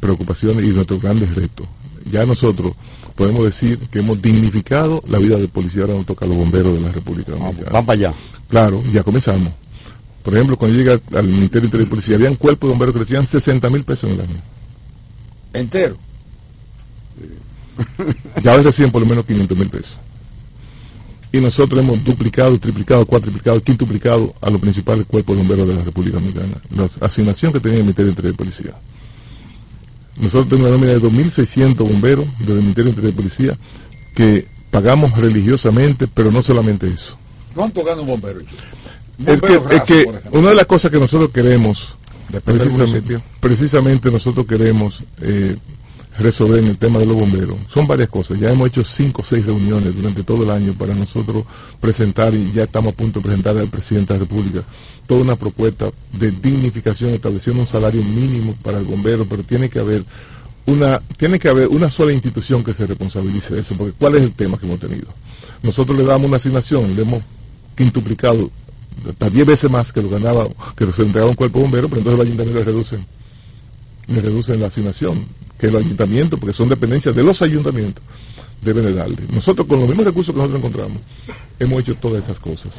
preocupaciones y nuestros grandes retos. Ya nosotros podemos decir que hemos dignificado la vida del policía, ahora nos toca a los bomberos de la República Dominicana. Van para allá. Claro, ya comenzamos. Por ejemplo, cuando llega al Ministerio de Policía, habían cuerpos de bomberos que recibían 60 mil pesos en el año. Entero. Ya hoy reciben por lo menos 500 mil pesos. Y nosotros hemos duplicado, triplicado, cuatriplicado, quintuplicado a los principales cuerpos de bomberos de la República Dominicana. La asignación que tenía el Ministerio de Interior y Policía. Nosotros tenemos una nómina de 2.600 bomberos del Ministerio de Interior y Policía que pagamos religiosamente, pero no solamente eso. ¿Cuánto gana un bombero? Es que, es una de las cosas que nosotros queremos, precisamente nosotros queremos eh, resolver el tema de los bomberos, son varias cosas. Ya hemos hecho cinco o seis reuniones durante todo el año para nosotros presentar, y ya estamos a punto de presentar al presidente de la República, toda una propuesta de dignificación, estableciendo un salario mínimo para el bombero, pero tiene que haber una, tiene que haber una sola institución que se responsabilice de eso, porque ¿cuál es el tema que hemos tenido? Nosotros le damos una asignación, le hemos quintuplicado hasta 10 veces más que lo ganaba, que se entregaba un cuerpo bombero, pero entonces los ayuntamientos le reducen, le reducen la asignación, que los ayuntamientos, porque son dependencias de los ayuntamientos, deben de darle. Nosotros con los mismos recursos que nosotros encontramos, hemos hecho todas esas cosas.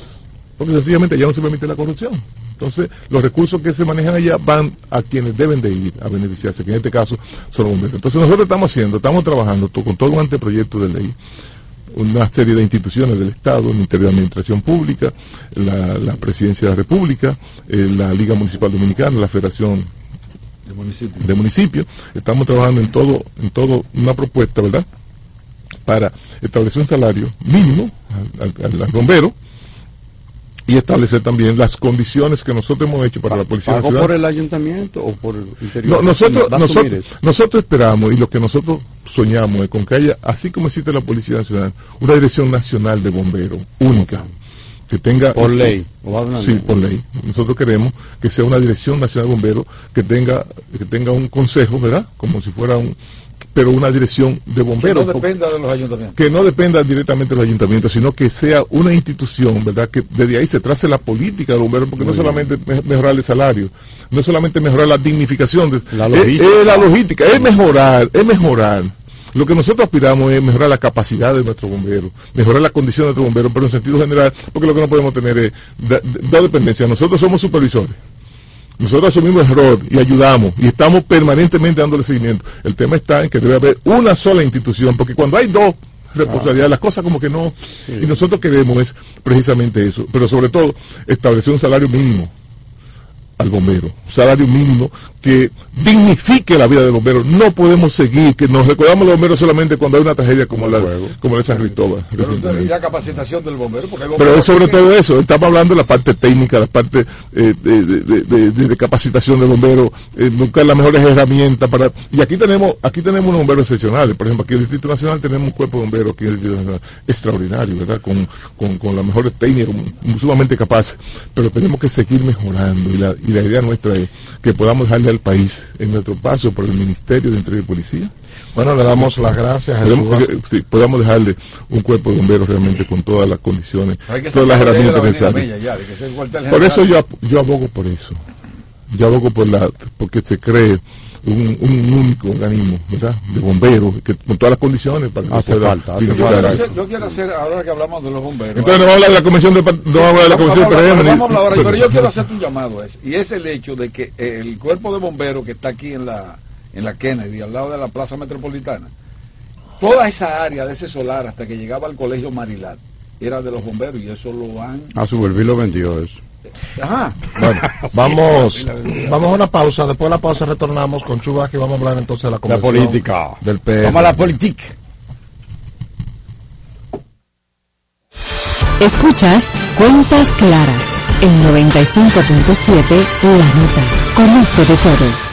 Porque sencillamente ya no se permite la corrupción. Entonces, los recursos que se manejan allá van a quienes deben de ir a beneficiarse, que en este caso son los bomberos. Entonces, nosotros estamos haciendo, estamos trabajando con todo un anteproyecto de ley, una serie de instituciones del Estado, el Ministerio de Administración Pública, la, la Presidencia de la República, eh, la Liga Municipal Dominicana, la Federación De municipio. de. Estamos trabajando en todo, en todo una propuesta, ¿verdad? Para establecer un salario mínimo al, al- al bombero y establecer también las condiciones que nosotros hemos hecho para la Policía ¿Pagó por el ayuntamiento o por el interior? No, nosotros, ¿Va a asumir nosotros, nosotros esperamos y lo que nosotros soñamos es con que haya, así como existe la Policía Nacional, una dirección nacional de bomberos única. Que tenga. Por ley, Sí, por ley. Nosotros queremos que sea una dirección nacional de bomberos que tenga, que tenga un consejo, ¿verdad? Como si fuera un, pero una dirección de Que bomberos. no dependa de los ayuntamientos. que no dependa directamente de los ayuntamientos, sino que sea una institución, ¿verdad? Que desde ahí se trace la política de los bomberos, porque no solamente me- mejorar el salario, no solamente mejorar la dignificación, de, La es- logística. es la logística, es mejorar, es mejorar. Lo que nosotros aspiramos es mejorar la capacidad de nuestros bomberos, mejorar la condición de nuestros bomberos, pero en sentido general, porque lo que no podemos tener es da- da dependencia. Nosotros somos supervisores. Nosotros asumimos error y ayudamos y estamos permanentemente dándole seguimiento. El tema está en que debe haber una sola institución, porque cuando hay dos responsabilidades, las cosas como que no. Y nosotros queremos es precisamente eso, pero sobre todo establecer un salario mínimo al bombero, un salario mínimo que dignifique la vida del bombero. No podemos seguir, que nos recordamos los bomberos solamente cuando hay una tragedia como la, como la de San Cristóbal. Pero capacitación del bombero, porque el Pero bombero es sobre todo eso, estamos hablando de la parte técnica, la parte eh, de, de- de- de- de capacitación del bombero, eh, buscar las mejores herramientas para... Y aquí tenemos aquí tenemos unos bomberos excepcionales, por ejemplo, aquí en el Distrito Nacional tenemos un cuerpo de bomberos Distrito Nacional extraordinario, ¿verdad? Con, con, con las mejores técnicas, sumamente capaces, pero tenemos que seguir mejorando y la, y la idea nuestra es que podamos dejarle al país en nuestro paso por el Ministerio de Interior y Policía, Bueno, le damos las gracias a podemos, Jesús. que- sí, podamos dejarle un cuerpo de bomberos realmente con todas las condiciones, todas las herramientas necesarias. Ya, Por eso yo, ap- yo abogo por eso. Yo abogo por la, porque se cree un, un único organismo, ¿verdad? De bomberos, que, con todas las condiciones para que Hace pueda falta, hace Yo quiero, hacer, yo quiero hacer, ahora que hablamos de los bomberos. Entonces no vamos a hablar de la comisión de, no vamos a hablar de la Vamos comisión a hablar- PRM, ni- vamos a hablar ahora, pero yo quiero hacerte un llamado a eso, y es el hecho de que el cuerpo de bomberos que está aquí en la en la Kennedy, al lado de la Plaza Metropolitana, toda esa área de ese solar hasta que llegaba al colegio Marilat era de los bomberos y eso lo han... A su lo vendió eso. Ajá. Bueno, vamos, vamos a una pausa. Después de la pausa retornamos con Chubas y vamos a hablar entonces de la La política. del PM. Vamos a la política. Escuchas Cuentas Claras en 95.7 La Nota. Conoce de todo.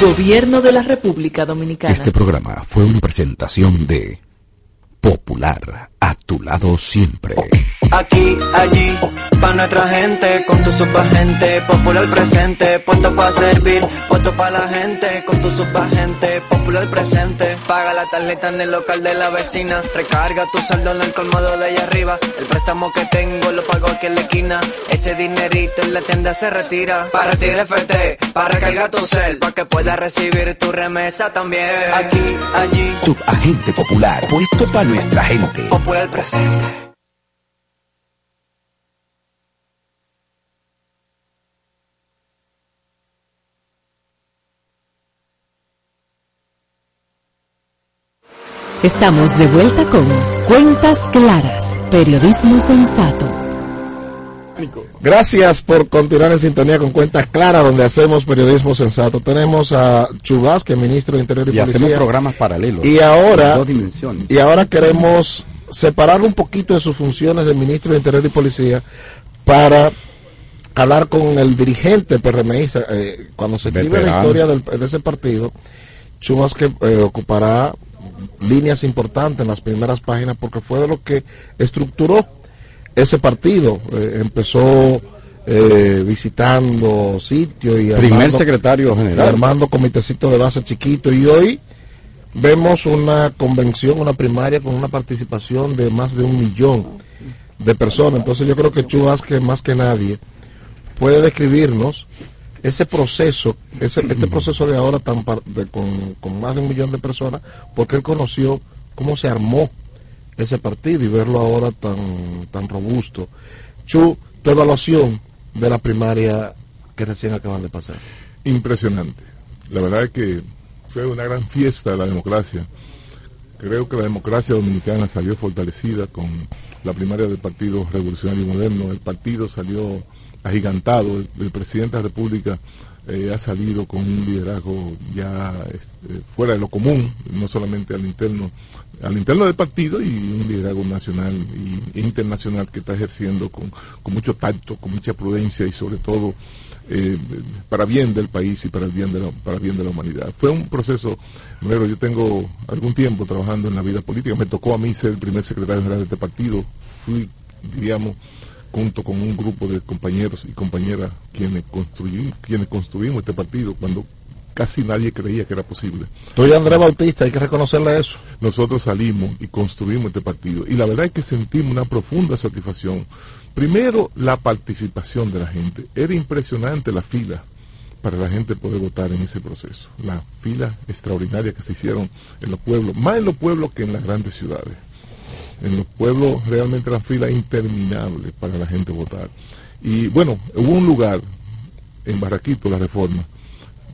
Gobierno de la República Dominicana. Este programa fue una presentación de Popular, a tu lado siempre. Aquí, allí, pa' nuestra gente, con tu subagente, popular presente, puesto pa' servir, puesto pa' la gente, con tu subagente, popular presente. Paga la tarjeta en el local de la vecina, recarga tu saldo en el colmado de allá arriba, el préstamo que tengo lo pago aquí en la esquina, ese dinerito en la tienda se retira, para ti FT, para recargar tu cel, pa' que puedas recibir tu remesa también. Aquí, allí, Subagente Popular, puesto para nuestra gente. popular presente. Estamos de vuelta con Cuentas Claras, periodismo sensato. Gracias por continuar en sintonía con Cuentas Claras, donde hacemos periodismo sensato. Tenemos a Chubasque, ministro de Interior y, Y hacemos programas paralelos. Y ahora, en dos dimensiones. y ahora queremos separar un poquito de sus funciones de ministro de Interior y Policía para hablar con el dirigente PRMista. Eh, cuando se escribe la historia del- de ese partido, Chubasque eh, ocupará líneas importantes en las primeras páginas porque fue de lo que estructuró ese partido. Eh, empezó eh, visitando sitios y Primer secretario general. armando comitecitos de base chiquito y hoy vemos una convención, una primaria con una participación de más de un millón de personas. Entonces yo creo que Chubasque más que nadie puede describirnos ese proceso, ese, este proceso de ahora tan par- de- con, con más de un millón de personas, porque él conoció cómo se armó ese partido y verlo ahora tan, tan robusto. Chu, tu evaluación de la primaria que recién acaban de pasar. Impresionante. La verdad es que fue una gran fiesta de la democracia. Creo que la democracia dominicana salió fortalecida con la primaria del Partido Revolucionario Moderno. El partido salió agigantado. El, presidente de la República eh, ha salido con un liderazgo ya este, fuera de lo común, no solamente al interno, al interno del partido y un liderazgo nacional e internacional que está ejerciendo con, con mucho tacto, con mucha prudencia y sobre todo eh, para bien del país y para el bien de la, para bien de la humanidad. Fue un proceso, negro, yo tengo algún tiempo trabajando en la vida política, me tocó a mí ser el primer secretario general de este partido, fui, diríamos, junto con un grupo de compañeros y compañeras quienes construimos, quienes construimos este partido cuando casi nadie creía que era posible. Tú y Andrés Bautista, hay que reconocerle eso. Nosotros salimos y construimos este partido y la verdad es que sentimos una profunda satisfacción. Primero, la participación de la gente. Era impresionante la fila para la gente poder votar en ese proceso. La fila extraordinaria que se hicieron en los pueblos, más en los pueblos que en las grandes ciudades. En los pueblos realmente la fila interminable para la gente votar. Y bueno, hubo un lugar en Barraquito, la reforma,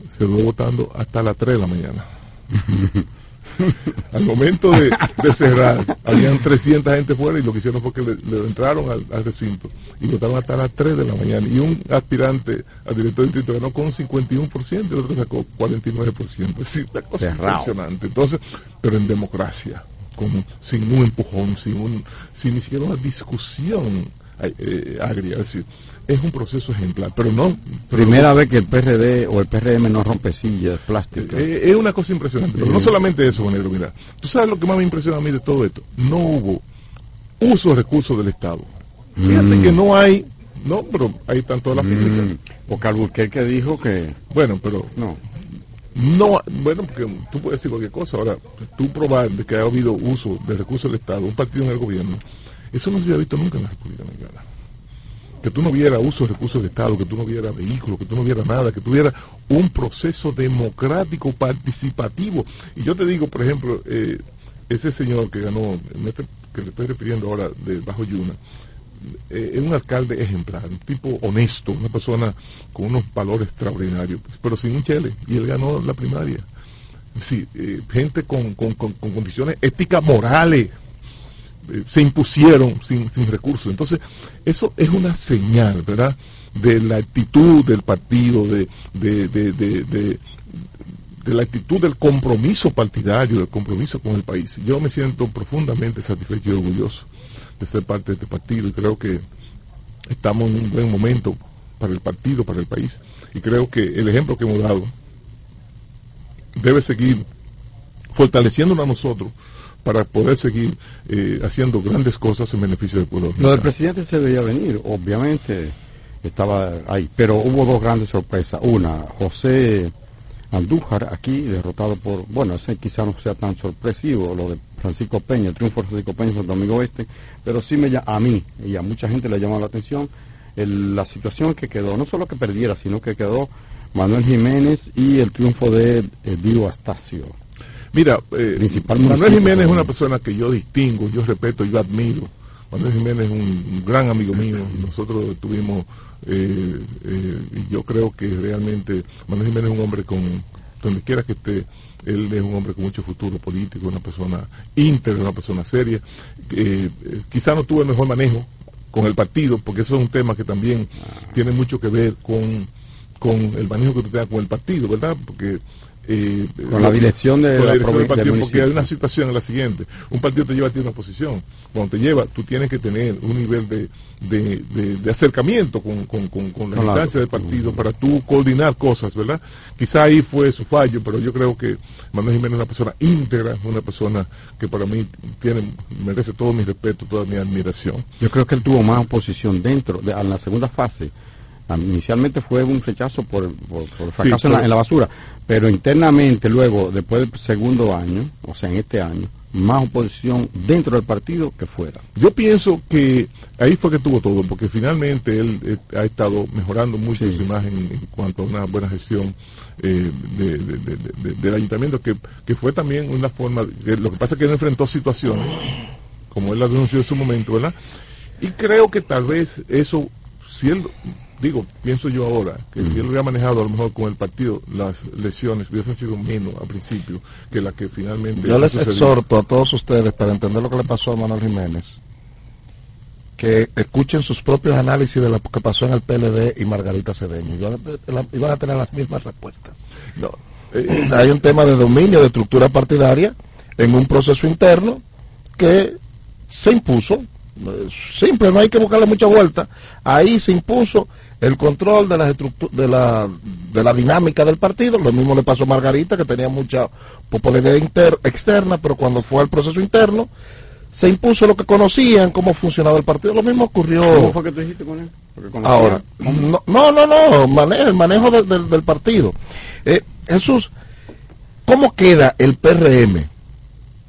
se duró votando hasta las 3 de la mañana. al momento de, de cerrar, habían 300 gente fuera y lo que hicieron fue que le, le entraron al, al recinto y votaron hasta las 3 de la mañana. Y un aspirante al director del distrito ganó con un 51% y el otro sacó 49%. Es decir, una cosa impresionante. Entonces, pero en democracia, con, sin un empujón, sin, un, sin ni siquiera una discusión eh, agria. Es decir, es un proceso ejemplar, pero no... pero Primera vez que el PRD o el PRM no rompe sillas plásticas. eh, es una cosa impresionante, pero no solamente eso, Bonero, mira. Tú sabes lo que más me impresiona a mí de todo esto. No hubo uso de recursos del Estado. Fíjate Mm. que no hay, no, pero ahí están todas las públicas. Porque Alburquerque dijo que... Bueno, pero No. no, bueno, porque tú puedes decir cualquier cosa. Ahora, tú probar de que ha habido uso de recursos del Estado, un partido en el gobierno, eso no se ha visto nunca en la República Dominicana. Que tú no vieras uso de recursos del Estado, que tú no vieras vehículos, que tú no vieras nada, que tuviera un proceso democrático, participativo. Y yo te digo, por ejemplo, eh, ese señor que ganó, este- que le estoy refiriendo ahora de Bajo Yuna, eh, es un alcalde ejemplar, un tipo honesto, una persona con unos valores extraordinarios, pero sin un chele, y él ganó la primaria. Sí, eh, gente con, con- con- con condiciones éticas morales se impusieron sin, sin recursos. Entonces, eso es una señal, ¿verdad? De la actitud del partido, de, de, de, de- de- de la actitud del compromiso partidario, del compromiso con el país. Yo me siento profundamente satisfecho y orgulloso de ser parte de este partido y creo que estamos en un buen momento para el partido, para el país. Y creo que el ejemplo que hemos dado debe seguir fortaleciéndonos a nosotros para poder seguir eh, haciendo grandes cosas en beneficio del pueblo. Lo del presidente se veía venir, obviamente estaba ahí, pero hubo dos grandes sorpresas. Una, José Andújar aquí derrotado por, bueno, ese quizá no sea tan sorpresivo, lo de Francisco Peña, el triunfo de Francisco Peña en Santo Domingo Este, pero sí me a mí y a mucha gente le llamó la atención el- la situación que quedó, no solo que perdiera, sino que quedó Manuel Jiménez y el triunfo de eh, Dio Astacio. Mira, eh, Principal Manuel Jiménez es una persona que yo distingo, yo respeto, yo admiro. Manuel Jiménez es un, un gran amigo mío. Nosotros tuvimos, eh, eh, y yo creo que realmente Manuel Jiménez es un hombre con, donde quiera que esté, él es un hombre con mucho futuro político, una persona íntegra, una persona seria. Eh, quizá no tuvo el mejor manejo con el partido, porque eso es un tema que también tiene mucho que ver con, con el manejo que tú tengas con el partido, ¿verdad? Porque eh, Con la dirección de con la dirección del partido, porque hay una situación en la siguiente. Un partido te lleva a ti a una posición. Cuando te lleva, tú tienes que tener un nivel de, de, de- de acercamiento con, con, con, con la instancia del partido para tú coordinar cosas, ¿verdad? Quizá ahí fue su fallo, pero yo creo que Manuel Jiménez es una persona íntegra, una persona que para mí tiene merece todo mi respeto, toda mi admiración. Yo creo que él tuvo más oposición dentro, de, en la segunda fase. Inicialmente fue un rechazo por, por, por fracaso Sí, en, la, pero- en la basura, pero internamente luego, después del segundo año, o sea, en este año, más oposición dentro del partido que fuera. Yo pienso que ahí fue que tuvo todo, porque finalmente él eh, ha estado mejorando mucho su imagen en cuanto a una buena gestión eh, de- de- de- de- del ayuntamiento, que, que fue también una forma, que lo que pasa es que él enfrentó situaciones, como él la denunció en su momento, ¿verdad? Y creo que tal vez eso, si él, digo, pienso yo ahora, que si él hubiera manejado a lo mejor con el partido, las lesiones hubiesen sido menos al principio que la que finalmente Yo les sucedió. exhorto a todos ustedes, para entender lo que le pasó a Manuel Jiménez, que escuchen sus propios análisis de lo que pasó en el PLD y Margarita Cedeño. Y van a, tener las mismas respuestas. Eh, Hay un tema de dominio, de estructura partidaria, en un proceso interno que se impuso. Eh, Simple, no hay que buscarle mucha vuelta. Ahí se impuso el control de, las de, la, de la dinámica del partido. Lo mismo le pasó a Margarita, que tenía mucha popularidad inter- externa, pero cuando fue al proceso interno, se impuso lo que conocían, cómo funcionaba el partido. Lo mismo ocurrió. ¿Cómo fue que tú dijiste con él? Ahora, no, no, no, no, manejo, el manejo de- del- del partido. Eh, Jesús, ¿cómo queda el PRM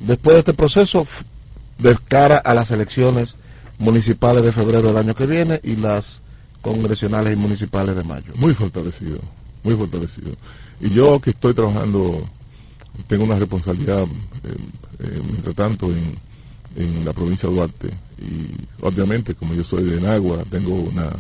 después de este proceso de cara a las elecciones municipales de febrero del año que viene y las congresionales y municipales de mayo? Muy fortalecido, muy fortalecido. Y yo que estoy trabajando, tengo una responsabilidad, eh, eh, mientras tanto, en, en la provincia de Duarte. Y obviamente, como yo soy de Nagua, tengo una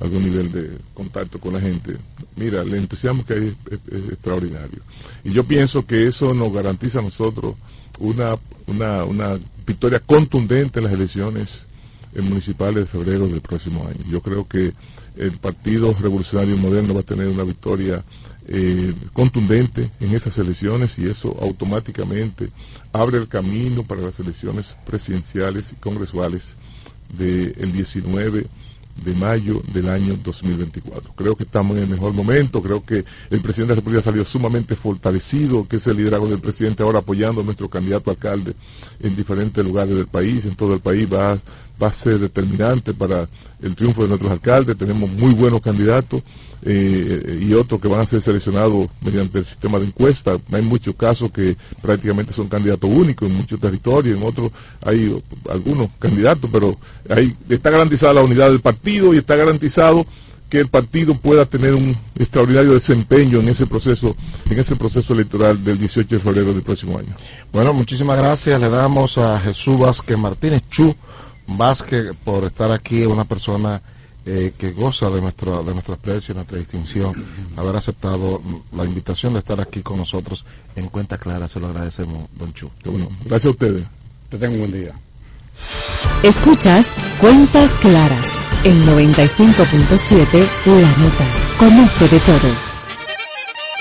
algún nivel de contacto con la gente. Mira, el entusiasmo que hay es, es- extraordinario. Y yo pienso que eso nos garantiza a nosotros una, una, una victoria contundente en las elecciones municipales de febrero del próximo año. Yo creo que el Partido Revolucionario Moderno va a tener una victoria eh, contundente en esas elecciones y eso automáticamente abre el camino para las elecciones presidenciales y congresuales del 19 de mayo del año 2024. Creo que estamos en el mejor momento, creo que el presidente de la República salió sumamente fortalecido, que es el liderazgo del presidente ahora apoyando a nuestro candidato a alcalde en diferentes lugares del país, en todo el país va, va a ser determinante para el triunfo de nuestros alcaldes, tenemos muy buenos candidatos eh, y otros que van a ser seleccionados mediante el sistema de encuesta. Hay muchos casos que prácticamente son candidatos únicos en muchos territorios, en otros hay algunos candidatos, pero ahí está garantizada la unidad del partido y está garantizado que el partido pueda tener un extraordinario desempeño en ese proceso, en ese proceso electoral del 18 de febrero del próximo año. Bueno, muchísimas gracias. Le damos a Jesús Vázquez Martínez Chu Vázquez por estar aquí, una persona eh, que goza de nuestro, de nuestro aprecio y nuestra distinción, haber aceptado la invitación de estar aquí con nosotros en Cuenta Clara. Se lo agradecemos, don Chu. gracias a ustedes. Te tengo un buen día. Escuchas Cuentas Claras en 95.7 La Nota. Conoce de todo.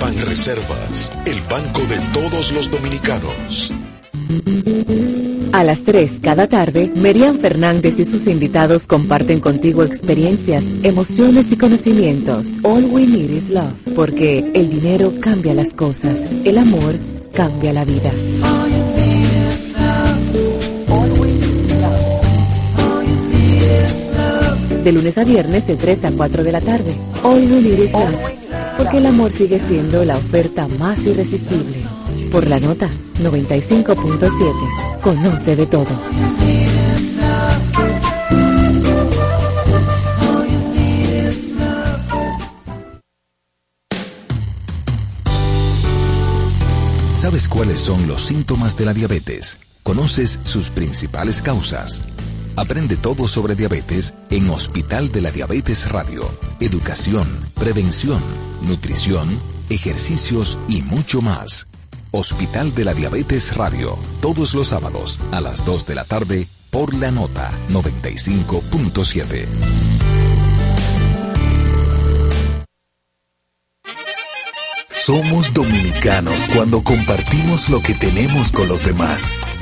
Banreservas, el banco de todos los dominicanos. A las 3 cada tarde, Merian Fernández y sus invitados comparten contigo experiencias, emociones y conocimientos. All we need is love, porque el dinero cambia las cosas, el amor cambia la vida. De lunes a viernes de 3 a 4 de la tarde. We need is love, porque el amor sigue siendo la oferta más irresistible. Por la nota 95.7. Conoce de todo. ¿Sabes cuáles son los síntomas de la diabetes? ¿Conoces sus principales causas? Aprende todo sobre diabetes en Hospital de la Diabetes Radio. Educación, prevención, nutrición, ejercicios y mucho más. Hospital de la Diabetes Radio, todos los sábados a las 2 de la tarde por la nota 95.7. Somos dominicanos cuando compartimos lo que tenemos con los demás,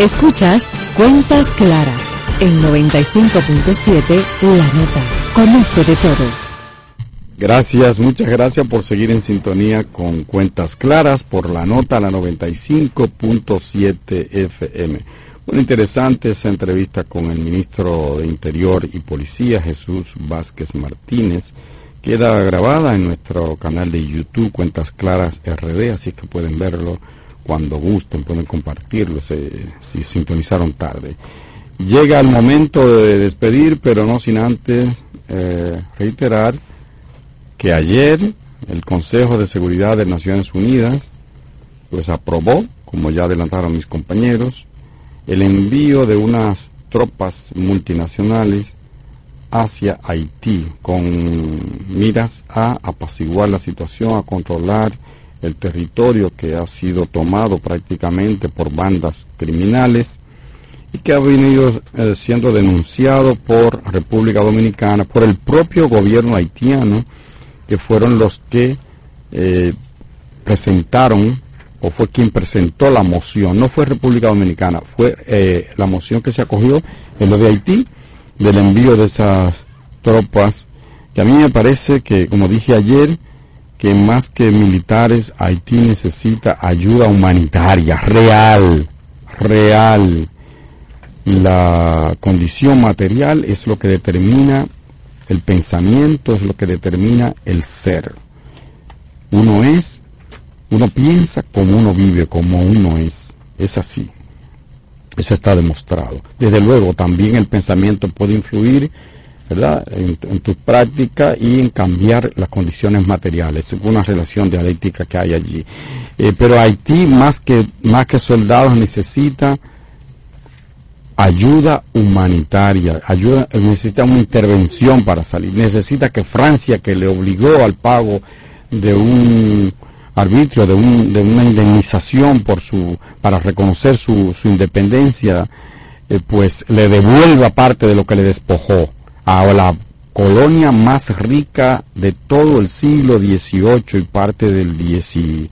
Escuchas Cuentas Claras en 95.7 La Nota. Conoce de todo. Gracias, muchas gracias por seguir en sintonía con Cuentas Claras por la nota la 95.7 FM. Una interesante esa entrevista con el ministro de Interior y Policía, Jesús Vázquez Martínez. Queda grabada en nuestro canal de YouTube, Cuentas Claras RD, así que pueden verlo cuando gusten, pueden compartirlo si, si sintonizaron tarde. Llega el momento de despedir, pero no sin antes eh, reiterar que ayer el Consejo de Seguridad de Naciones Unidas pues aprobó, como ya adelantaron mis compañeros, el envío de unas tropas multinacionales hacia Haití con miras a apaciguar la situación, a controlar el territorio que ha sido tomado prácticamente por bandas criminales y que ha venido eh, siendo denunciado por República Dominicana, por el propio gobierno haitiano, que fueron los que eh, presentaron, o fue quien presentó la moción, no fue República Dominicana, fue eh, la moción que se acogió en lo de Haití, del envío de esas tropas, que a mí me parece que, como dije ayer, que más que militares, Haití necesita ayuda humanitaria, real, real. La condición material es lo que determina el pensamiento, es lo que determina el ser. Uno es, uno piensa como uno vive, como uno es. Es así. Eso está demostrado. Desde luego, también el pensamiento puede influir ¿verdad? En, en, tu práctica y en cambiar las condiciones materiales, es una relación dialéctica que hay allí. Eh, pero Haití, más que, más que soldados, necesita ayuda humanitaria, ayuda, necesita una intervención para salir, necesita que Francia, que le obligó al pago de un arbitrio, de, un, de una indemnización por su, para reconocer su, su independencia, eh, pues le devuelva parte de lo que le despojó a la colonia más rica de todo el siglo XVIII y parte del XVII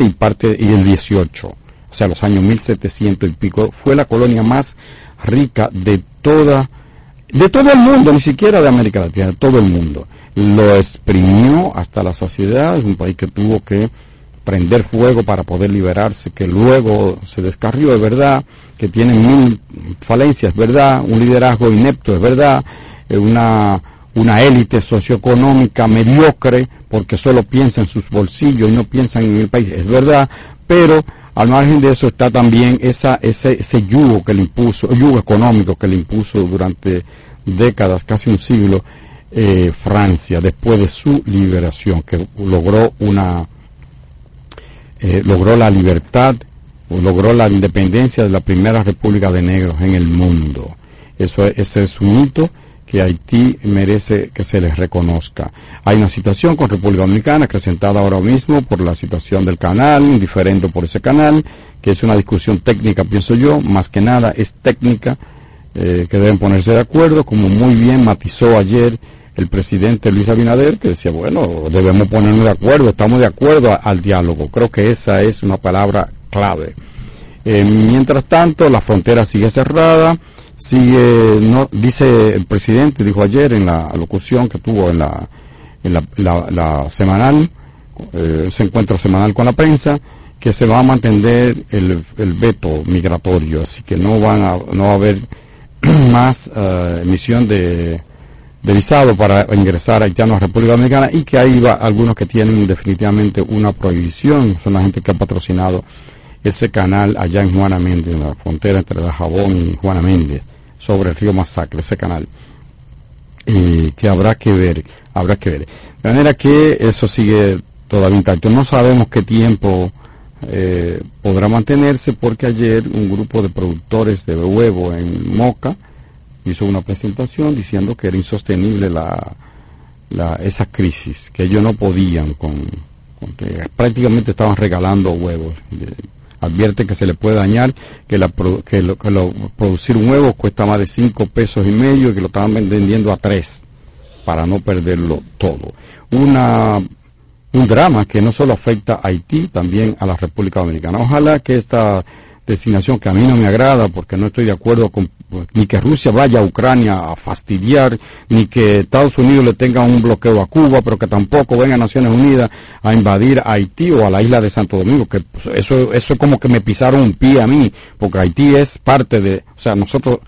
y parte y el XVIII, o sea, los años 1700 y pico, fue la colonia más rica de toda, de todo el mundo, ni siquiera de América Latina, de todo el mundo. Lo exprimió hasta la saciedad, es un país que tuvo que prender fuego para poder liberarse, que luego se descarrió, es verdad, que tiene mil falencias, es verdad, un liderazgo inepto, es verdad, eh, una, una élite socioeconómica mediocre, porque solo piensa en sus bolsillos y no piensa en el país, es verdad, pero al margen de eso está también esa, ese, ese yugo que le impuso, yugo económico que le impuso durante décadas, casi un siglo, eh, Francia, después de su liberación, que logró una, eh, logró la libertad, logró la independencia de la primera república de negros en el mundo. Eso, es- ese es un hito que Haití merece que se les reconozca. Hay una situación con República Dominicana acrecentada ahora mismo por la situación del canal, un diferendo por ese canal, que es una discusión técnica, pienso yo, más que nada es técnica, eh, que deben ponerse de acuerdo, como muy bien matizó ayer el presidente Luis Abinader, que decía, bueno, debemos ponernos de acuerdo, estamos de acuerdo al diálogo. Creo que esa es una palabra clave. Eh, mientras tanto, la frontera sigue cerrada, sigue, no, dice el presidente, dijo ayer en la locución que tuvo en la, en la, la- la semanal, eh, ese encuentro semanal con la prensa, que se va a mantener el, el veto migratorio, así que no van a, no va a haber más eh, emisión de, de visado para ingresar haitianos a República Dominicana y que hay va- algunos que tienen definitivamente una prohibición, son la gente que ha patrocinado ese canal allá en Juana Méndez, en la frontera entre la Jabón y Juana Méndez, sobre el río Masacre, ese canal, eh, que habrá que ver, habrá que ver. De manera que eso sigue todavía intacto. No sabemos qué tiempo eh, podrá mantenerse porque ayer un grupo de productores de huevo en Moca hizo una presentación diciendo que era insostenible la, la, esa crisis, que ellos no podían con, que prácticamente estaban regalando huevos. De- advierte que se le puede dañar, que, la, que, lo, que lo- producir un huevo cuesta más de 5 pesos y medio y que lo estaban vendiendo a 3 para no perderlo todo. Una, un drama que no solo afecta a Haití, también a la República Dominicana. Ojalá que esta designación, que a mí no me agrada porque no estoy de acuerdo con ni que Rusia vaya a Ucrania a fastidiar, ni que Estados Unidos le tenga un bloqueo a Cuba, pero que tampoco venga Naciones Unidas a invadir Haití o a la isla de Santo Domingo, que pues, eso, eso es como que me pisaron un pie a mí, porque Haití es parte de, o sea, nosotros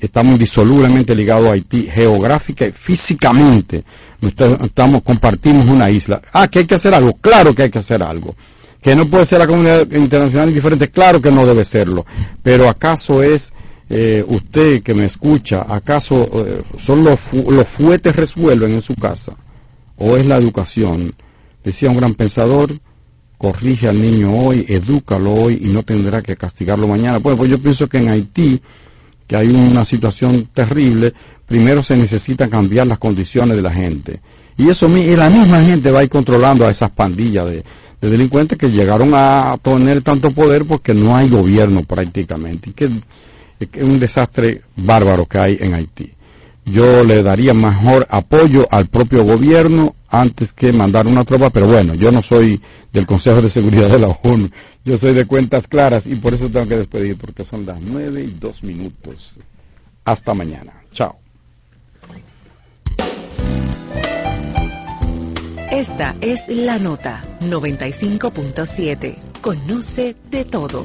estamos indisolublemente ligados a Haití geográfica y físicamente. Nosotros estamos, compartimos una isla. Ah, que hay que hacer algo. Claro que hay que hacer algo. Que no puede ser la comunidad internacional indiferente. Claro que no debe serlo. Pero acaso es eh, usted que me escucha, acaso eh, son los, fu- los resuelven en su casa o es la educación. Decía un gran pensador, corrige al niño hoy, edúcalo hoy y no tendrá que castigarlo mañana. Bueno, pues yo pienso que en Haití, que hay una situación terrible, primero se necesita cambiar las condiciones de la gente. Y eso y la misma gente va a ir controlando a esas pandillas de, de delincuentes que llegaron a tener tanto poder porque no hay gobierno prácticamente. Y que, un desastre bárbaro que hay en Haití. Yo le daría mejor apoyo al propio gobierno antes que mandar una tropa, pero bueno, yo no soy del Consejo de Seguridad de la ONU, yo soy de cuentas claras y por eso tengo que despedir, porque son las nueve y dos minutos. Hasta mañana. Chao. Esta es la nota 95.7. Conoce de todo.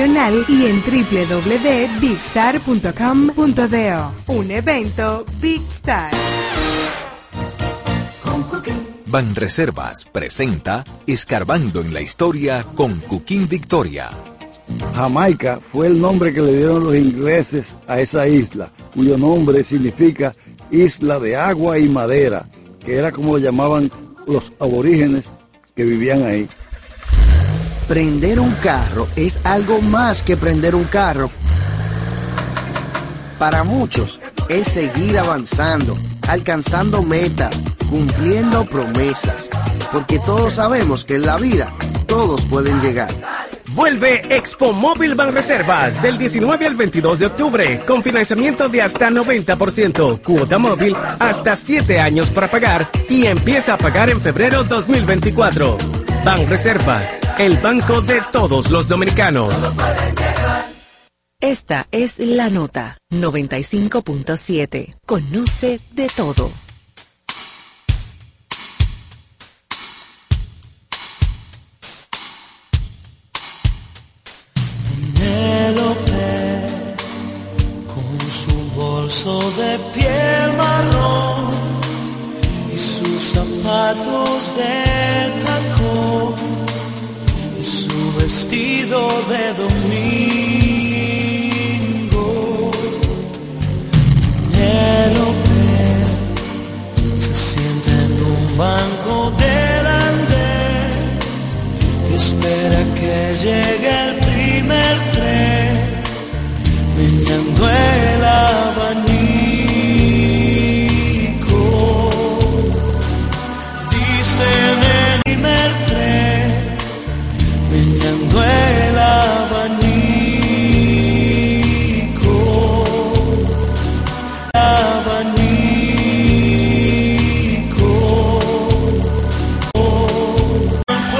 y en www.bigstar.com.do. Un evento Big Star. Banreservas presenta Escarbando en la Historia con Cuquín Victoria. Jamaica fue el nombre que le dieron los ingleses a esa isla, cuyo nombre significa isla de agua y madera, que era como lo llamaban los aborígenes que vivían ahí. Prender un carro es algo más que prender un carro. Para muchos es seguir avanzando, alcanzando metas, cumpliendo promesas, porque todos sabemos que en la vida todos pueden llegar. Vuelve Expo Móvil Banreservas del 19 al 22 de octubre con financiamiento de hasta 90%, cuota móvil hasta 7 años para pagar y empieza a pagar en febrero 2024. Banreservas, el banco de todos los dominicanos. Esta es la nota 95.7. Conoce de todo. Penélope, con su bolso de piel marrón y sus zapatos de vestido de domingo. Penélope se sienta en un banco delante y espera que llegue el primer tren, meneando el abanero.